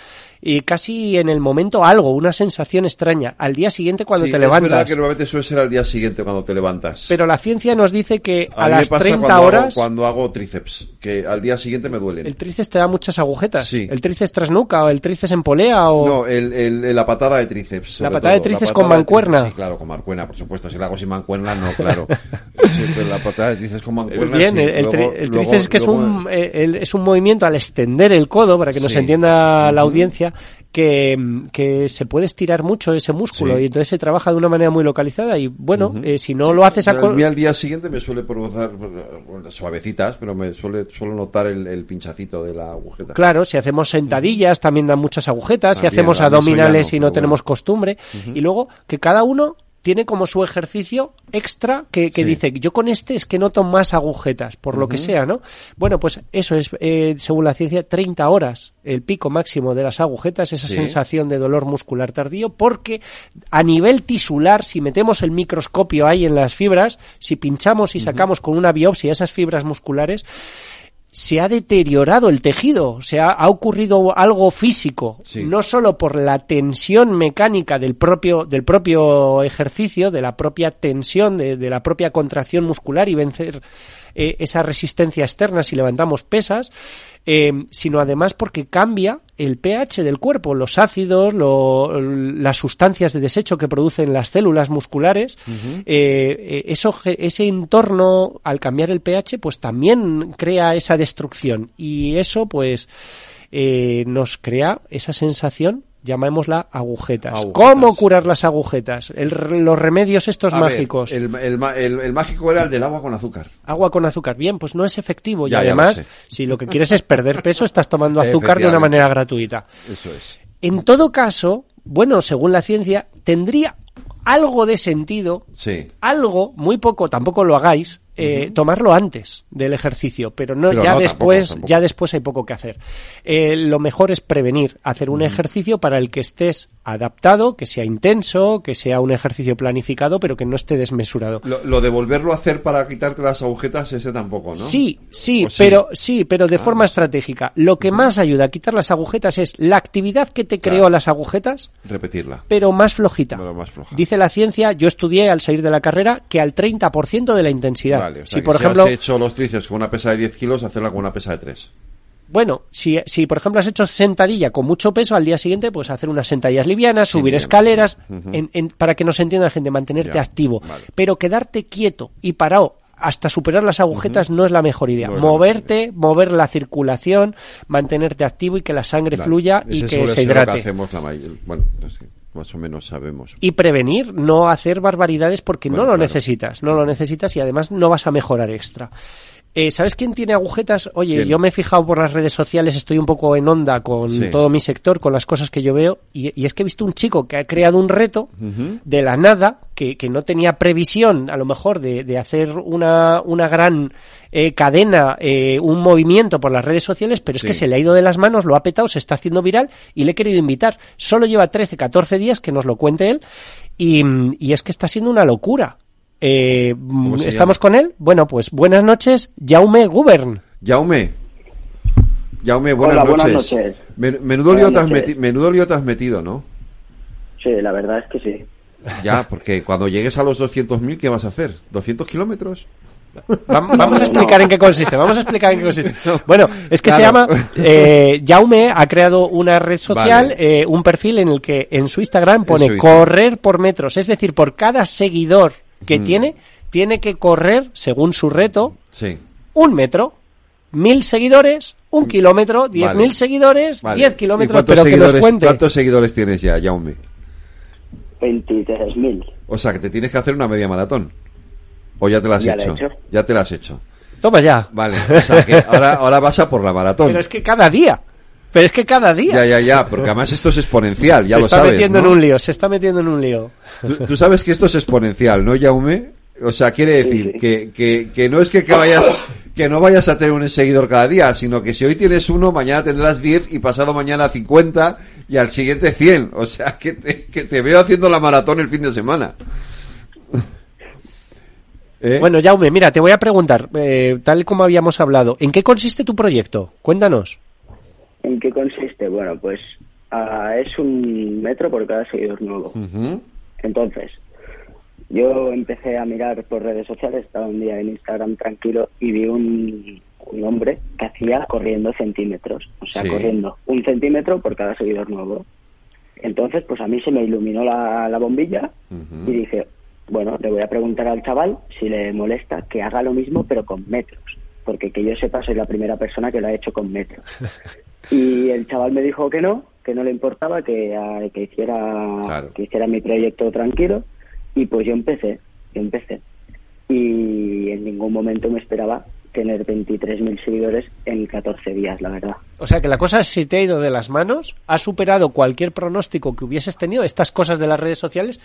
y casi en el momento algo, una sensación extraña. Al día siguiente cuando Sí, te Es verdad levantas. que normalmente suele ser al día siguiente cuando te levantas. Pero la ciencia nos dice que a, me las pasa 30 cuando horas Hago, cuando hago tríceps, que al día siguiente me duelen. el tríceps te da muchas agujetas. Sí. El tríceps trasnuca o el tríceps en polea o... No, el, el- la patada de tríceps. La patada de todo. tríceps La con patada de mancuerna. tríceps, Sí, claro, con mancuerna, por supuesto. Si la hago sin mancuerna, no, claro. Sí, pero la patada de tríceps con mancuerna. Bien, sí. el, Luego- el tríceps es que es luego- un, eh, el- es un movimiento al extender el codo, para que nos entienda la audiencia, que, que se puede estirar mucho ese músculo Sí. y entonces se trabaja de una manera muy localizada y bueno, eh, si no lo haces a... Mí al día siguiente me suele provocar bueno, suavecitas, pero me suele suelo notar el, el pinchacito de la agujeta. Claro, si hacemos sentadillas también dan muchas agujetas, si hacemos abdominales no, y no tenemos bueno. costumbre, y luego que cada uno tiene como su ejercicio extra que, que Sí. dice, yo con este es que noto más agujetas, por lo que sea, ¿no? Bueno, pues eso es, eh, según la ciencia, 30 horas, el pico máximo de las agujetas, esa Sí. sensación de dolor muscular tardío, porque a nivel tisular, si metemos el microscopio ahí en las fibras, si pinchamos y sacamos con una biopsia esas fibras musculares, se ha deteriorado el tejido, o sea, ha ocurrido algo físico, Sí. no solo por la tensión mecánica del propio, del propio ejercicio, de la propia tensión, de, de la propia contracción muscular y vencer eh, esa resistencia externa si levantamos pesas, eh, sino además porque cambia el pH del cuerpo, los ácidos, lo- las sustancias de desecho que producen las células musculares, eh, eh, eso, ese entorno, al cambiar el pH, pues también crea esa destrucción. Y eso, pues, eh, nos crea esa sensación, llamémosla agujetas. Agujetas. ¿Cómo curar las agujetas? El los remedios estos A mágicos. el, el ma- el- el mágico era el del agua con azúcar. Agua con azúcar. Bien, pues no es efectivo. Ya, y lo además, si lo que quieres es perder peso, estás tomando azúcar de una manera gratuita. Eso es. En todo caso, bueno, según la ciencia, tendría algo de sentido, Sí. algo, muy poco, tampoco lo hagáis, eh, tomarlo antes del ejercicio, pero no Pero ya no, después, tampoco, tampoco. ya después hay poco que hacer. Eh, lo mejor es prevenir, hacer un ejercicio para el que estés adaptado, que sea intenso, que sea un ejercicio planificado, pero que no esté desmesurado. Lo, lo de volverlo a hacer para quitarte las agujetas, ese tampoco, ¿no? Sí, sí, ¿O sí? pero sí, pero de Ah. forma estratégica. Lo que más ayuda a quitar las agujetas es la actividad que te creó las agujetas, Repetirla. pero más flojita. Pero más floja. Dice la ciencia, yo estudié al salir de la carrera que al 30% de la intensidad. Vale, o sea si que por si ejemplo, has hecho los tríceps con una pesa de 10 kilos, hacerla con una pesa de 3. bueno, si, si por ejemplo has hecho sentadilla con mucho peso, al día siguiente pues hacer unas sentadillas livianas, subir bien, escaleras, sí. Ujú. en- en- para que nos entienda la gente, mantenerte Ya, activo. vale. Pero quedarte quieto y parado hasta superar las agujetas no es la mejor idea. No Moverte, mover la circulación, mantenerte activo y que la sangre Vale. fluya y que se lo hidrate. que hacemos la mayor. Bueno, no sé. Más o menos sabemos. Y prevenir, no hacer barbaridades porque no lo necesitas, no lo necesitas y además no vas a mejorar extra. Eh, ¿Sabes quién tiene agujetas? Oye, yo me he fijado por las redes sociales, estoy un poco en onda con todo mi sector, con las cosas que yo veo, y, es que he visto un chico que ha creado un reto de la nada, que, no tenía previsión, a lo mejor, de, hacer una, una gran eh, cadena, eh, un movimiento por las redes sociales, pero es que se le ha ido de las manos, lo ha petado, se está haciendo viral y le he querido invitar. Solo lleva 13, 14 días, que nos lo cuente él, y, y es que está siendo una locura. Eh, ¿Estamos con él? Bueno, pues buenas noches, Jaume Gubern. Jaume. Jaume, buenas, noches. Menudo, lío te has metido, ¿no? Sí, la verdad es que sí. Ya, porque cuando llegues a los 200.000, ¿qué vas a hacer? ¿200 kilómetros? Vamos a explicar en qué consiste. Vamos a explicar en qué consiste. Bueno, es que se llama eh, Jaume ha creado una red social, eh, un perfil en el que en su Instagram pone correr por metros, es decir, por cada seguidor que tiene, tiene que correr, según su reto, un metro, mil seguidores, un mm, kilómetro, diez mil seguidores, diez kilómetros, pero que nos cuente. ¿Cuántos seguidores tienes ya, Jaume? 23.000. O sea, que te tienes que hacer una media maratón. ¿O ya te la has hecho? Ya te la has hecho. Toma ya. Vale, o sea, que ahora, ahora vas a por la maratón. Pero es que cada día. Pero es que cada día. Ya, ya, ya, porque además esto es exponencial, ya lo sabes. Se está metiendo en un lío, se está metiendo en un lío. Tú, sabes que esto es exponencial, ¿no, Jaume? O sea, quiere decir Que, que, que, no es que, vayas, que no vayas a tener un seguidor cada día, sino que si hoy tienes uno, mañana tendrás 10 y pasado mañana 50 y al siguiente 100. O sea, que te, que te veo haciendo la maratón el fin de semana. ¿Eh? Bueno, Jaume, mira, te voy a preguntar, eh, tal como habíamos hablado, ¿en qué consiste tu proyecto? Cuéntanos. ¿En qué consiste? Bueno, pues ah, es un metro por cada seguidor nuevo. Entonces, yo empecé a mirar por redes sociales, estaba un día en Instagram tranquilo y vi un, hombre que hacía corriendo centímetros, o sea, corriendo un centímetro por cada seguidor nuevo. Entonces, pues a mí se me iluminó la, bombilla y dije, bueno, le voy a preguntar al chaval si le molesta que haga lo mismo pero con metros, porque que yo sepa soy la primera persona que lo ha hecho con metros. Y el chaval me dijo que no, que no le importaba, que, ah, que hiciera que hiciera mi proyecto tranquilo y pues yo empecé, yo empecé. Y en ningún momento me esperaba tener 23.000 seguidores en 14 días, la verdad. O sea que la cosa si te ha ido de las manos, ha superado cualquier pronóstico que hubieses tenido, estas cosas de las redes sociales,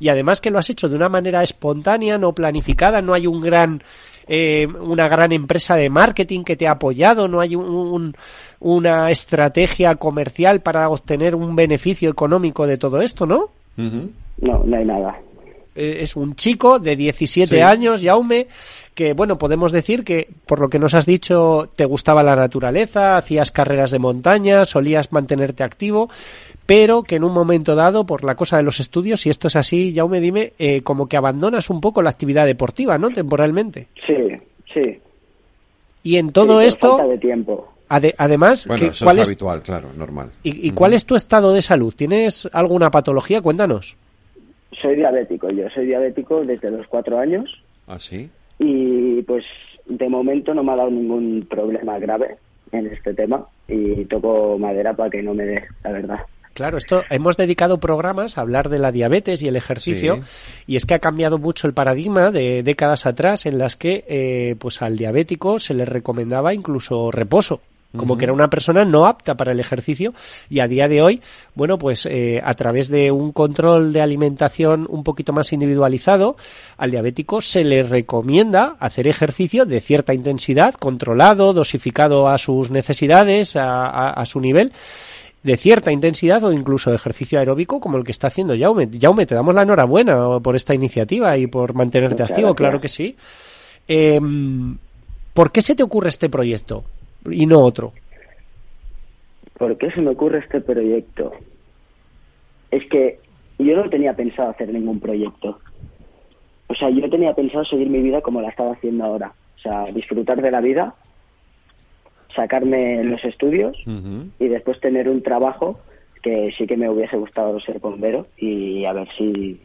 y además que lo has hecho de una manera espontánea, no planificada, no hay un gran eh, una gran empresa de marketing que te ha apoyado, no hay un, una estrategia comercial para obtener un beneficio económico de todo esto, ¿no? No, no hay nada. Eh, es un chico de 17 años, Jaume, que bueno, podemos decir que por lo que nos has dicho te gustaba la naturaleza, hacías carreras de montaña, solías mantenerte activo, pero que en un momento dado, por la cosa de los estudios, si esto es así, Jaume, dime, eh, como que abandonas un poco la actividad deportiva, ¿no? Temporalmente. Sí, sí. Y en todo esto... Falta de tiempo. además, bueno, eso es habitual, claro, normal. ¿Y, cuál es tu estado de salud? ¿Tienes alguna patología? Cuéntanos. Soy diabético, yo soy diabético desde los cuatro años. ¿Ah, sí? Y pues de momento no me ha dado ningún problema grave en este tema y toco madera para que no me dé, la verdad. Claro, esto hemos dedicado programas a hablar de la diabetes y el ejercicio y es que ha cambiado mucho el paradigma de décadas atrás en las que eh, pues al diabético se le recomendaba incluso reposo como que era una persona no apta para el ejercicio y a día de hoy, bueno, pues eh, a través de un control de alimentación un poquito más individualizado, al diabético se le recomienda hacer ejercicio de cierta intensidad, controlado, dosificado a sus necesidades, a, su nivel de cierta intensidad o incluso ejercicio aeróbico como el que está haciendo Jaume. Jaume, te damos la enhorabuena por esta iniciativa y por mantenerte activo, claro que sí. Em, ¿Por qué se te ocurre este proyecto? y no otro? ¿Por qué se me ocurre este proyecto? Es que yo no tenía pensado hacer ningún proyecto. O sea, yo tenía pensado seguir mi vida como la estaba haciendo ahora. O sea, disfrutar de la vida, sacarme los estudios y después tener un trabajo que sí que me hubiese gustado ser bombero y a ver si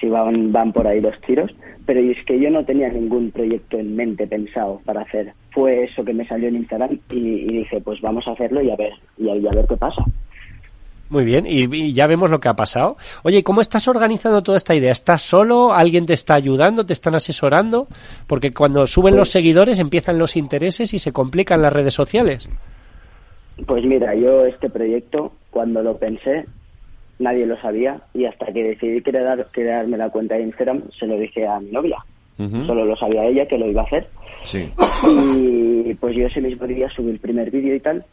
si van, van por ahí los tiros, pero es que yo no tenía ningún proyecto en mente pensado para hacer. Fue eso que me salió en Instagram y, dije, pues vamos a hacerlo y a ver, y a, ver qué pasa. Muy bien, y, ya vemos lo que ha pasado. Oye, ¿cómo estás organizando toda esta idea? ¿Estás solo? ¿Alguien te está ayudando? ¿Te están asesorando? Porque cuando suben los seguidores empiezan los intereses y se complican las redes sociales. Pues mira, yo este proyecto, cuando lo pensé, nadie lo sabía y hasta que decidí crear, crearme la cuenta de Instagram, se lo dije a mi novia. Solo lo sabía ella que lo iba a hacer. Sí. Y pues yo ese mismo día subí el primer vídeo y tal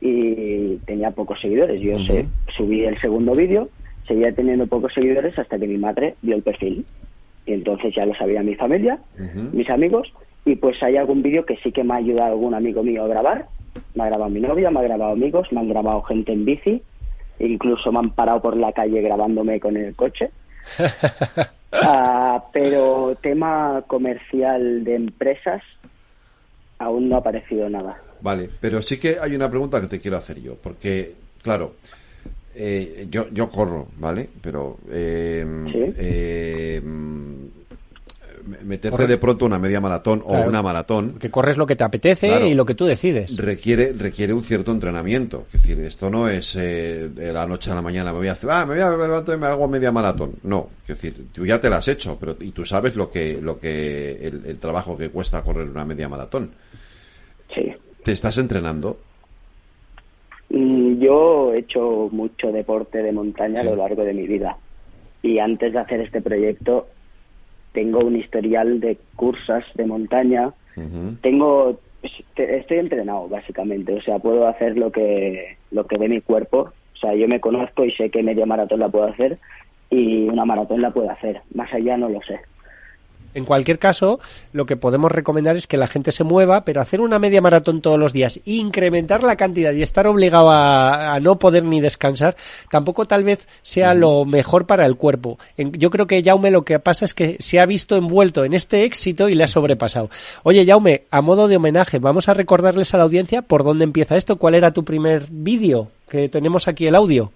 y tenía pocos seguidores. Yo sé, subí el segundo vídeo, seguía teniendo pocos seguidores hasta que mi madre vio el perfil. Y entonces ya lo sabía mi familia, mis amigos, y pues hay algún vídeo que sí que me ha ayudado algún amigo mío a grabar. Me ha grabado mi novia, me ha grabado amigos, me han grabado gente en bici, incluso me han parado por la calle grabándome con el coche. Ah, pero tema comercial de empresas aún no ha aparecido nada. Vale, pero sí que hay una pregunta que te quiero hacer yo, porque, claro, eh, yo, yo corro, ¿vale? Pero eh, eh, meterte de pronto una media maratón o una maratón. Que corres lo que te apetece y lo que tú decides. Requiere, requiere un cierto entrenamiento. Es decir, esto no es de la noche a la mañana me voy a hacer, ah, me voy a levantar y me hago media maratón. No, es decir, tú ya te la has hecho, pero y tú sabes lo que, lo que, el, el trabajo que cuesta correr una media maratón. Sí. ¿Te estás entrenando? Mm, yo he hecho mucho deporte de montaña a lo largo de mi vida. Y antes de hacer este proyecto, tengo un historial de cursas de montaña. Tengo estoy entrenado básicamente, o sea, puedo hacer lo que lo que ve mi cuerpo, o sea, yo me conozco y sé que media maratón la puedo hacer y una maratón la puedo hacer, más allá no lo sé. En cualquier caso, lo que podemos recomendar es que la gente se mueva, pero hacer una media maratón todos los días, incrementar la cantidad y estar obligado a, no poder ni descansar, tampoco tal vez sea lo mejor para el cuerpo. yo creo que Jaume lo que pasa es que se ha visto envuelto en este éxito y le ha sobrepasado. Oye, Jaume, a modo de homenaje, vamos a recordarles a la audiencia por dónde empieza esto. ¿Cuál era tu primer vídeo? Que tenemos aquí el audio.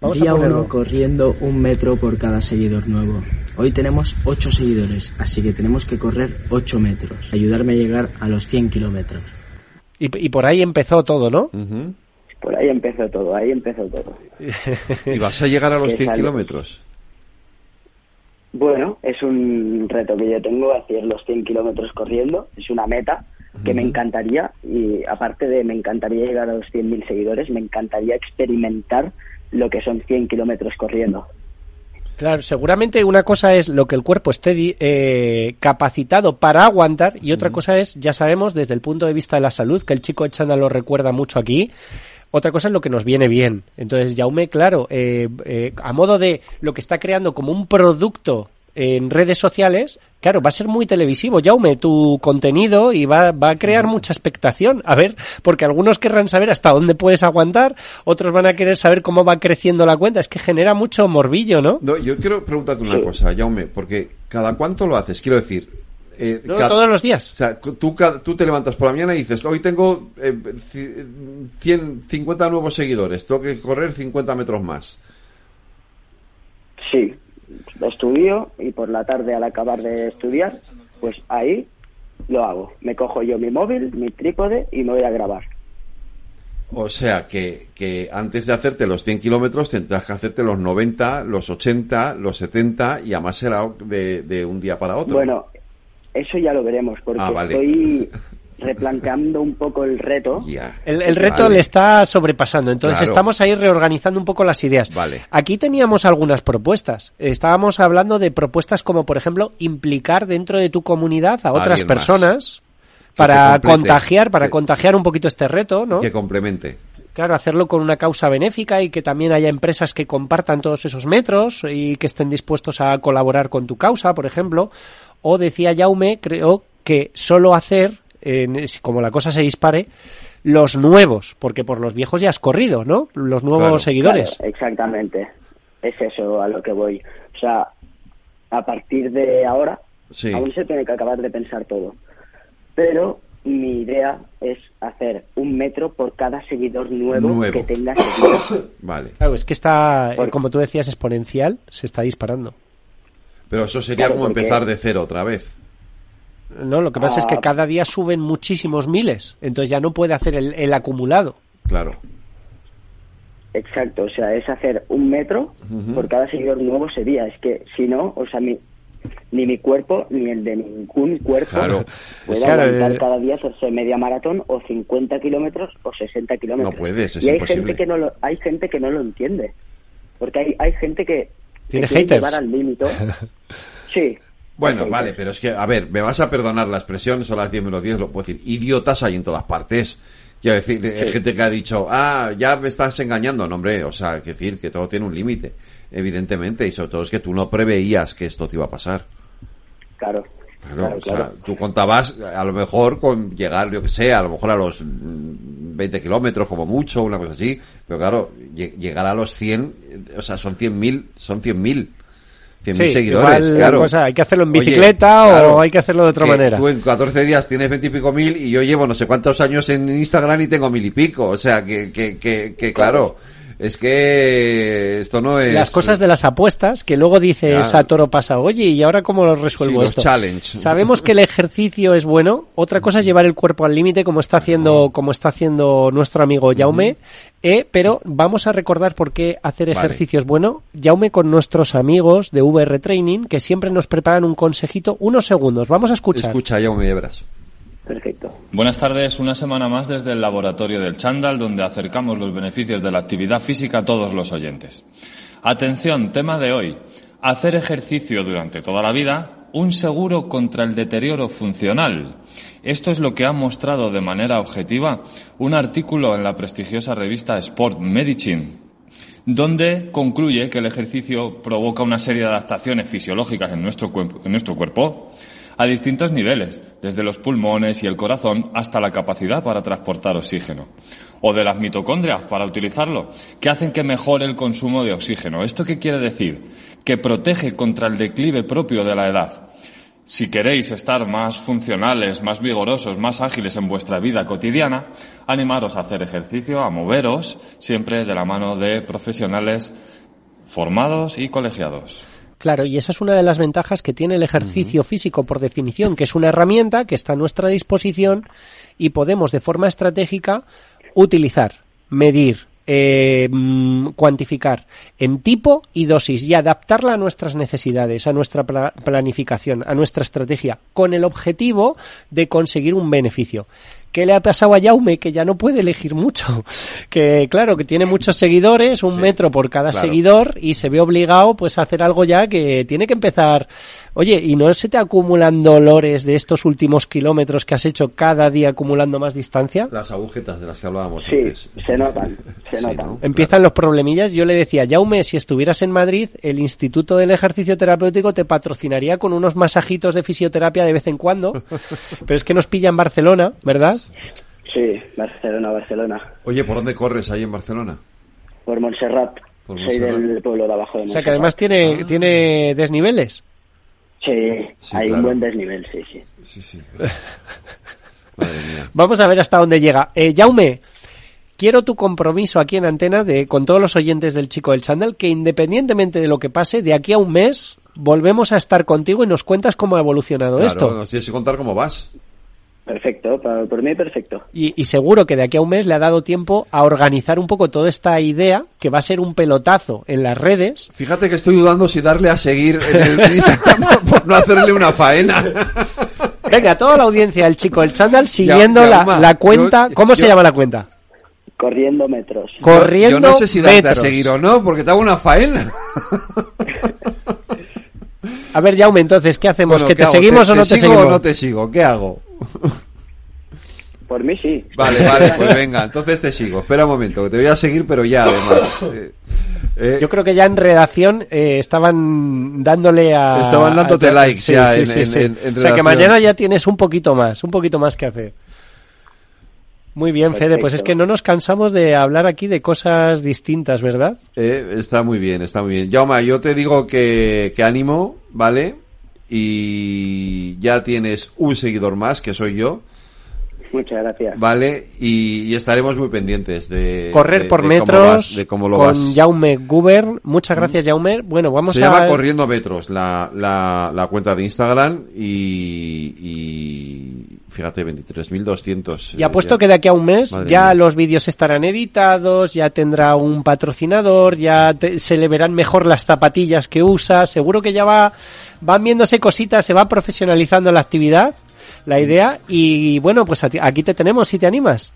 Día uno corriendo un metro por cada seguidor nuevo. Hoy tenemos 8 seguidores, así que tenemos que correr 8 metros. Ayudarme a llegar a los 100 kilómetros. Y, por ahí empezó todo, ¿no? Por ahí empezó todo, ahí empezó todo. ¿Y vas a llegar a los 100 kilómetros? Bueno, es un reto que yo tengo, hacer los 100 kilómetros corriendo. Es una meta que me encantaría y aparte de me encantaría llegar a los 100.000 seguidores, me encantaría experimentar lo que son 100 kilómetros corriendo. Claro, seguramente una cosa es lo que el cuerpo esté eh, capacitado para aguantar y otra cosa es, ya sabemos, desde el punto de vista de la salud, que el chico Echanda lo recuerda mucho aquí, otra cosa es lo que nos viene bien. Entonces, Jaume, claro, eh, eh, a modo de lo que está creando como un producto en redes sociales, claro, va a ser muy televisivo, Jaume, tu contenido y va, va a crear mucha expectación. A ver, porque algunos querrán saber hasta dónde puedes aguantar, otros van a querer saber cómo va creciendo la cuenta. Es que genera mucho morbillo, ¿no? no yo quiero preguntarte una cosa, Jaume, porque cada cuánto lo haces, quiero decir. Eh, todos los días. O sea, tú, tú te levantas por la mañana y dices, hoy tengo eh, 50 nuevos seguidores, tengo que correr 50 metros más. Sí, estudio y por la tarde al acabar de estudiar, pues ahí lo hago. Me cojo yo mi móvil, mi trípode y me voy a grabar. O sea que, que antes de hacerte los 100 kilómetros tendrás que hacerte los 90, los 80, los 70 y además será de, de un día para otro. Bueno, eso ya lo veremos porque ah, estoy replanteando un poco el reto. El, reto le está sobrepasando, entonces estamos ahí reorganizando un poco las ideas. Vale. Aquí teníamos algunas propuestas. Estábamos hablando de propuestas como, por ejemplo, implicar dentro de tu comunidad a otras personas para contagiar, para contagiar un poquito este reto, ¿no? Que complemente. Claro, hacerlo con una causa benéfica y que también haya empresas que compartan todos esos metros y que estén dispuestos a colaborar con tu causa, por ejemplo. O decía Jaume, creo que solo hacer como la cosa se dispare, los nuevos, porque por los viejos ya has corrido, ¿no? Los nuevos seguidores. exactamente. Es eso a lo que voy. O sea, a partir de ahora, aún se tiene que acabar de pensar todo. Pero mi idea es hacer un metro por cada seguidor nuevo, que tenga vale. Claro, es que está, como tú decías, exponencial, se está disparando. Pero eso sería como empezar de cero otra vez. No, lo que pasa es que ah. cada día suben muchísimos miles, entonces ya no puede hacer el, acumulado. Claro. Exacto, o sea, es hacer un metro por cada seguidor nuevo ese día. Es que si no, o sea, mi, ni mi cuerpo ni el de ningún cuerpo puede aguantar cada día hacerse media maratón o 50 kilómetros o 60 kilómetros. No puedes, es y hay imposible. gente que no lo, hay gente que no lo entiende, porque hay, hay gente que tiene que haters. llevar al límite. Sí. Bueno, vale, pero es que, a ver, me vas a perdonar la expresión, son las 10 menos 10, lo puedo decir. Idiotas hay en todas partes. Quiero decir, hay gente que ha dicho, ah, ya me estás engañando. No, hombre, o sea, que decir que todo tiene un límite, evidentemente, y sobre todo es que tú no preveías que esto te iba a pasar. Claro. Claro, Claro, o sea, claro. tú contabas a lo mejor con llegar, yo que sé, a lo mejor a los mm, 20 kilómetros como mucho, una cosa así, pero claro, lle- llegar a los 100, eh, o sea, son 100.000, son 100.000. 100.000 Sí, seguidores, claro. cosa, hay que hacerlo en Oye, bicicleta o claro, hay que hacerlo de otra manera. Tú en 14 días tienes 20 y pico mil y yo llevo no sé cuántos años en Instagram y tengo mil y pico. O sea, que, que, que, que claro, es que esto no es... Las cosas de las apuestas que luego dices a toro pasa, oye, ¿y ahora cómo lo resuelvo Sí, los esto? challenge. Sabemos que el ejercicio es bueno, otra cosa es llevar el cuerpo al límite como está haciendo como está haciendo nuestro amigo Jaume, eh, pero vamos a recordar por qué hacer Vale. ejercicio es bueno. Jaume con nuestros amigos de VR Training que siempre nos preparan un consejito, unos segundos. Vamos a escuchar. Escucha, ya me llevarás. Buenas tardes, una semana más desde el laboratorio del Chandal, donde acercamos los beneficios de la actividad física a todos los oyentes. Atención, tema de hoy. Hacer ejercicio durante toda la vida, un seguro contra el deterioro funcional. Esto es lo que ha mostrado de manera objetiva un artículo en la prestigiosa revista Sport Medicine, donde concluye que el ejercicio provoca una serie de adaptaciones fisiológicas en nuestro, en nuestro cuerpo a distintos niveles, desde los pulmones y el corazón hasta la capacidad para transportar oxígeno, o de las mitocondrias para utilizarlo, que hacen que mejore el consumo de oxígeno. ¿Esto qué quiere decir? Que protege contra el declive propio de la edad. Si queréis estar más funcionales, más vigorosos, más ágiles en vuestra vida cotidiana, animaros a hacer ejercicio, a moveros, siempre de la mano de profesionales formados y colegiados. Claro, y esa es una de las ventajas que tiene el ejercicio físico por definición, que es una herramienta que está a nuestra disposición y podemos de forma estratégica utilizar, medir, eh, mm, cuantificar en tipo y dosis y adaptarla a nuestras necesidades, a nuestra pla- planificación, a nuestra estrategia, con el objetivo de conseguir un beneficio. ¿Qué le ha pasado a Jaume? Que ya no puede elegir mucho. Que claro, que tiene muchos seguidores, un metro por cada claro. seguidor y se ve obligado pues a hacer algo ya que tiene que empezar. Oye, ¿y no se te acumulan dolores de estos últimos kilómetros que has hecho cada día acumulando más distancia? Las agujetas de las que hablábamos Sí, antes. se notan, se Sí, notan. ¿no? Empiezan los problemillas. Yo le decía, Jaume, si estuvieras en Madrid, el Instituto del Ejercicio Terapéutico te patrocinaría con unos masajitos de fisioterapia de vez en cuando. Pero es que nos pilla en Barcelona, ¿verdad? Sí, Barcelona, Barcelona. Oye, ¿por dónde corres ahí en Barcelona? Por Montserrat. Por Soy Montserrat. del pueblo de abajo de O sea que además tiene, tiene desniveles. Sí, Sí, hay claro. un buen desnivel, sí, sí. Sí, sí. Madre mía. Vamos a ver hasta dónde llega. Eh, Jaume, quiero tu compromiso aquí en antena de con todos los oyentes del Chico del Chandal que independientemente de lo que pase, de aquí a un mes volvemos a estar contigo y nos cuentas cómo ha evolucionado Claro, esto. nos tienes que contar cómo vas. Perfecto, para- por mí perfecto. Y, y seguro que de aquí a un mes le ha dado tiempo a organizar un poco toda esta idea que va a ser un pelotazo en las redes. Fíjate que estoy dudando si darle a seguir en el Instagram por no hacerle una faena. Venga, toda la audiencia del Chico del Chandal siguiendo ya, la, cuenta. yo- ¿Cómo se yo- llama la cuenta? Corriendo metros. Corriendo Yo no sé si darte metros. a seguir o no, porque te hago una faena. A ver, Jaume, entonces, ¿qué hacemos? Bueno, ¿Que ¿qué te hago? seguimos o no te sigo seguimos? o no te sigo? ¿Qué hago? Por mí sí. Vale, vale, pues venga, entonces te sigo. Espera un momento, que te voy a seguir, pero ya, además. Eh, eh, Yo creo que ya en redacción eh, estaban dándole a... Estaban dándote a- likes sí, ya sí, en- sí, en- sí. en- en O sea que redacción. mañana ya tienes un poquito más, un poquito más que hacer. Muy bien, Fede, pues es que no nos cansamos de hablar aquí de cosas distintas, ¿verdad? eh, está muy bien, está muy bien. Jauma, yo te digo que, que ánimo, ¿vale? Y ya tienes un seguidor más, que soy yo, Muchas gracias. ¿vale? Y, y estaremos muy pendientes de... Correr de- por de cómo metros vas, de cómo lo con vas. Jaume Guber. Muchas gracias, Jaume. Bueno, vamos Se a... llama Corriendo Metros la, la, la cuenta de Instagram y, y, Fíjate, 23.200. Y apuesto que de aquí a un mes ya los vídeos estarán editados, ya tendrá un patrocinador, ya se le verán mejor las zapatillas que usa. Seguro que ya va, van viéndose cositas, se va profesionalizando la actividad, la idea. Y bueno, pues aquí te tenemos si te animas.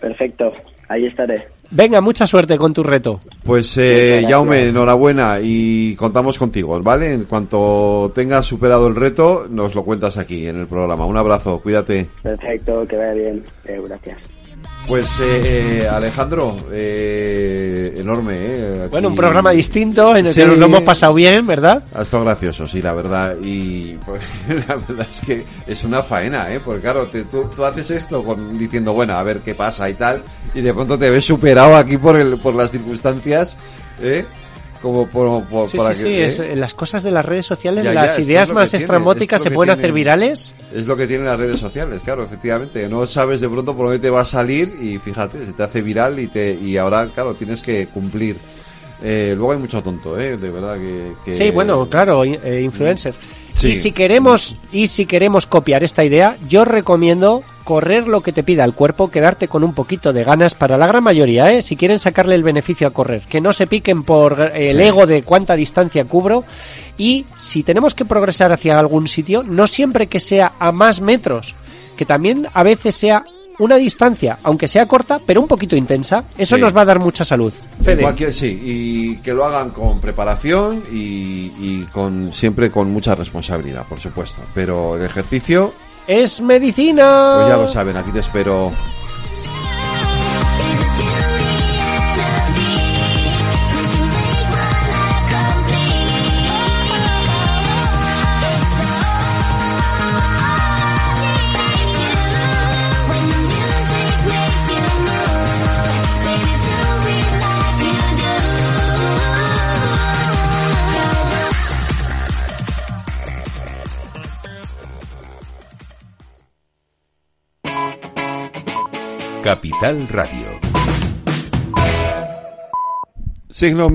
Perfecto, ahí estaré. Venga, mucha suerte con tu reto. Pues, eh, Jaume, enhorabuena y contamos contigo, ¿vale? En cuanto tengas superado el reto, nos lo cuentas aquí en el programa. Un abrazo, cuídate. Perfecto, que vaya bien. Eh, gracias. Pues eh, Alejandro, eh, enorme. Eh, bueno, un programa distinto en el que nos lo hemos pasado bien, ¿verdad? Ha estado gracioso, sí, la verdad. Y pues, la verdad es que es una faena, ¿eh? Porque claro, tú, tú, haces esto con, diciendo, bueno, a ver qué pasa y tal, y de pronto te ves superado aquí por, el, por las circunstancias, ¿eh? Como por, sí, sí, sí, es, las cosas de las redes sociales, las ideas más estrambóticas se pueden hacer virales. Es lo que tienen las redes sociales, claro, efectivamente. No sabes de pronto por dónde te va a salir y fíjate, se te hace viral y te y ahora, claro, tienes que cumplir. Eh, luego hay mucho tonto, ¿eh? De verdad que... Sí, bueno, claro, eh, Y si queremos y si queremos copiar esta idea, yo recomiendo correr lo que te pida el cuerpo, quedarte con un poquito de ganas para la gran mayoría, ¿eh? si quieren sacarle el beneficio a correr, que no se piquen por el ego de cuánta distancia cubro. Y si tenemos que progresar hacia algún sitio, no siempre que sea a más metros, que también a veces sea una distancia, aunque sea corta, pero un poquito intensa, eso nos va a dar mucha salud. Fede. sí, y que lo hagan con preparación y, y, con siempre con mucha responsabilidad, por supuesto. Pero el ejercicio es medicina. Pues ya lo saben, aquí te espero. Capital Radio.